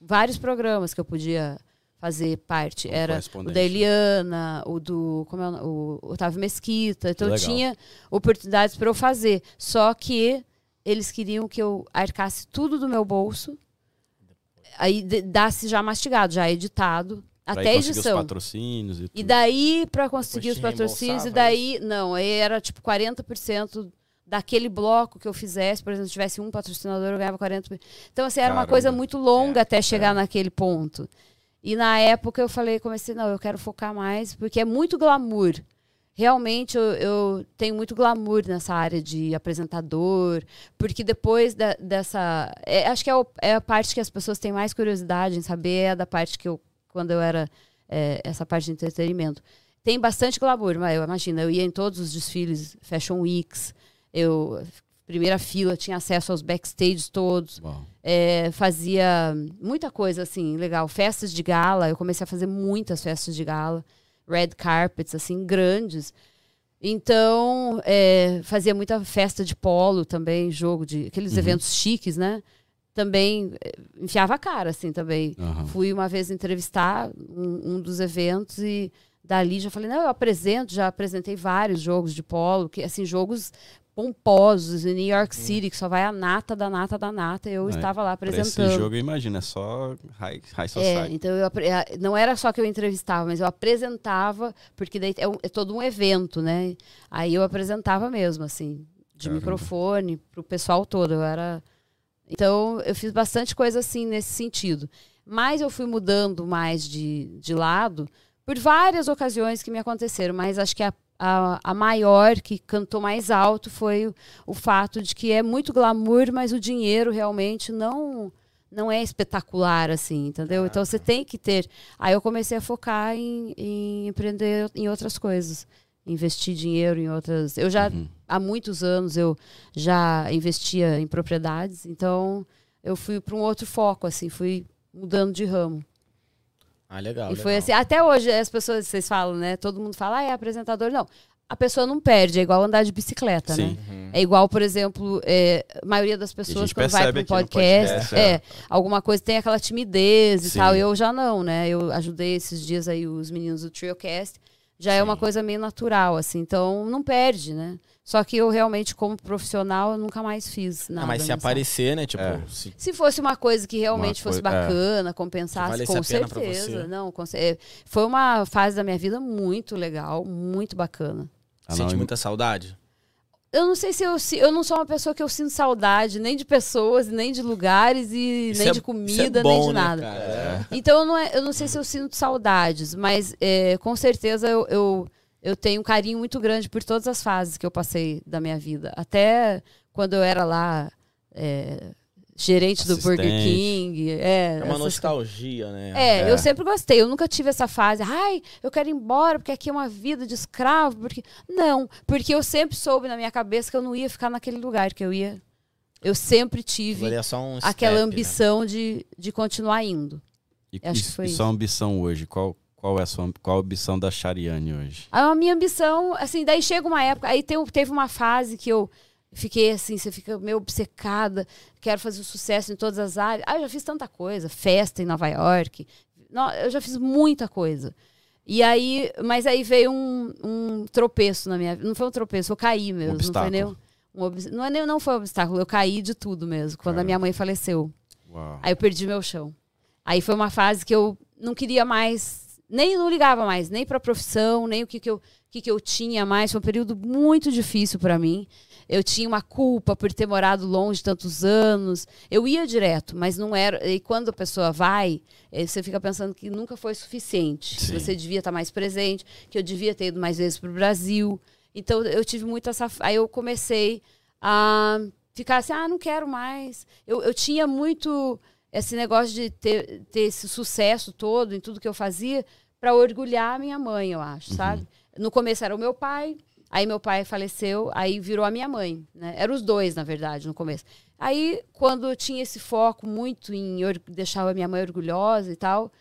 vários programas que eu podia fazer parte. Como Era o da Eliana, o do como é, o, Otávio Mesquita. Então eu tinha oportunidades para eu fazer. Só que eles queriam que eu arcasse tudo do meu bolso, aí de- dasse já mastigado, já editado, até edição. os patrocínios e tudo. E daí, para conseguir Depois os patrocínios, e daí, não, aí era tipo 40% daquele bloco que eu fizesse, por exemplo, se tivesse um patrocinador, eu ganhava 40%. Então, assim, era uma Caramba. coisa muito longa É, até chegar naquele ponto. E na época eu falei, comecei, não, eu quero focar mais, porque é muito glamour. Realmente eu, eu tenho muito glamour nessa área de apresentador, porque depois da- dessa. é, acho que é, o- é a parte que as pessoas têm mais curiosidade em saber, é da parte que eu, quando eu era é, essa parte de entretenimento. Tem bastante glamour, mas eu imagino, eu ia em todos os desfiles, Fashion Weeks, eu, primeira fila, tinha acesso aos backstages todos, é, fazia muita coisa assim, legal. Festas de gala, eu comecei a fazer muitas festas de gala, red carpets, assim, grandes. Então, é, fazia muita festa de polo também, jogo de. aqueles Uhum. eventos chiques, né? Também é, enfiava a cara, assim, também. Aham. Fui uma vez entrevistar um, um dos eventos e dali já falei, não, eu apresento, já apresentei vários jogos de polo, que assim, jogos pomposos em New York City, que só vai a nata da nata da nata, eu É, estava lá Pra esse apresentando. jogo, imagina, é só high, high É, society. então eu, não era só que eu entrevistava, mas eu apresentava, porque daí é, um- é todo um evento, né? Aí eu apresentava mesmo, assim, de Caramba. microfone pro pessoal todo. Eu era. Então eu fiz bastante coisa assim nesse sentido. Mas eu fui mudando mais de, de lado por várias ocasiões que me aconteceram, mas acho que a, a, a maior que cantou mais alto foi o, o fato de que é muito glamour, mas o dinheiro realmente não não é espetacular assim, entendeu? Então você tem que ter. Aí eu comecei a focar em, em empreender em outras coisas, investir dinheiro em outras. Eu já Uhum. Há muitos anos eu já investia em propriedades, então eu fui para um outro foco assim, fui mudando de ramo. Ah, legal. E foi legal. assim, até hoje as pessoas, vocês falam, né? Todo mundo fala, ah, é apresentador. Não. A pessoa não perde, é igual andar de bicicleta, Sim. né? Uhum. É igual, por exemplo, é, a maioria das E pessoas quando vai para percebe um podcast, podcast, é, é. alguma coisa tem aquela timidez e Sim. tal. Eu já não, né? Eu ajudei esses dias aí os meninos do TrioCast. Já é uma Sim. coisa meio natural, assim. Então, não perde, né? Só que eu realmente, como profissional, eu nunca mais fiz nada. Ah, mas se aparecer, né? Tipo, É. se- se fosse uma coisa que realmente Uma fosse é. bacana, compensasse, valesse com certeza. Não, com é, foi uma fase da minha vida muito legal, muito bacana. Ah, sente não, muita saudade. Eu não sei se eu, se eu não sou uma pessoa que eu sinto saudade nem de pessoas, nem de lugares e Isso nem é- de é comida, bom, nem de né, nada. cara? É. Então eu não, é- eu não sei se eu sinto saudades, mas é, com certeza eu, eu, eu tenho um carinho muito grande por todas as fases que eu passei da minha vida. Até quando eu era lá é, gerente do Burger. King. É, É uma essas nostalgia, né? é, É. eu sempre gostei. Eu nunca tive essa fase. Ai, eu quero ir embora porque aqui é uma vida de escravo. Porque não, porque eu sempre soube na minha cabeça que eu não ia ficar naquele lugar que eu ia. Eu sempre tive é só um aquela step, né? ambição de, de continuar indo. E, Acho e- que foi e sua ambição hoje? Qual, qual é a sua qual a ambição da Chariane hoje? A minha ambição, assim, daí chega uma época, aí tem, teve uma fase que eu fiquei assim, você fica meio obcecada, quero fazer sucesso em todas as áreas. Ah, eu já fiz tanta coisa, festa em Nova York, Não, eu já fiz muita coisa. E aí, mas aí veio um, um tropeço na minha vida. Não foi um tropeço, eu caí mesmo. não foi nem um não, é nem, não foi um obstáculo, eu caí de tudo mesmo, quando a minha mãe faleceu. Uau. Aí eu perdi meu chão. Aí foi uma fase que eu não queria mais, nem não ligava mais, nem para a profissão, nem o que, que, eu, que, que eu tinha mais. Foi um período muito difícil para mim. Eu tinha uma culpa por ter morado longe tantos anos. Eu ia direto, mas não era. E quando a pessoa vai, eh, você fica pensando que nunca foi suficiente. Que Sim. você devia estar mais presente, que eu devia ter ido mais vezes para o Brasil. Então eu tive muito essa. Aí eu comecei a ficar assim: ah, não quero mais. Eu, eu tinha muito esse negócio de ter, ter esse sucesso todo em tudo que eu fazia para orgulhar a minha mãe, eu acho, sabe? No começo era o meu pai, aí meu pai faleceu, aí virou a minha mãe, né? Eram os dois, na verdade, no começo. Aí, quando eu tinha esse foco muito em deixar a minha mãe orgulhosa e tal,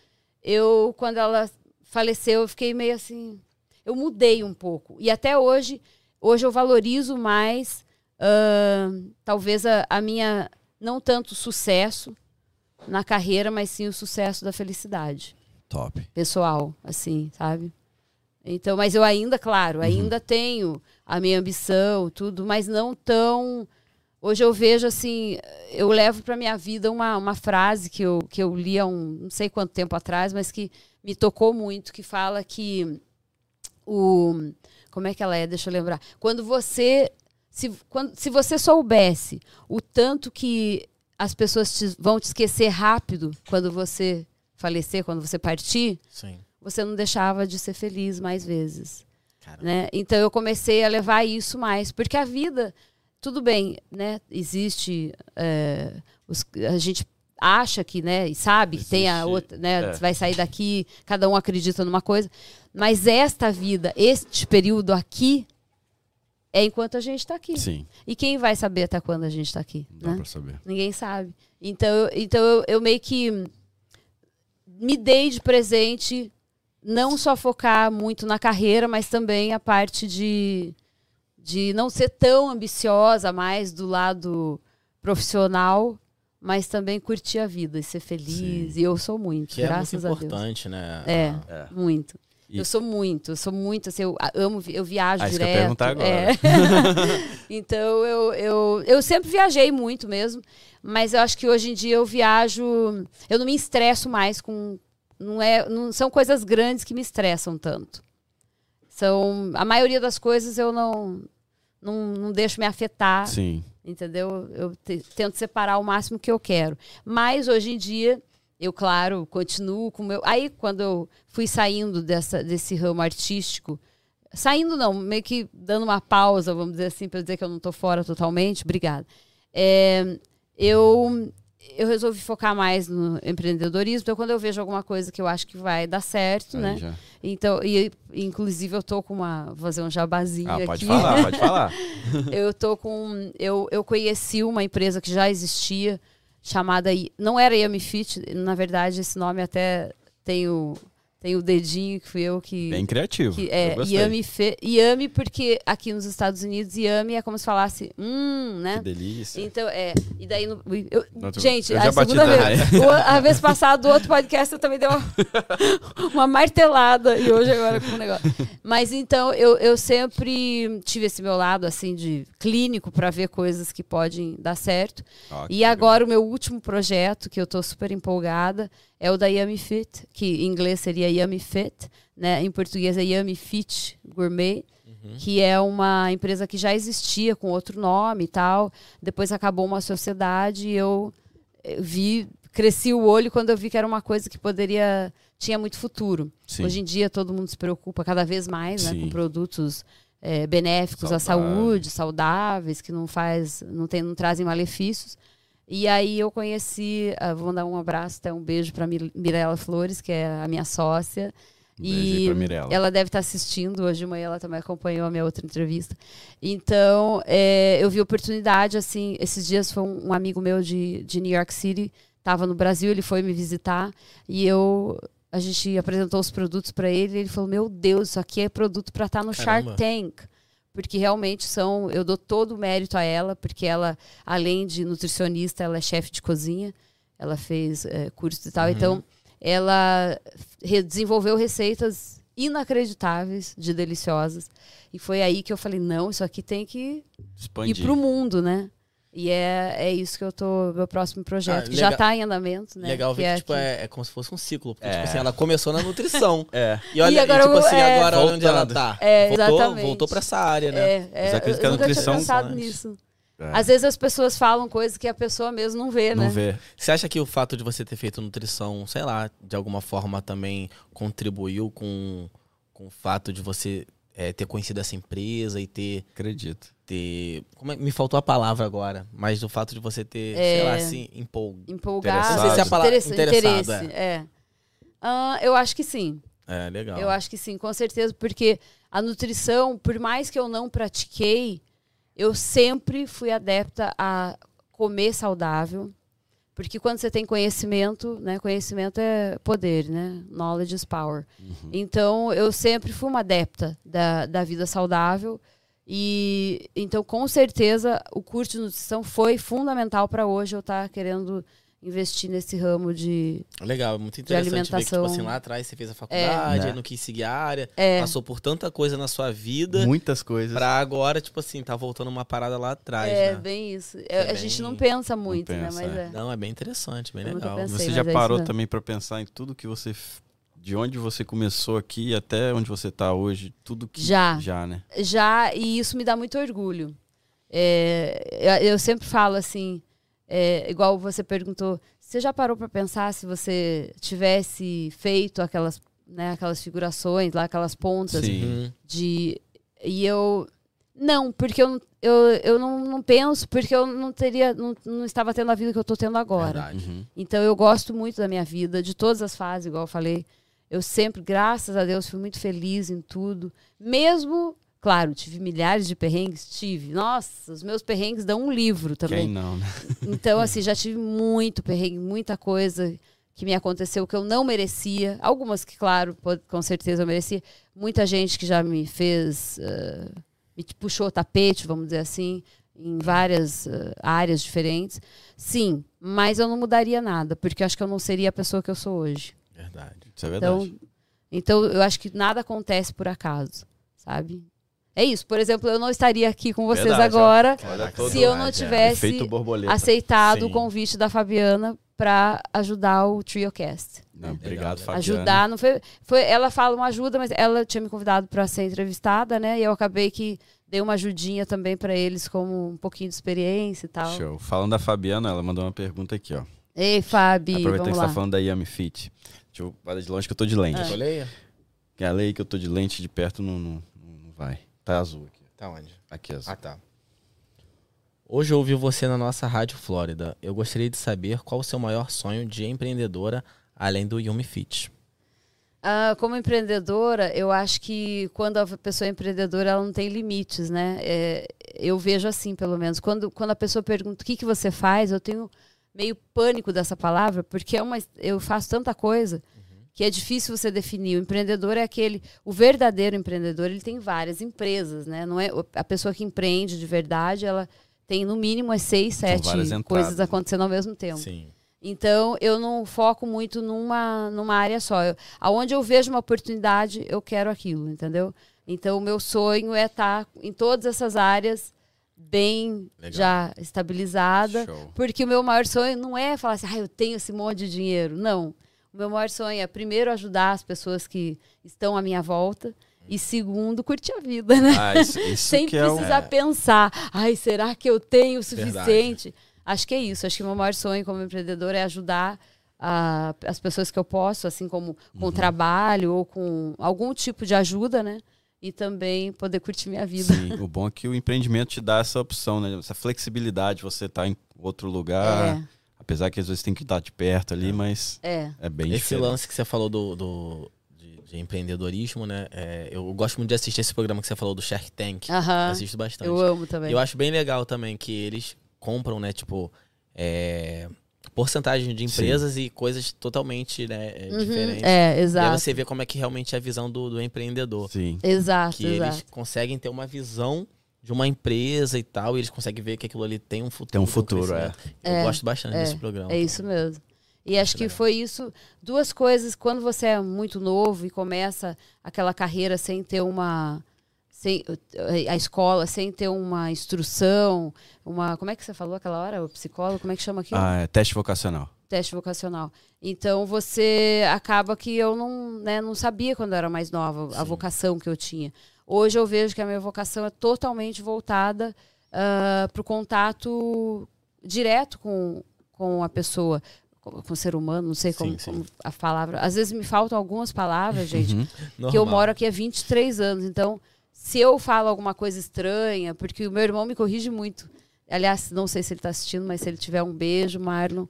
eu, quando ela faleceu, eu fiquei meio assim. Eu mudei um pouco. E até hoje, hoje eu valorizo mais, ahn, talvez, a, a minha. Não tanto sucesso na carreira, mas sim o sucesso da felicidade. Top. pessoal, assim, sabe? Então, mas eu ainda, claro, ainda tenho a minha ambição, tudo, mas não tão. Hoje eu vejo assim, eu levo para minha vida uma, uma frase que eu, que eu li há um não sei quanto tempo atrás, mas que me tocou muito, que fala que o como é que ela é? Deixa eu lembrar. Quando você se, quando, se você soubesse o tanto que as pessoas te- vão te esquecer rápido quando você falecer, quando você partir, Sim. Você não deixava de ser feliz mais vezes. Né? Então eu comecei a levar isso mais, porque a vida, tudo bem, né? Existe. é, os- a gente acha que, né, e sabe que tem a Existe, outra, né? é. Vai sair daqui, cada um acredita numa coisa. Mas esta vida, este período aqui, é enquanto a gente está aqui. Sim, E quem vai saber até quando a gente está aqui? dá né? pra saber. Ninguém sabe. Então, então eu, eu meio que me dei de presente não só focar muito na carreira, mas também a parte de, de não ser tão ambiciosa mais do lado profissional, mas também curtir a vida e ser feliz. E eu sou muito, Que é graças muito a Deus. importante, né? É, É. muito. E- Eu sou muito, eu sou muito, assim, eu amo, eu viajo Ah, isso que eu ia direto. perguntar agora. é. então eu, eu, eu sempre viajei muito mesmo, mas eu acho que hoje em dia eu viajo, eu não me estresso mais com, não é, não são coisas grandes que me estressam tanto. São a maioria das coisas eu não não, não deixo me afetar Sim. entendeu? Eu te- tento separar o máximo que eu quero. Mas hoje em dia, eu, claro, continuo com o meu. Aí, quando eu fui saindo dessa, desse ramo artístico, saindo não, meio que dando uma pausa, vamos dizer assim, para dizer que eu não estou fora totalmente, obrigada. É, eu, eu resolvi focar mais no empreendedorismo. Então, quando eu vejo alguma coisa que eu acho que vai dar certo, Aí né? já. Então, e, inclusive, eu tô com uma. Vou fazer um jabazinho Ah, aqui. pode falar, pode falar. Eu tô com. Eu, eu conheci uma empresa que já existia, chamada. Não era Yami Fit, na verdade, esse nome até tem o, tem o dedinho, que fui eu que. Bem criativo. que é. Yami, Fe, Yami, porque aqui nos Estados Unidos, Yami é como se falasse, hum, né? Que delícia. Então, é. E daí. No, eu- Não, gente, eu a segunda vez. o- a vez passada, do outro podcast, eu também dei uma, uma martelada. E hoje, agora, com o negócio. Mas então, eu, eu sempre tive esse meu lado, assim, de clínico, para ver coisas que podem dar certo. Que E legal. agora, o meu último projeto, que eu tô super empolgada, é o da Yummy Fit, que em inglês seria Yummy Fit, né? Em português é Yummy Fit Gourmet, que é uma empresa que já existia com outro nome e tal. Depois acabou uma sociedade e eu vi, cresci o olho quando eu vi que era uma coisa que poderia tinha muito futuro. Sim. Hoje em dia todo mundo se preocupa cada vez mais, né, com produtos eh, benéficos à Saudável. saúde, saudáveis, que não faz, não tem, não trazem malefícios. E aí eu conheci, ah, vou dar um abraço, até um beijo para Mirella Flores, que é a minha sócia. Um E ela deve estar assistindo. Hoje de manhã ela também acompanhou a minha outra entrevista. Então, é, eu vi oportunidade, assim, esses dias foi um, um amigo meu de, de New York City, estava no Brasil, ele foi me visitar e eu a gente apresentou os produtos para ele e ele falou: "Meu Deus, isso aqui é produto para estar no Caramba. Shark Tank". Porque realmente são, eu dou todo o mérito a ela, porque ela, além de nutricionista, ela é chefe de cozinha, ela fez é, curso e tal. Uhum. Então, ela desenvolveu receitas inacreditáveis de deliciosas. E foi aí que eu falei, não, isso aqui tem que Expandir. ir pro mundo, né? E é, é isso que eu tô, meu próximo projeto, Ah, que já tá em andamento, né? Legal que ver que, é tipo, que- é, é como se fosse um ciclo. Porque, É. tipo assim, ela começou na nutrição. É. E olha, E e agora tipo eu- assim, é, agora onde ela voltando. tá? É, voltou, exatamente. voltou pra essa área, né? É, é, eu, que eu nunca tinha nutrição- pensado Antes. nisso. É. Às vezes as pessoas falam coisas que a pessoa mesmo não vê, Não né? vê. Você acha que o fato de você ter feito nutrição, sei lá, de alguma forma também contribuiu com, com o fato de você é, ter conhecido essa empresa e ter. Acredito. Ter como é- me faltou a palavra agora, mas o fato de você ter, É. sei lá, assim, empolgo. Empolgado. Não sei se é a palavra- interesse- interessado, interesse, é. Ah, eu acho que sim. É, legal. Eu acho que sim, com certeza, porque a nutrição, por mais que eu não pratiquei, eu sempre fui adepta a comer saudável. Porque quando você tem conhecimento, né, conhecimento é poder, né? Knowledge is power. Então, eu sempre fui uma adepta da, da vida saudável. E então, com certeza, o curso de nutrição foi fundamental para hoje eu estar querendo investir nesse ramo de. Legal, é muito interessante ver que, tipo alimentação. assim, lá atrás você fez a faculdade, Né? aí não quis seguir a área, É, passou por tanta coisa na sua vida, Muitas coisas. pra agora, tipo assim, tá voltando uma parada lá atrás, é né? bem isso. É, É a gente não pensa muito, pensa, né? Mas é. é. Não, é bem interessante, bem Eu legal. pensei. Você já é parou também pra pensar em tudo que você. De onde você começou aqui até onde você tá hoje? Tudo que. Já. Já, né? Já, e isso me dá muito orgulho. É, eu sempre falo assim, é, igual você perguntou, você já parou para pensar se você tivesse feito aquelas, né, aquelas figurações lá, aquelas pontas Sim. Uhum. de e eu não, porque eu, não- eu, eu não, não penso, porque eu não teria, não, não estava tendo a vida que eu estou tendo agora. Uhum. Então eu gosto muito da minha vida, de todas as fases, igual eu falei. Eu sempre, graças a Deus, fui muito feliz em tudo. Mesmo, claro, tive milhares de perrengues, tive. Nossa, os meus perrengues dão um livro também. Quem não, né? Então, assim, já tive muito perrengue, muita coisa que me aconteceu que eu não merecia. Algumas que, claro, com certeza eu merecia. Muita gente que já me fez, eh, me puxou o tapete, vamos dizer assim, em várias eh, áreas diferentes. Sim, mas eu não mudaria nada, porque eu acho que eu não seria a pessoa que eu sou hoje. Verdade. Isso é verdade. Então, então eu acho que nada acontece por acaso, sabe? É isso. Por exemplo, eu não estaria aqui com vocês Verdade, agora se eu não é. tivesse borboleta. aceitado o Sim. convite da Fabiana para ajudar o TrioCast. Não, obrigado, Fabiana. Ajudar, não foi, foi. Ela fala uma ajuda, mas ela tinha me convidado para ser entrevistada, né? E eu acabei que dei uma ajudinha também para eles, como um pouquinho de experiência e tal. Show. Falando da Fabiana, ela mandou uma pergunta aqui, ó. Ei, Fabi, Aproveitando que vamos você lá. tá falando da Yami Fit. Deixa eu falar de longe que eu tô de lente. Ah. Que a lei que eu tô de lente de perto não, não, não vai. Tá azul aqui. Tá onde? Aqui azul. Ah, tá. Hoje eu ouvi você na nossa Rádio Flórida. Eu gostaria de saber qual o seu maior sonho de empreendedora, além do Yumi Fit. Ah, como empreendedora, eu acho que quando a pessoa é empreendedora, ela não tem limites, né? É, eu vejo assim, pelo menos. Quando, quando a pessoa pergunta o que, que você faz, eu tenho meio pânico dessa palavra, porque é uma, eu faço tanta coisa que é difícil você definir. O empreendedor é aquele, o verdadeiro empreendedor, ele tem várias empresas, né? Não é a pessoa que empreende de verdade, ela tem no mínimo as seis, sete coisas acontecendo ao mesmo tempo. Sim. Então, eu não foco muito numa, numa área só. Eu, aonde eu vejo uma oportunidade, eu quero aquilo, entendeu? Então, o meu sonho é estar em todas essas áreas bem Legal. já estabilizada. Show. Porque o meu maior sonho não é falar assim, ah, eu tenho esse monte de dinheiro. Não. O meu maior sonho é, primeiro, ajudar as pessoas que estão à minha volta. E segundo, curtir a vida, né? Ah, isso, isso Sem é precisar pensar, ai, será que eu tenho o Verdade. suficiente? Acho que é isso. Acho que o meu maior sonho como empreendedor é ajudar a- as pessoas que eu posso, assim como com Uhum. trabalho ou com algum tipo de ajuda, né? E também poder curtir minha vida. Sim, o bom é que o empreendimento te dá essa opção, né? Essa flexibilidade, você tá em outro lugar, apesar que às vezes tem que estar de perto ali, mas É, é bem Esse diferente. lance que você falou do, do- de, de empreendedorismo, né? É, eu gosto muito de assistir esse programa que você falou do Shark Tank. é. Aham. Assisto bastante. Eu amo também. Eu acho bem legal também que eles compram, né, tipo, é, porcentagem de empresas e coisas totalmente né, é, Uhum, diferentes. É, E aí exato. você vê como é que realmente é a visão do, do empreendedor. Sim. Exato, Que exato. eles conseguem ter uma visão de uma empresa e tal, e eles conseguem ver que aquilo ali tem um futuro. Tem um tem futuro, crescimento. Eu É, gosto bastante é, desse programa. É isso mesmo. E acho que legal. foi isso. Duas coisas. Quando você é muito novo e começa aquela carreira sem ter uma. Sem, a escola, sem ter uma instrução, uma. Como é que você falou aquela hora? O psicólogo, como é que chama aquilo? Ah, é teste vocacional. Teste vocacional. Então você acaba que eu não, né, não sabia quando eu era mais nova a Sim. vocação que eu tinha. Hoje eu vejo que a minha vocação é totalmente voltada para o contato direto com, com a pessoa, com, com o ser humano, não sei como, Sim, sim. como a palavra. Às vezes me faltam algumas palavras, gente, Uhum. que eu moro aqui há 23 anos. Então, se eu falo alguma coisa estranha, porque o meu irmão me corrige muito. Aliás, não sei se ele está assistindo, mas se ele tiver um beijo, Marlon,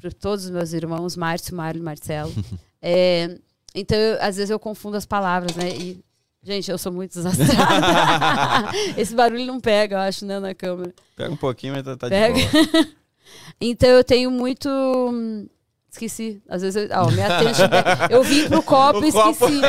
para todos os meus irmãos, Márcio, Marlon e Marcelo. É, então, eu- às vezes eu confundo as palavras, né? E, gente, eu sou muito desastrada. Esse barulho não pega, eu acho, né, na câmera. Pega um pouquinho, mas tá, tá de boa. Então eu tenho muito. Esqueci. Às vezes eu. Ó, minha attention de- Eu vim pro copo e esqueci.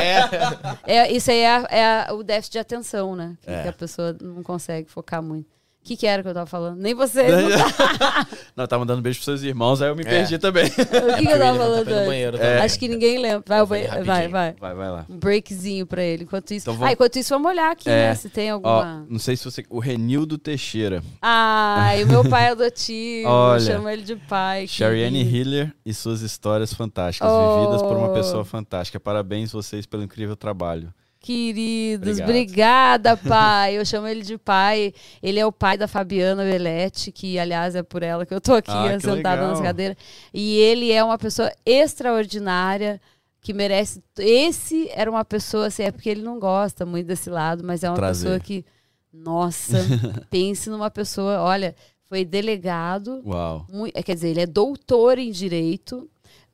É, isso aí é, é o déficit de atenção, né? Que, É. que a pessoa não consegue focar muito. O que, que era que eu tava falando? Nem você. Não, tava mandando beijo pros seus irmãos, aí eu me É. perdi também. o que, que eu tava Ele tá falando antes? banheiro É. também. Acho que ninguém lembra. Vai, Eu vai, vai, vai. Vai, vai lá. Um breakzinho pra ele. Enquanto isso. Então vamos- Ah, enquanto isso, vamos olhar aqui, É. né? Se tem Ó, alguma. não sei se você. O Renildo Teixeira. Ai, o meu pai adotivo. Olha. Chama ele de pai. lindo. Hiller e suas histórias fantásticas, Oh. vividas por uma pessoa fantástica. Parabéns vocês pelo incrível trabalho. Queridos, Obrigado. obrigada, pai. Eu chamo ele de pai. Ele é o pai da Fabiana Belletti, que, aliás, é por ela que eu tô aqui Ah, sentada legal. nessa cadeira. E ele é uma pessoa extraordinária que merece. Esse era uma pessoa, assim, é porque ele não gosta muito desse lado, mas é uma Trazer. pessoa que. Nossa, pense numa pessoa. Olha, foi delegado. Uau. mui- é, quer dizer, ele é doutor em direito,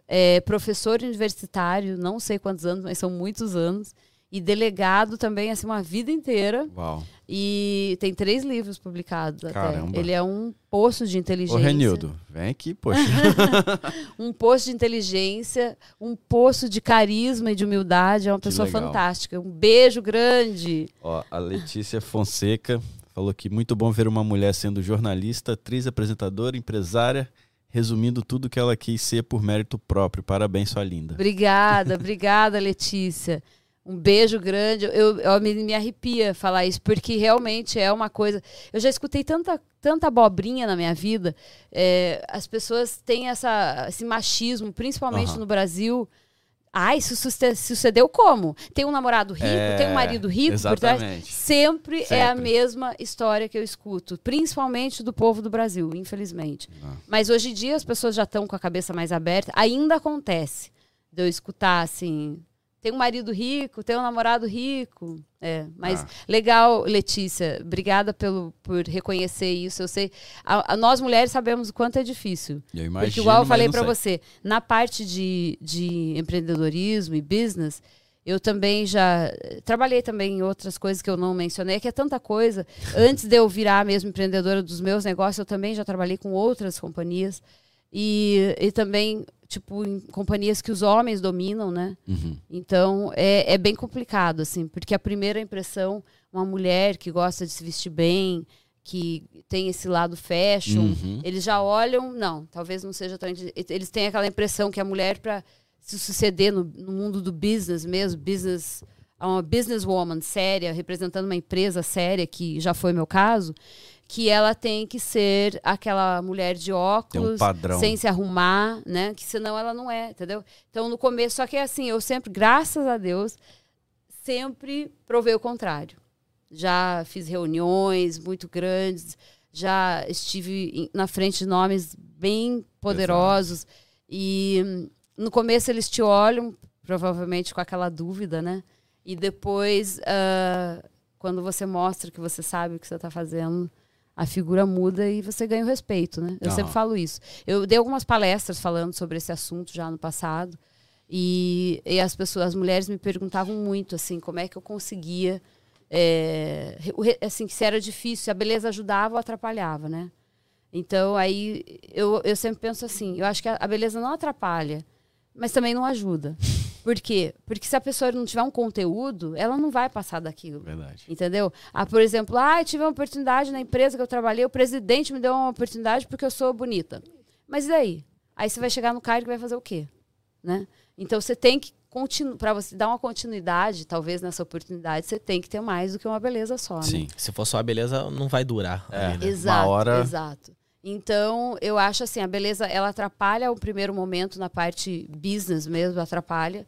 é professor universitário, não sei quantos anos, mas são muitos anos, e delegado também, assim, uma vida inteira. Uau. E tem três livros publicados até. Caramba. Ele é um poço de Ô, inteligência. Renildo, vem aqui, poxa. Um poço de inteligência, um poço de carisma e de humildade. É uma pessoa fantástica. Um beijo grande. Ó, a Letícia Fonseca falou que muito bom ver uma mulher sendo jornalista, atriz, apresentadora, empresária, resumindo tudo que ela quis ser por mérito próprio. Parabéns, sua linda. Obrigada, obrigada, Letícia. Um beijo grande. Eu, eu me, me arrepia falar isso, porque realmente é uma coisa. Eu já escutei tanta, tanta abobrinha na minha vida. É, as pessoas têm essa, esse machismo, principalmente Aham. no Brasil. Ai, isso sucedeu como? Tem um namorado rico, É, tem um marido rico por trás. exatamente. Sempre, é a Sempre. mesma história que eu escuto, principalmente do povo do Brasil, infelizmente. Ah. Mas hoje em dia as pessoas já estão com a cabeça mais aberta. Ainda acontece de eu escutar assim. Tem um marido rico, tem um namorado rico. É, mas Ah. legal, Letícia. Obrigada pelo, por reconhecer isso. Eu sei. A, a- nós mulheres sabemos o quanto é difícil. Eu imagino, Porque, igual eu falei para você, na parte de, de empreendedorismo e business, eu também já eh, trabalhei também em outras coisas que eu não mencionei, que é tanta coisa. Antes de eu virar mesmo empreendedora dos meus negócios, eu também já trabalhei com outras companhias. E, e também, tipo, em companhias que os homens dominam, né? Uhum. Então, é, é bem complicado, assim, porque a primeira impressão, uma mulher que gosta de se vestir bem, que tem esse lado fashion, Uhum. eles já olham, não, talvez não seja tão. Eles têm aquela impressão que a mulher, para se suceder no, no mundo do business mesmo, business, uma businesswoman séria, representando uma empresa séria, que já foi meu caso, que ela tem que ser aquela mulher de óculos, padrão. sem se arrumar, né? Que senão ela não é, entendeu? Então no começo, só que é assim, eu sempre, graças a Deus, sempre provei o contrário. Já fiz reuniões muito grandes, já estive na frente de nomes bem poderosos e hum, no começo eles te olham provavelmente com aquela dúvida, né? E depois, ah, quando você mostra que você sabe o que você está fazendo, a figura muda e você ganha o respeito, né? Eu sempre falo isso. Eu dei algumas palestras falando sobre esse assunto já no passado e, e as pessoas, as mulheres me perguntavam muito assim, como é que eu conseguia, é, assim, se era difícil, se a beleza ajudava ou atrapalhava, né? Então aí eu, eu sempre penso assim, eu acho que a, a beleza não atrapalha, mas também não ajuda. Por quê? Porque se a pessoa não tiver um conteúdo, ela não vai passar daquilo. Verdade. Entendeu? Ah, por exemplo, ah, eu tive uma oportunidade na empresa que eu trabalhei, o presidente me deu uma oportunidade porque eu sou bonita. Mas e daí? Aí você vai chegar no cargo e vai fazer o quê? Né? Então você tem que continuar, para você dar uma continuidade, talvez nessa oportunidade, você tem que ter mais do que uma beleza só, né? Sim. Se for só a beleza, não vai durar. É. ali, né? Exato, Uma hora- exato. Então, eu acho assim, a beleza, ela atrapalha o primeiro momento na parte business mesmo, atrapalha.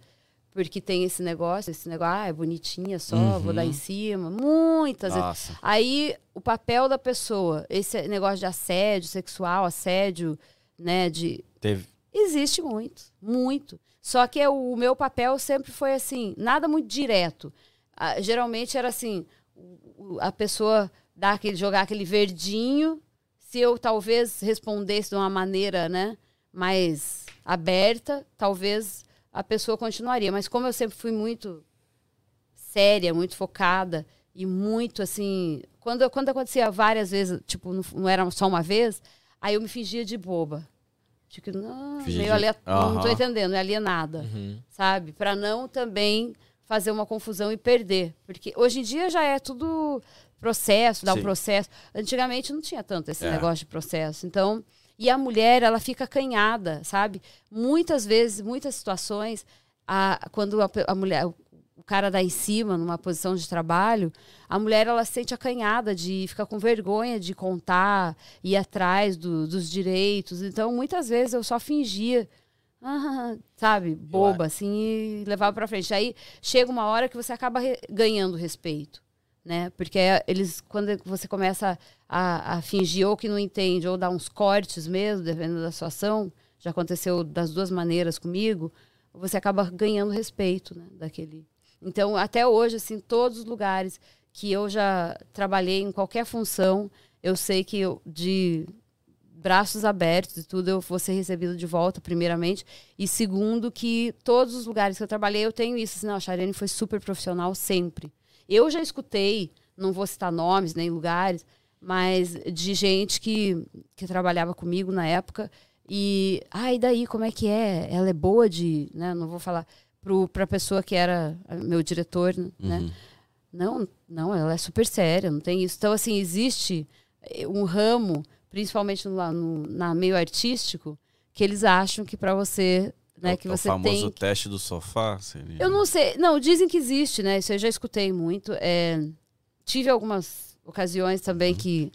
Porque tem esse negócio, esse negócio, ah, é bonitinha só, vou dar em cima. Muitas vezes. Nossa. Aí, o papel da pessoa, esse negócio de assédio sexual, assédio, né, de... Teve. Existe muito, muito. Só que o, o meu papel sempre foi assim, nada muito direto. Ah, geralmente era assim, a pessoa dar aquele, jogar aquele verdinho, se eu talvez respondesse de uma maneira, né, mais aberta, talvez a pessoa continuaria. Mas como eu sempre fui muito séria, muito focada e muito assim, quando quando acontecia várias vezes, tipo, não, não era só uma vez, aí eu me fingia de boba. Tipo, não, meio de- aliat... não tô entendendo, é alienada, Uhum. sabe? Para não também fazer uma confusão e perder. Porque hoje em dia já é tudo processo, dá um Sim. processo. Antigamente não tinha tanto esse É. negócio de processo. Então, e a mulher, ela fica acanhada, sabe? Muitas vezes, muitas situações, a, quando a, a mulher, o, cara dá em cima numa posição de trabalho, a mulher ela se sente acanhada de ficar com vergonha de contar, ir atrás do- dos direitos. Então, muitas vezes eu só fingia, ah, sabe, boba, assim, e levava pra frente. Aí chega uma hora que você acaba ganhando respeito, né? Porque é- eles, quando você começa a, a fingir ou que não entende, ou dar uns cortes mesmo, dependendo da situação, já aconteceu das duas maneiras comigo, você acaba ganhando respeito, né, daquele. Então, até hoje, assim, todos os lugares que eu já trabalhei em qualquer função, eu sei que eu, de braços abertos e tudo, eu vou ser recebido de volta, primeiramente. E segundo, que todos os lugares que eu trabalhei, eu tenho isso. Assim, não, a Charene foi super profissional sempre. Eu já escutei, não vou citar nomes nem lugares, mas de gente que, que trabalhava comigo na época. E, ah, e daí, como é que é? Ela é boa de. Né? Não vou falar para a pessoa que era meu diretor, né? Uhum. Não, não, ela é super séria, não tem isso. Então, assim, existe eh, um ramo, principalmente no, no na meio artístico, que eles acham que para você, né, É o- que é o você famoso tem. teste do sofá. Seria... Eu não sei, não, dizem que existe, né? Isso eu já escutei muito. É, tive algumas ocasiões também que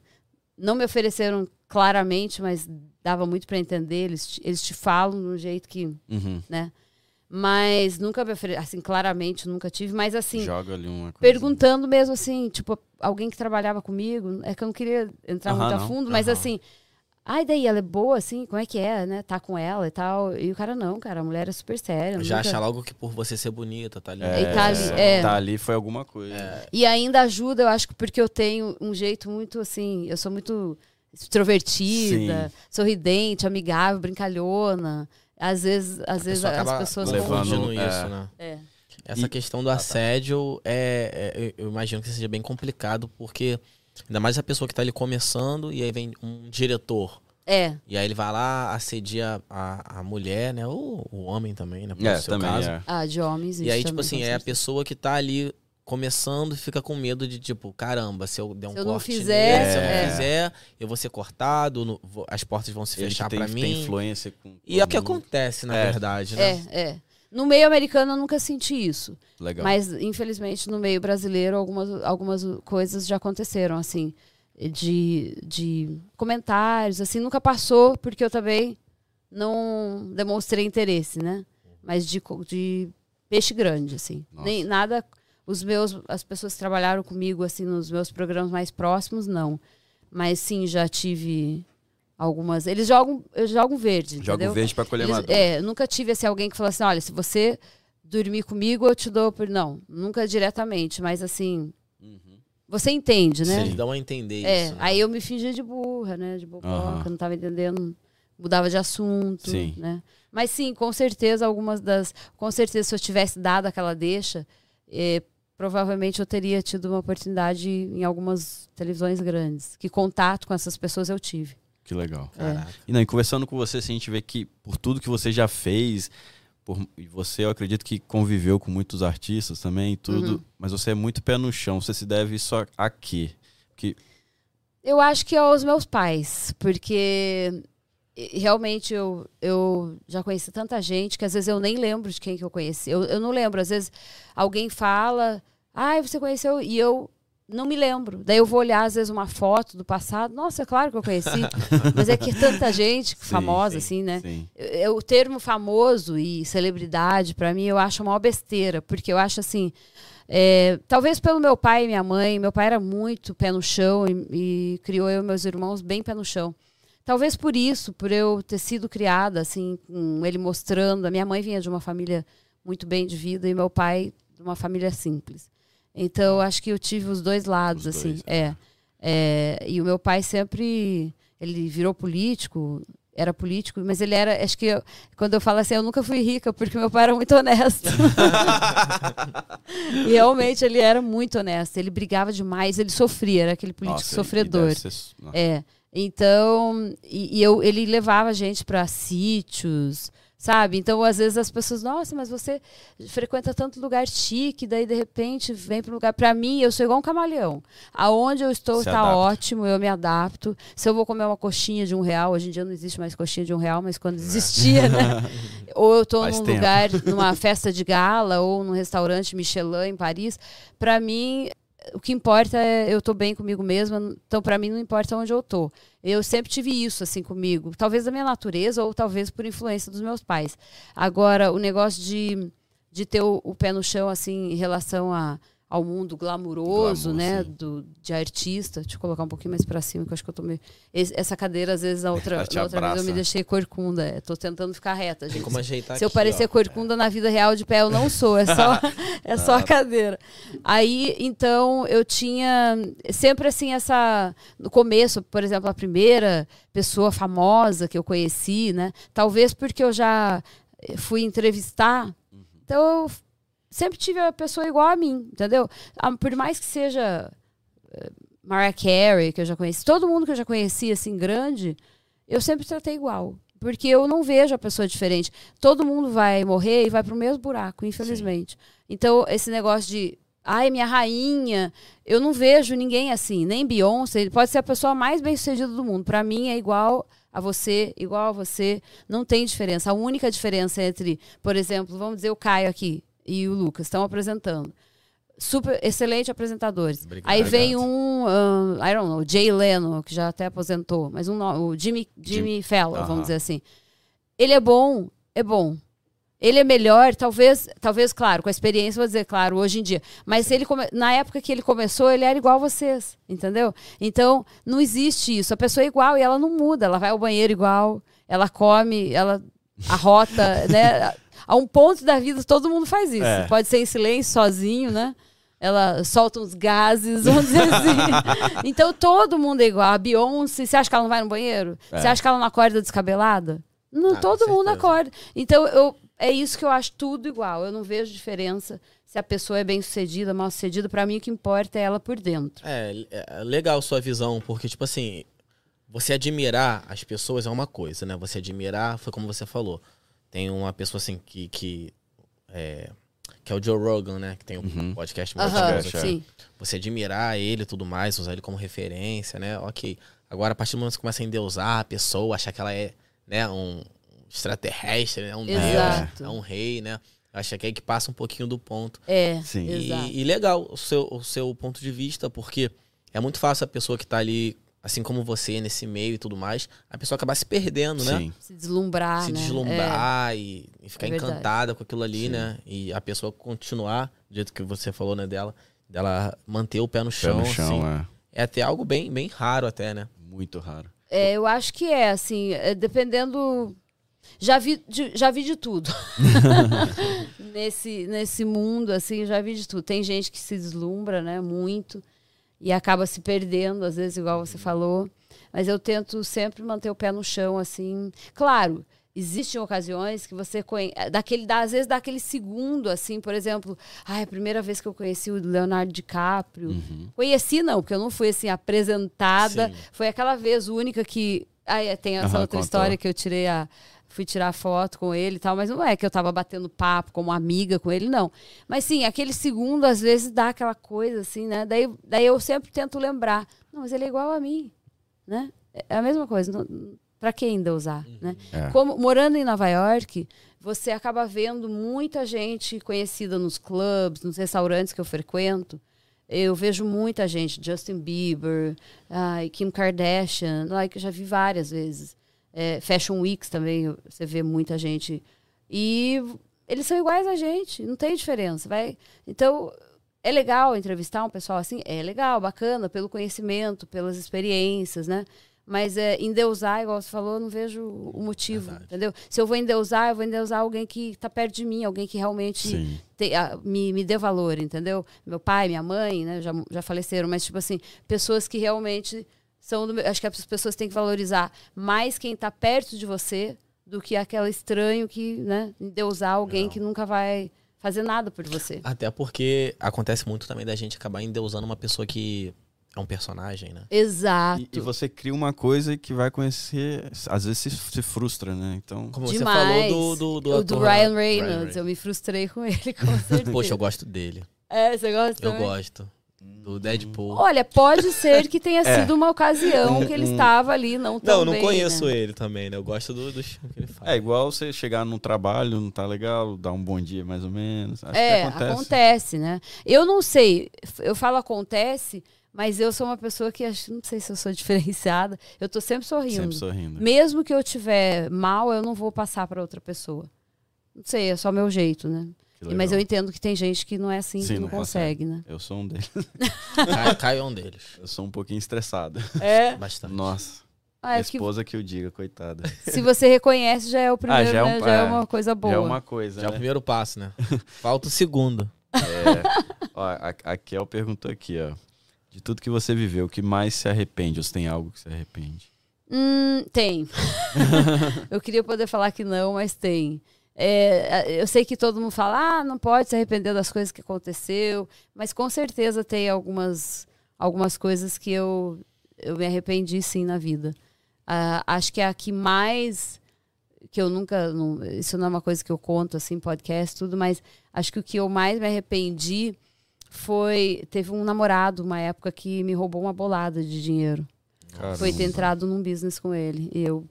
não me ofereceram claramente, mas dava muito para entender. Eles, te- eles te falam de um jeito que, Uhum. né? Mas nunca me ofereceram, assim, claramente nunca tive, mas assim, Joga ali uma coisa. perguntando mesmo assim, tipo, alguém que trabalhava comigo, é que eu não queria entrar Aham, muito a fundo, mas assim, ai, daí ela é boa, assim, como é que é, né? Tá com ela e tal. E o cara, não, cara, a mulher é super séria. Já nunca- acha logo que por você ser bonita, tá ali. É, E tá ali, é. tá ali foi alguma coisa. E ainda ajuda, eu acho que porque eu tenho um jeito muito assim, eu sou muito extrovertida, sorridente, amigável, brincalhona. Às vezes, às vezes pessoa as pessoas levando- é. isso, né? É. Essa E- questão do assédio é, é- eu imagino que seja bem complicado, porque ainda mais a pessoa que tá ali começando e aí vem um diretor. É, E aí ele vai lá, assedia a, a mulher, né? Ou o homem também, né? No É, seu também caso. é. ah, de homens E isso aí, tipo assim, é a pessoa que tá ali começando e fica com medo de, tipo, caramba, se eu der um Se eu não corte fizer, nele, se eu não é. fizer, eu vou ser cortado, não- vou- as portas vão se Ele fechar tem, pra tem mim. influência com E é o que acontece, na É. verdade, né? É, é. No meio americano eu nunca senti isso. Legal. Mas, infelizmente, no meio brasileiro, algumas, algumas coisas já aconteceram, assim, de, de comentários, assim, nunca passou, porque eu também não demonstrei interesse, né? Mas de, de peixe grande, assim. Nossa. Nem nada. Os meus, as pessoas que trabalharam comigo, assim, nos meus programas mais próximos, não. Mas sim, já tive algumas. Eles jogam, jogam verde, Joga entendeu? o verde pra colher Eles- maduro. é, nunca tive assim, alguém que falou assim: olha, se você dormir comigo, eu te dou. Por... Não, nunca diretamente, mas assim, Uhum. você entende, né? Eles dão a entender É, isso. né? aí eu me fingia de burra, né? De boboca, Aham. não tava entendendo, mudava de assunto, Sim. né? Mas sim, com certeza, algumas das. Com certeza, se eu tivesse dado aquela deixa, eh, provavelmente eu teria tido uma oportunidade em algumas televisões grandes. Que contato com essas pessoas eu tive. Que legal. Caraca. E, não, e conversando com você, assim, a gente vê que por tudo que você já fez, por, e você, eu acredito que conviveu com muitos artistas também e tudo, Uhum. mas você é muito pé no chão. Você se deve isso a, quê? Que, Eu acho que aos meus pais, porque realmente eu, eu já conheci tanta gente que às vezes eu nem lembro de quem que eu conheci. Eu, eu não lembro, às vezes alguém fala, ai, você conheceu, e eu não me lembro. Daí eu vou olhar, às vezes, uma foto do passado, nossa, é claro que eu conheci, mas é que tanta gente Sim, famosa, sim, assim, né? sim. Eu- o termo famoso e celebridade, pra mim, eu acho uma besteira, porque eu acho assim. é, talvez pelo meu pai e minha mãe, meu pai era muito pé no chão e, e criou eu e meus irmãos bem pé no chão. Talvez por isso, por eu ter sido criada, assim, com ele mostrando. A minha mãe vinha de uma família muito bem de vida e meu pai de uma família simples. Então, acho que eu tive os dois lados, Os assim. dois, é. É, e o meu pai sempre. Ele virou político, era político, mas ele era. Acho que eu- quando eu falo assim, eu nunca fui rica, porque meu pai era muito honesto. e realmente ele era muito honesto. Ele brigava demais, ele sofria, era aquele político Nossa, sofredor. ser-. É. Então, e, e eu, ele levava a gente para sítios, Sabe? Então, às vezes as pessoas, nossa, mas você frequenta tanto lugar chique, daí de repente vem para um lugar. Para mim, eu sou igual um camaleão. Aonde eu estou Se está adapta. ótimo, eu me adapto. Se eu vou comer uma coxinha de um real, hoje em dia não existe mais coxinha de um real, mas quando existia, né? Ou eu estou num tempo. lugar, numa festa de gala, ou num restaurante Michelin em Paris. Para mim, o que importa é eu tô bem comigo mesma, então para mim não importa onde eu tô. Eu sempre tive isso assim comigo, talvez da minha natureza ou talvez por influência dos meus pais. Agora, o negócio de, de ter o, o pé no chão assim em relação a, ao mundo glamuroso, Glamour, né, sim. do de artista. Deixa eu colocar um pouquinho mais para cima, que eu acho que eu tô meio esse- essa cadeira às vezes a outra, na outra vez eu me deixei corcunda. É, tô tentando ficar reta, Tem gente. como ajeitar Se eu aqui, parecer ó. corcunda na vida real de pé, eu não sou. É só, é só a cadeira. Aí, então, eu tinha sempre assim essa. No começo, por exemplo, a primeira pessoa famosa que eu conheci, né? Talvez porque eu já fui entrevistar. Então, eu sempre tive a pessoa igual a mim, entendeu? Ah, Por mais que seja eh, Mariah Carey, que eu já conheci, todo mundo que eu já conheci, assim, grande, eu sempre tratei igual. Porque eu não vejo a pessoa diferente. Todo mundo vai morrer e vai pro mesmo buraco, infelizmente. Então, esse negócio de. Ai, minha rainha. Eu não vejo ninguém assim, nem Beyoncé. Ele pode ser a pessoa mais bem sucedida do mundo. Para mim, é igual a você, igual a você. Não tem diferença. A única diferença entre, por exemplo, vamos dizer o Caio aqui e o Lucas estão apresentando. Super, excelente apresentadores. Obrigado. Aí vem um, um, I don't know, Jay Leno, que já até aposentou, mas um, o Jimmy, Jimmy Fallon, Aham. vamos dizer assim. Ele é bom, é bom. Ele é melhor, talvez, talvez, claro, com a experiência, vou dizer, claro, hoje em dia. Mas ele come- na época que ele começou, ele era igual a vocês, entendeu? Então, não existe isso. A pessoa é igual e ela não muda. Ela vai ao banheiro igual, ela come, ela arrota, né? A um ponto da vida, todo mundo faz isso. É. Pode ser em silêncio, sozinho, né? Ela solta uns gases, vamos dizer assim. então todo mundo é igual. A Beyoncé, você acha que ela não vai no banheiro? É. Você acha que ela não acorda descabelada? Não, Ah, todo mundo acorda. Então eu, é isso que eu acho tudo igual. Eu não vejo diferença se a pessoa é bem sucedida, mal sucedida. Pra mim o que importa é ela por dentro. É, é legal sua visão, porque, tipo assim, você admirar as pessoas é uma coisa, né? Você admirar, foi como você falou. Tem uma pessoa assim que. que é, que é o Joe Rogan, né? Que tem um Uhum. podcast muito Aham, famoso é. aqui. sim. Você admirar ele e tudo mais, usar ele como referência, né? Ok. Agora, a partir do momento que você começa a endeusar a pessoa, achar que ela é, né, um extraterrestre, né? Um Exato. deus, é um rei, né? Acho que é que passa um pouquinho do ponto. É, Sim. exato. E, e legal o seu, o seu ponto de vista, porque é muito fácil a pessoa que tá ali, assim como você, nesse meio e tudo mais, a pessoa acabar se perdendo, né? Sim. Se deslumbrar, se né? deslumbrar e, e ficar É encantada com aquilo ali, né? E a pessoa continuar, do jeito que você falou, né, dela, dela manter o pé no Pé chão, no chão, assim. É até algo bem, bem raro até, né? é. Muito raro. É, eu acho que é, assim, é, dependendo. Já vi, de, já vi de tudo. nesse, nesse mundo, assim, já vi de tudo. Tem gente que se deslumbra, né, muito, e acaba se perdendo, às vezes, igual você falou. Mas eu tento sempre manter o pé no chão, assim. Claro, existem ocasiões que você conhece. Daquele, dá- às vezes dá aquele segundo, assim, por exemplo, ai, a primeira vez que eu conheci o Leonardo DiCaprio. Uhum. Conheci, não, porque eu não fui assim apresentada. Sim. Foi aquela vez única que. Ai, tem essa Aham, outra contou. história que eu tirei a. Fui tirar foto com ele e tal, mas não é que eu tava batendo papo como amiga com ele, não. Mas sim, aquele segundo às vezes dá aquela coisa assim, né? Daí, daí eu sempre tento lembrar. Não, mas ele é igual a mim, né? É a mesma coisa. Não, pra que ainda usar, né? É. Como morando em Nova York, você acaba vendo muita gente conhecida nos clubes, nos restaurantes que eu frequento. Eu vejo muita gente, Justin Bieber, ai, Kim Kardashian, like, eu já vi várias vezes. É, Fashion Weeks também, você vê muita gente. E eles são iguais a gente, não tem diferença. Vai. Então, é legal entrevistar um pessoal assim? É legal, bacana, pelo conhecimento, pelas experiências, né? Mas é, endeusar, igual você falou, eu não vejo o motivo, Verdade. entendeu? Se eu vou endeusar, eu vou endeusar alguém que está perto de mim, alguém que realmente te- a- me, me dê valor, entendeu? Meu pai, minha mãe, né, já, já faleceram, mas, tipo assim, pessoas que realmente são do Acho que as pessoas têm que valorizar mais quem está perto de você do que aquela estranho que, né, endeusar alguém Legal. que nunca vai fazer nada por você. Até porque acontece muito também da gente acabar endeusando uma pessoa que É um personagem, né? Exato. E, e você cria uma coisa que vai conhecer, às vezes se, se frustra, né? Então, Como você Demais. falou do, do, do o do Ryan Reynolds, Reynolds. eu me frustrei com ele, com certeza. Poxa, eu gosto dele. É, você gosta Eu também? gosto. Do Deadpool. Olha, pode ser que tenha É. sido uma ocasião que ele Um- estava ali, não tão Não, eu não bem, conheço né? ele também, né? Eu gosto do, do filme que ele faz. é igual você chegar num trabalho, não tá legal, dar um bom dia mais ou menos. Acho É, que acontece. acontece. né? Eu não sei, eu falo acontece, mas eu sou uma pessoa que acho, não sei se eu sou diferenciada. Eu tô sempre sorrindo. Sempre sorrindo. Mesmo que eu tiver mal, eu não vou passar para outra pessoa. Não sei, é só meu jeito, né? Que Mas eu entendo que tem gente que não é assim, Sim, que não, não consegue, né? Eu sou um deles. Caio, Caio é um deles. Eu sou um pouquinho estressado. É. Bastante. Nossa, Ah, é que esposa que eu diga, coitada. se você reconhece, já é o primeiro, já é um- né? Já é uma coisa boa. Já é uma coisa, Já é o né? primeiro passo, né? Falta o segundo. É. Ó, a, a Kel perguntou aqui, ó. De tudo que você viveu, o que mais se arrepende? Ou se tem algo que se arrepende? Hum, tem. eu queria poder falar que não, mas tem. É, eu sei que todo mundo fala, ah, não pode se arrepender das coisas que aconteceu, mas com certeza tem algumas, algumas coisas que eu, eu me arrependi sim na vida. Ah, acho que a que mais que eu nunca, não- isso não é uma coisa que eu conto assim, podcast, tudo, mas acho que o que eu mais me arrependi foi teve um namorado uma época que me roubou uma bolada de dinheiro. Foi ter Caramba. entrado num business com ele. E eu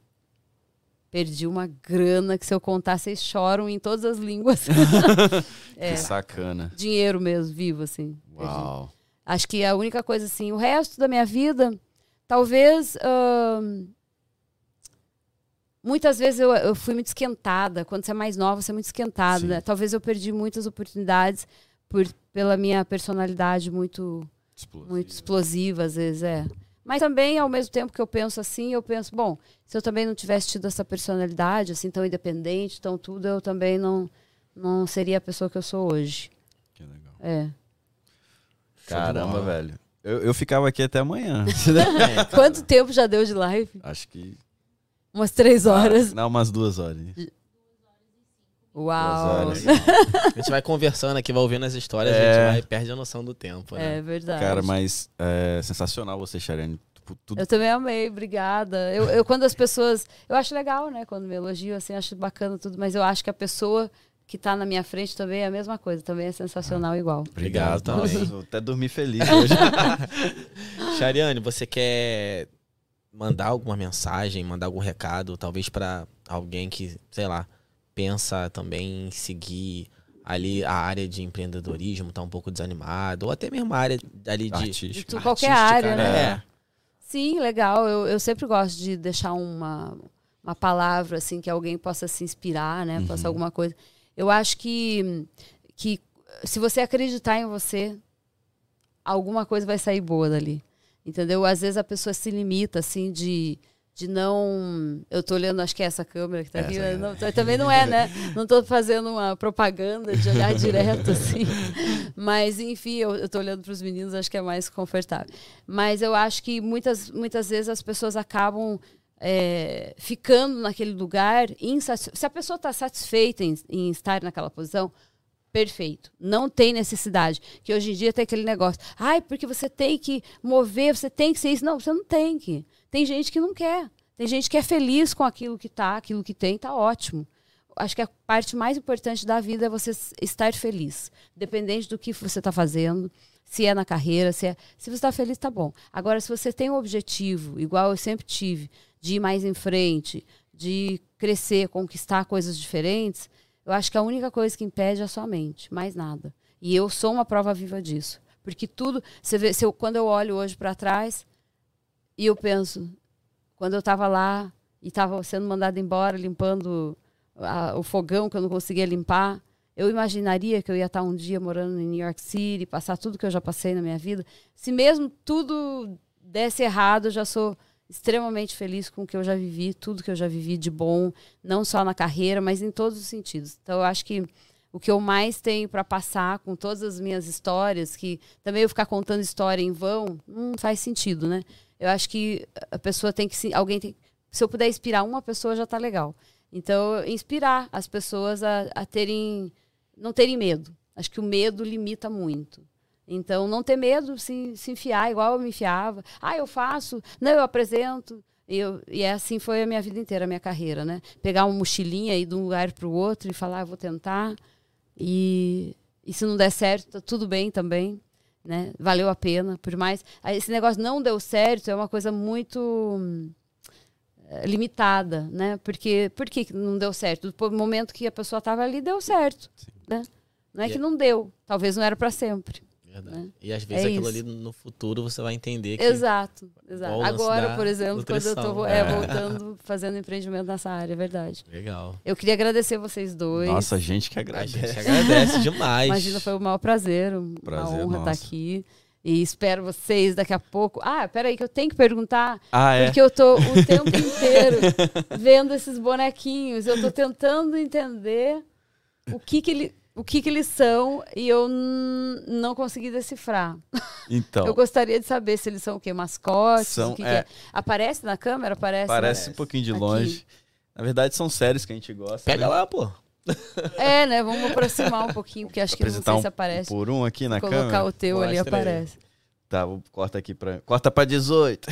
perdi uma grana que se eu contar, vocês choram em todas as línguas. é, Que sacana. dinheiro mesmo, vivo, assim. Perdi. Uau. Acho que a única coisa, assim, o resto da minha vida, talvez. ahn, muitas vezes eu, eu fui muito esquentada. Quando você é mais nova, você é muito esquentada, né? Talvez eu perdi muitas oportunidades por, pela minha personalidade muito Explosivo. muito explosiva, às vezes, é. Mas também, ao mesmo tempo que eu penso assim, eu penso, bom, se eu também não tivesse tido essa personalidade, assim, tão independente, tão tudo, eu também não, não seria a pessoa que eu sou hoje. Que legal. É. Caramba, velho. Eu, eu ficava aqui até amanhã. É, Quanto tempo já deu de live? Acho que. Umas três horas. Não, umas duas horas. Uau! horas. A gente vai conversando aqui, vai ouvindo as histórias, a É. gente vai perde a noção do tempo, né? É verdade. Cara, mas é sensacional você, Charene. Tipo, Tudo Eu também amei, obrigada. Eu, eu, quando as pessoas. Eu acho legal, né? Quando me elogiam, assim, acho bacana tudo, mas eu acho que a pessoa que tá na minha frente também é a mesma coisa, também é sensacional igual. Obrigado também. Vou até dormir feliz hoje. Chariane, você quer mandar alguma mensagem, mandar algum recado, talvez pra alguém que, sei lá, pensa também em seguir ali a área de empreendedorismo, tá um pouco desanimado, ou até mesmo a área ali de tu- qualquer artística, área, né? É. Sim, legal. Eu, eu sempre gosto de deixar uma, uma palavra, assim, que alguém possa se inspirar, né? Possa alguma coisa. Eu acho que, que se você acreditar em você, alguma coisa vai sair boa dali. Entendeu? Às vezes a pessoa se limita, assim, de, de não. Eu tô olhando, acho que é essa câmera que tá aqui. Mas não- também não é, né? Não tô fazendo uma propaganda de olhar direto, assim. Mas, enfim, eu, tô olhando para os meninos, acho que é mais confortável. Mas eu acho que muitas, muitas vezes as pessoas acabam é, ficando naquele lugar. Se a pessoa está satisfeita em, em estar naquela posição, perfeito. Não tem necessidade. Que hoje em dia tem aquele negócio. Ai, porque você tem que mover, você tem que ser isso. Não, você não tem que. Tem gente que não quer. Tem gente que é feliz com aquilo que tá, aquilo que tem, tá ótimo. Acho que a parte mais importante da vida é você estar feliz. Dependente do que você está fazendo, se é na carreira, se é. Se você está feliz, tá bom. Agora, se você tem um objetivo, igual eu sempre tive, de ir mais em frente, de crescer, conquistar coisas diferentes, eu acho que a única coisa que impede é a sua mente, mais nada. E eu sou uma prova viva disso. Porque tudo. Você vê, eu, quando eu olho hoje para trás e eu penso, quando eu estava lá e estava sendo mandada embora, limpando a- o fogão que eu não conseguia limpar, eu imaginaria que eu ia estar um dia morando em New York City, passar tudo que eu já passei na minha vida. Se mesmo tudo desse errado, eu já sou extremamente feliz com o que eu já vivi, tudo que eu já vivi de bom, não só na carreira, mas em todos os sentidos. Então, eu acho que o que eu mais tenho para passar com todas as minhas histórias, que também eu ficar contando história em vão, não faz sentido, né? Eu acho que a pessoa tem que se, alguém tem, se eu puder inspirar uma pessoa já tá legal. Então, inspirar as pessoas a, a terem não terem medo. Acho que o medo limita muito. Então, não ter medo, se, se enfiar igual eu me enfiava. Ah, eu faço, não, eu apresento. Eu, e é assim foi a minha vida inteira, a minha carreira, né? Pegar uma mochilinha e de um lugar para o outro e falar, ah, vou tentar. E, e se não der certo, tá tudo bem também, né? Valeu a pena, por mais... aí Esse negócio não deu certo é uma coisa muito eh, limitada, né? Porque por que não deu certo? Do momento que a pessoa estava ali, deu certo, né? Não é E- que não deu, talvez não era para sempre. Verdade. né? E às vezes É aquilo isso. ali no futuro você vai entender que. Exato, exato. Agora, por exemplo, quando eu nutrição. estou é, É. voltando, fazendo empreendimento nessa área, é verdade. Legal. Eu queria agradecer vocês dois. Nossa, a gente que A agradece. gente agradece demais. Imagina, foi o maior prazer, um- Prazer uma honra nosso. estar aqui. E espero vocês daqui a pouco. Ah, peraí, que eu tenho que perguntar. Ah, é? Porque eu tô o tempo inteiro vendo esses bonequinhos. Eu tô tentando entender o que que, ele, o que, que eles são e eu não consegui decifrar. Então, Eu gostaria de saber se eles são o quê? Mascotes? São, o que que é. é? Aparece na câmera? Aparece? parece né? um pouquinho de Aqui. longe. Na verdade, são séries que a gente gosta. Pega né? lá, pô. É, né? Vamos aproximar um pouquinho, porque acho que não sei um se aparece. por um aqui na Colocar câmera. o teu ali aí. aparece. Tá, vou, corta aqui pra. Corta pra 18.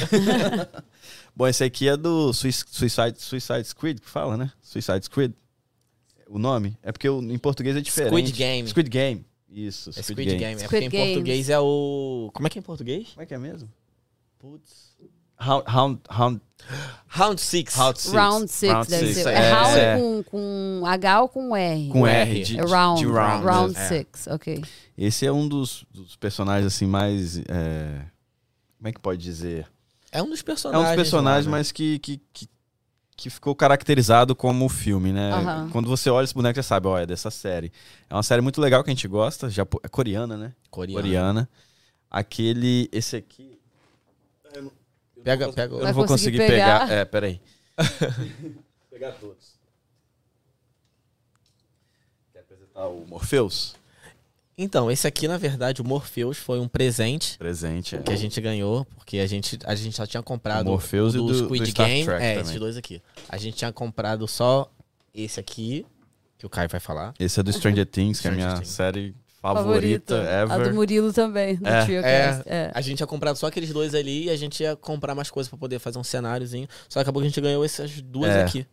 Bom, esse aqui é do Sui- Suicide, Suicide Squid, que fala, né? Suicide Squid. O nome? É porque o- em português é diferente. Squid Game. Squid Game. Isso, É Squid, Squid Game. Game. É Squid porque em Games. português é o. Como é que é em português? Como é que é mesmo? Putz. Round, round, round, Round Six. round six. Round Six Round deve six. ser. é, É, round é. Com, com H ou com R? Com R. R. De, É round. de round. round é. Six, ok. Esse é um dos, dos personagens, assim, mais. é, Como é que pode dizer? É um dos É personagens. um dos personagens, né? mas que, que, que, que ficou caracterizado como filme, né? Aham. Quando você olha esse boneco, você sabe, ó, é dessa série. É uma série muito legal que a gente gosta, japo... é coreana, né? Coreano. Coreana. Aquele. Esse aqui. Pega, pega. Eu não vou conseguir conseguir pegar. pegar? É, peraí. pegar todos. Quer apresentar o Morpheus? Então, esse aqui, na verdade, o Morpheus foi um presente Presente, é. que a gente ganhou, porque a gente, a gente só tinha comprado O Morpheus o e do, do- Squid do Star Game. Trek é, também. esses dois aqui. A gente tinha comprado só esse aqui, que o Caio vai falar. Esse é do Stranger Things, que é a minha Things. série favorita, A do ever. Murilo também, no É. TrioCast. É. A gente tinha comprado só aqueles dois ali e a gente ia comprar mais coisas pra poder fazer um cenáriozinho. Só que acabou que a gente ganhou essas duas É. aqui.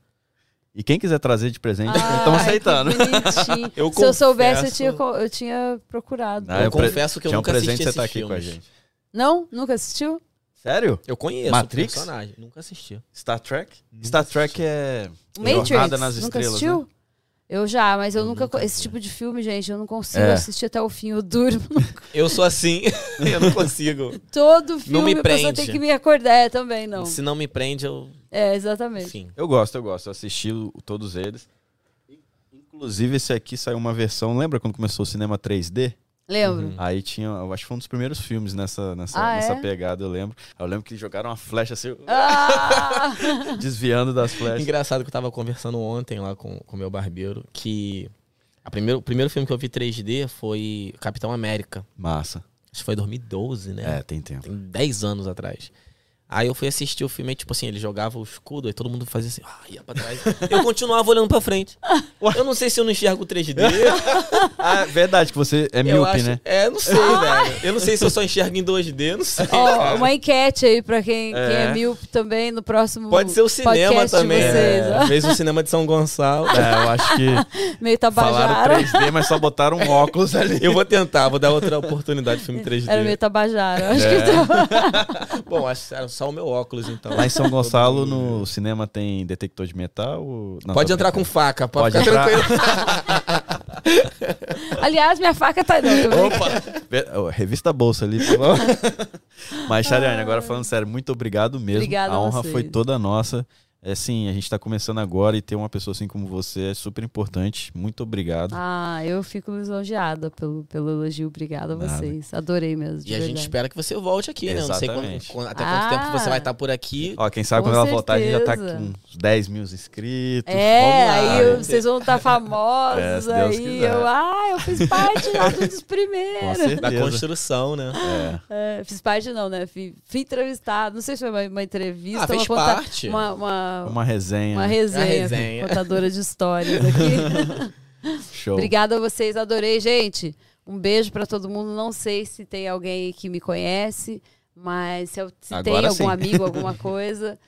E quem quiser trazer de presente, estão que aceitando. Eu Se eu soubesse, eu confesso- tinha, eu tinha procurado. Ah, eu eu confesso que eu um nunca presente assisti você esses tá aqui com a gente. Não? Nunca assistiu? Sério? Eu conheço Matrix? o personagem. Nunca assisti. Star Trek? Nunca Star assisti. Trek é. Matrix? Jornada nas nunca Estrelas, assistiu? né? Eu já, mas eu, Eu nunca. nunca Esse tipo de filme, gente, eu não consigo É. assistir até o fim. Eu durmo. Eu sou assim, eu não consigo. Todo filme me a pessoa prende. tem que me acordar. É, também não. Se não me prende, eu. É, exatamente. Enfim. Eu gosto, eu gosto. Eu assisti todos eles. Inclusive, esse aqui saiu uma versão. Lembra quando começou o cinema 3D? Lembro. Uhum. Aí tinha. Eu acho que foi um dos primeiros filmes nessa, nessa, Ah, nessa é? pegada, eu lembro. Eu lembro que jogaram uma flecha assim, Ah! desviando das flechas. Engraçado que eu tava conversando ontem lá com o meu barbeiro que a primeiro, o primeiro filme que eu vi 3D foi Capitão América. Massa. Acho que foi 2012, né? É, tem tempo. Tem 10 anos atrás. Aí eu fui assistir o filme e, tipo assim, ele jogava o escudo, aí todo mundo fazia assim, ah, ia pra trás. Eu continuava olhando pra frente. Eu não sei se eu não enxergo o 3D. Ah, verdade, que você é eu míope, né? É, não sei, velho. Eu não sei se eu só enxergo em 2D, não sei. Ó, uma enquete aí pra quem quem é, É. míope também no próximo Pode ser o cinema também. vocês. né? Fez o cinema de São Gonçalo. É, eu acho que Meio falaram tabajara. 3D, mas só botaram um óculos ali. Eu vou tentar, vou dar outra oportunidade de filme 3D. Era meio tabajara. eu Acho É. que tava... Bom, acho o meu óculos, então. Lá em São Gonçalo, no cinema, tem detector de metal? ou- Não, Pode entrar com faca, pode, Pode ficar entrar. tranquilo. Aliás, minha faca tá. Não. Opa! Revista Bolsa ali, por favor. Mas, Chariane, agora falando sério, muito obrigado mesmo. Obrigada a a honra vocês. foi toda nossa. É sim, a gente tá começando agora e ter uma pessoa assim como você é super importante. Muito obrigado. Ah, eu fico lisonjeada pelo, pelo elogio. Obrigada a Nada. vocês. Adorei mesmo. de E a gente espera que você volte aqui, né? Eu não sei quando, Exatamente. quando- até quanto tempo Ah. você vai estar por aqui. Ó, quem sabe Com quando ela voltar, a gente já tá certeza. com uns 10 mil inscritos. É, Vamos lá. aí vocês vão estar É, famosos Deus aí. Eu, ah, eu fiz parte lá dos primeiros. certeza. Da construção, né? É. É, fiz parte não, né? Fui, fui entrevistado. Não sei se foi uma, uma entrevista. Ah, fez conta- parte. uma, uma, Uma resenha. uma resenha, Uma resenha. Contadora de histórias aqui. Show. Obrigada a vocês, adorei, gente. Um beijo pra todo mundo. Não sei se tem alguém que me conhece, mas se, eu- se tem Agora algum sim. amigo, alguma coisa,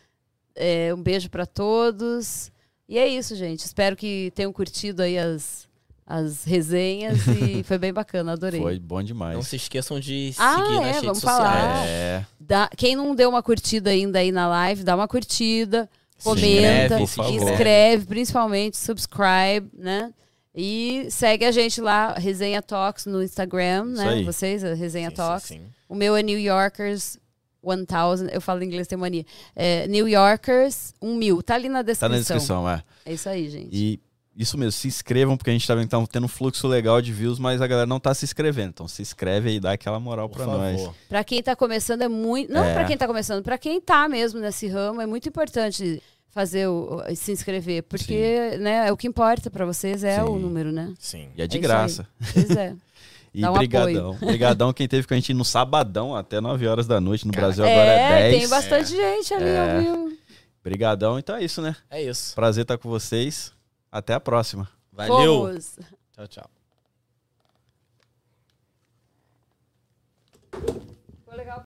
é, um beijo pra todos. E é isso, gente. Espero que tenham curtido aí as, as resenhas e foi bem bacana, adorei. Foi bom demais. Não se esqueçam de Ah, seguir é, nas redes vamos sociais. falar. É, Dá- quem não deu uma curtida ainda aí na live, dá uma curtida, Se comenta, inscreve, por favor. inscreve, principalmente, subscribe, né? E segue a gente lá, Resenha Talks no Instagram, né? Vocês, a Resenha Sim, sim, Talks. sim. O meu é New Yorkers 1000, eu falo inglês, tem mania. É, New Yorkers 1000, tá ali na tá descrição. na descrição, é. É isso aí, gente. E isso mesmo, se inscrevam, porque a gente tá vendo que tá tendo um fluxo legal de views, mas a galera não tá se inscrevendo. Então se inscreve aí, dá aquela moral Por pra favor. nós. Pra quem tá começando é muito. Não É. pra quem tá começando, pra quem tá mesmo nesse ramo, é muito importante fazer o, se inscrever. Porque, né, é o que importa pra vocês é Sim. o número, né? Sim. E é de É graça. Pois é. E um brigadão. Brigadão quem teve com a gente no sabadão até 9 horas da noite. No Brasil agora é, é 10. tem bastante gente ali, É. Brigadão. Então é isso, né? É isso. Prazer estar com vocês. Até a próxima. Valeu. Fomos. Tchau, tchau. Ficou legal.